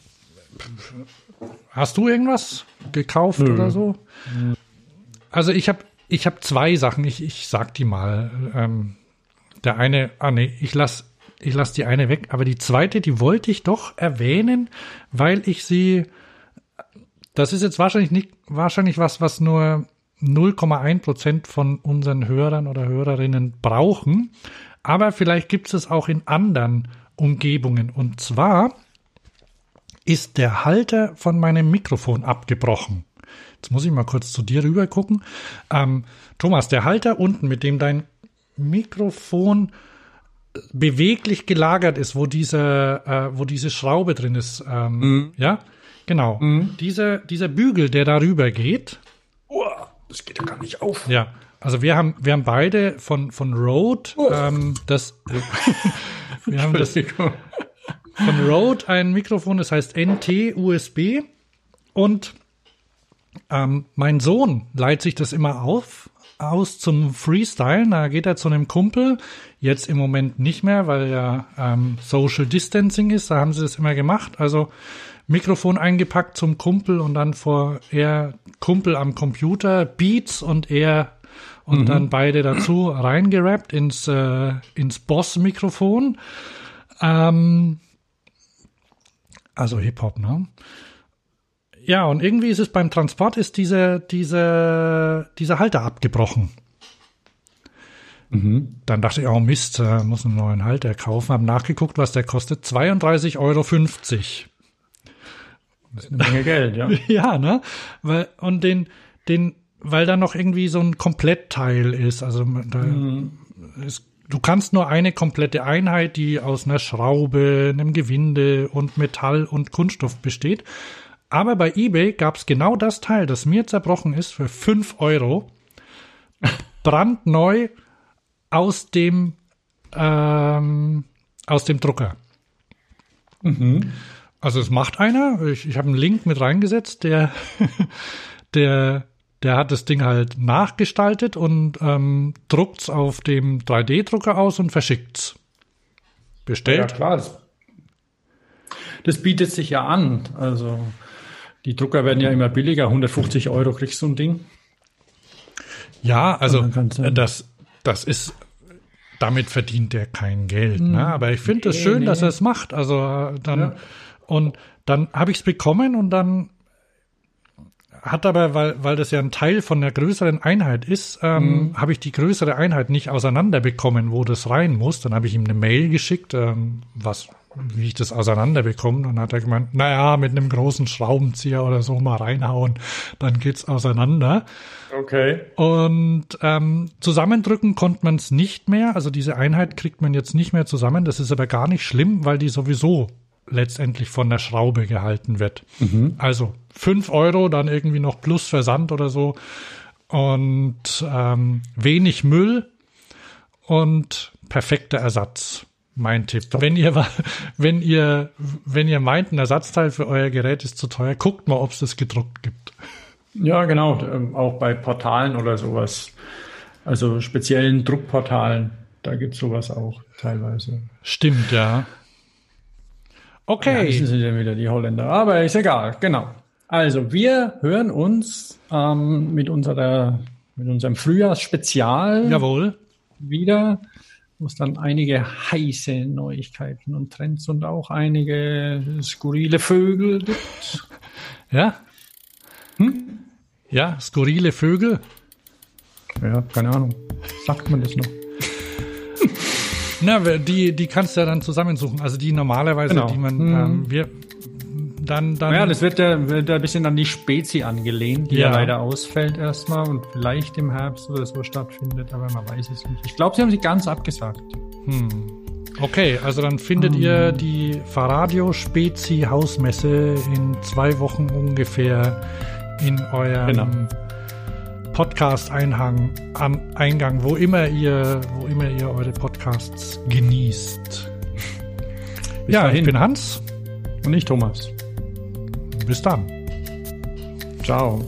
Hast du irgendwas gekauft oder so? Also ich habe ich hab zwei Sachen. Ich, ich sag die mal. Ähm, der eine, ah nee, ich lass, ich lass die eine weg. Aber die zweite, die wollte ich doch erwähnen, weil ich sie. Das ist jetzt wahrscheinlich nicht, wahrscheinlich was, was nur 0,1 Prozent von unseren Hörern oder Hörerinnen brauchen. Aber vielleicht gibt es auch in anderen Umgebungen. Und zwar ist der Halter von meinem Mikrofon abgebrochen. Jetzt muss ich mal kurz zu dir rüber gucken. Ähm, Thomas, der Halter unten, mit dem dein Mikrofon beweglich gelagert ist, wo diese, äh, wo diese Schraube drin ist, ähm, ja, Genau. Dieser, dieser Bügel, der darüber geht, Das geht ja gar nicht auf. ja. Also wir haben, wir haben beide von, von Rode, ähm, das, wir haben das von Rode ein Mikrofon, das heißt NT USB und ähm, mein Sohn leiht sich das immer auf aus zum Freestyle. Da geht er zu einem Kumpel. Jetzt im Moment nicht mehr, weil ja ähm, Social Distancing ist. Da haben sie das immer gemacht. Also Mikrofon eingepackt zum Kumpel und dann vor er Kumpel am Computer Beats und er und dann beide dazu reingerappt ins äh, ins Boss Mikrofon. Ähm, also Hip-Hop, ne? Ja, und irgendwie ist es beim Transport ist diese, diese, dieser Halter abgebrochen. Dann dachte ich, oh Mist, äh, muss einen neuen Halter kaufen. Hab nachgeguckt, was der kostet. 32,50 Euro. Das ist eine Menge Geld, ja. ja, ne? Weil, und den, den, weil da noch irgendwie so ein Komplettteil ist. Also da ist, du kannst nur eine komplette Einheit, die aus einer Schraube, einem Gewinde und Metall und Kunststoff besteht. Aber bei eBay gab es genau das Teil, das mir zerbrochen ist, für 5 Euro. Brandneu aus dem, ähm, aus dem Drucker. Also es macht einer. Ich, ich habe einen Link mit reingesetzt, der, der, der hat das Ding halt nachgestaltet und ähm, druckt's auf dem 3D-Drucker aus und verschickt's. Ja, Bestellt. klar. Das, das bietet sich ja an. Also die Drucker werden ja immer billiger. 150 Euro kriegst du ein Ding. Ja, also das, das ist, damit verdient er kein Geld. Ne? Aber ich finde es Nee, schön, nee. dass er es macht. Also äh, dann Ja. und dann habe ich es bekommen und dann hat aber, weil, weil das ja ein Teil von der größeren Einheit ist, ähm, Mhm. habe ich die größere Einheit nicht auseinanderbekommen, wo das rein muss. Dann habe ich ihm eine Mail geschickt, ähm, was, wie ich das auseinanderbekomme. Dann hat er gemeint, naja, mit einem großen Schraubenzieher oder so mal reinhauen, dann geht's auseinander. Okay. Und ähm, zusammendrücken konnte man es nicht mehr. Also diese Einheit kriegt man jetzt nicht mehr zusammen. Das ist aber gar nicht schlimm, weil die sowieso letztendlich von der Schraube gehalten wird. Also fünf Euro, dann irgendwie noch plus Versand oder so. Und ähm, wenig Müll und perfekter Ersatz. Mein Tipp. Wenn ihr, wenn ihr, wenn ihr meint, ein Ersatzteil für euer Gerät ist zu teuer, guckt mal, ob es das gedruckt gibt. Ja, genau. ähm, Auch bei Portalen oder sowas. Also speziellen Druckportalen. Da gibt's sowas auch teilweise. Stimmt, ja. Ja, Okay. wissen Sie denn wieder die Holländer. Aber ist egal, genau. Also wir hören uns ähm, mit unserer mit unserem Frühjahrsspezial Jawohl. wieder, wo es dann einige heiße Neuigkeiten und Trends und auch einige skurrile Vögel gibt. Ja. Ja, skurrile Vögel. Ja, keine Ahnung. Sagt man das noch? Na, die, die kannst du ja dann zusammensuchen. Also die normalerweise, Genau. die man, Mhm. ähm, wir, dann, dann. Ja, das wird ja, wird ein bisschen an die Spezi angelehnt, die ja. Ja. leider ausfällt erstmal und vielleicht im Herbst oder so stattfindet, aber man weiß es nicht. Ich glaube, sie haben sie ganz abgesagt. okay, also dann findet ihr die Faradio Spezi Hausmesse in zwei Wochen ungefähr in eurem Genau. Podcast-Einhang, am Eingang, wo immer ihr, wo immer ihr eure Podcasts genießt. Bis ja, dahin. ich bin Hans. Und nicht Thomas. Bis dann. Ciao.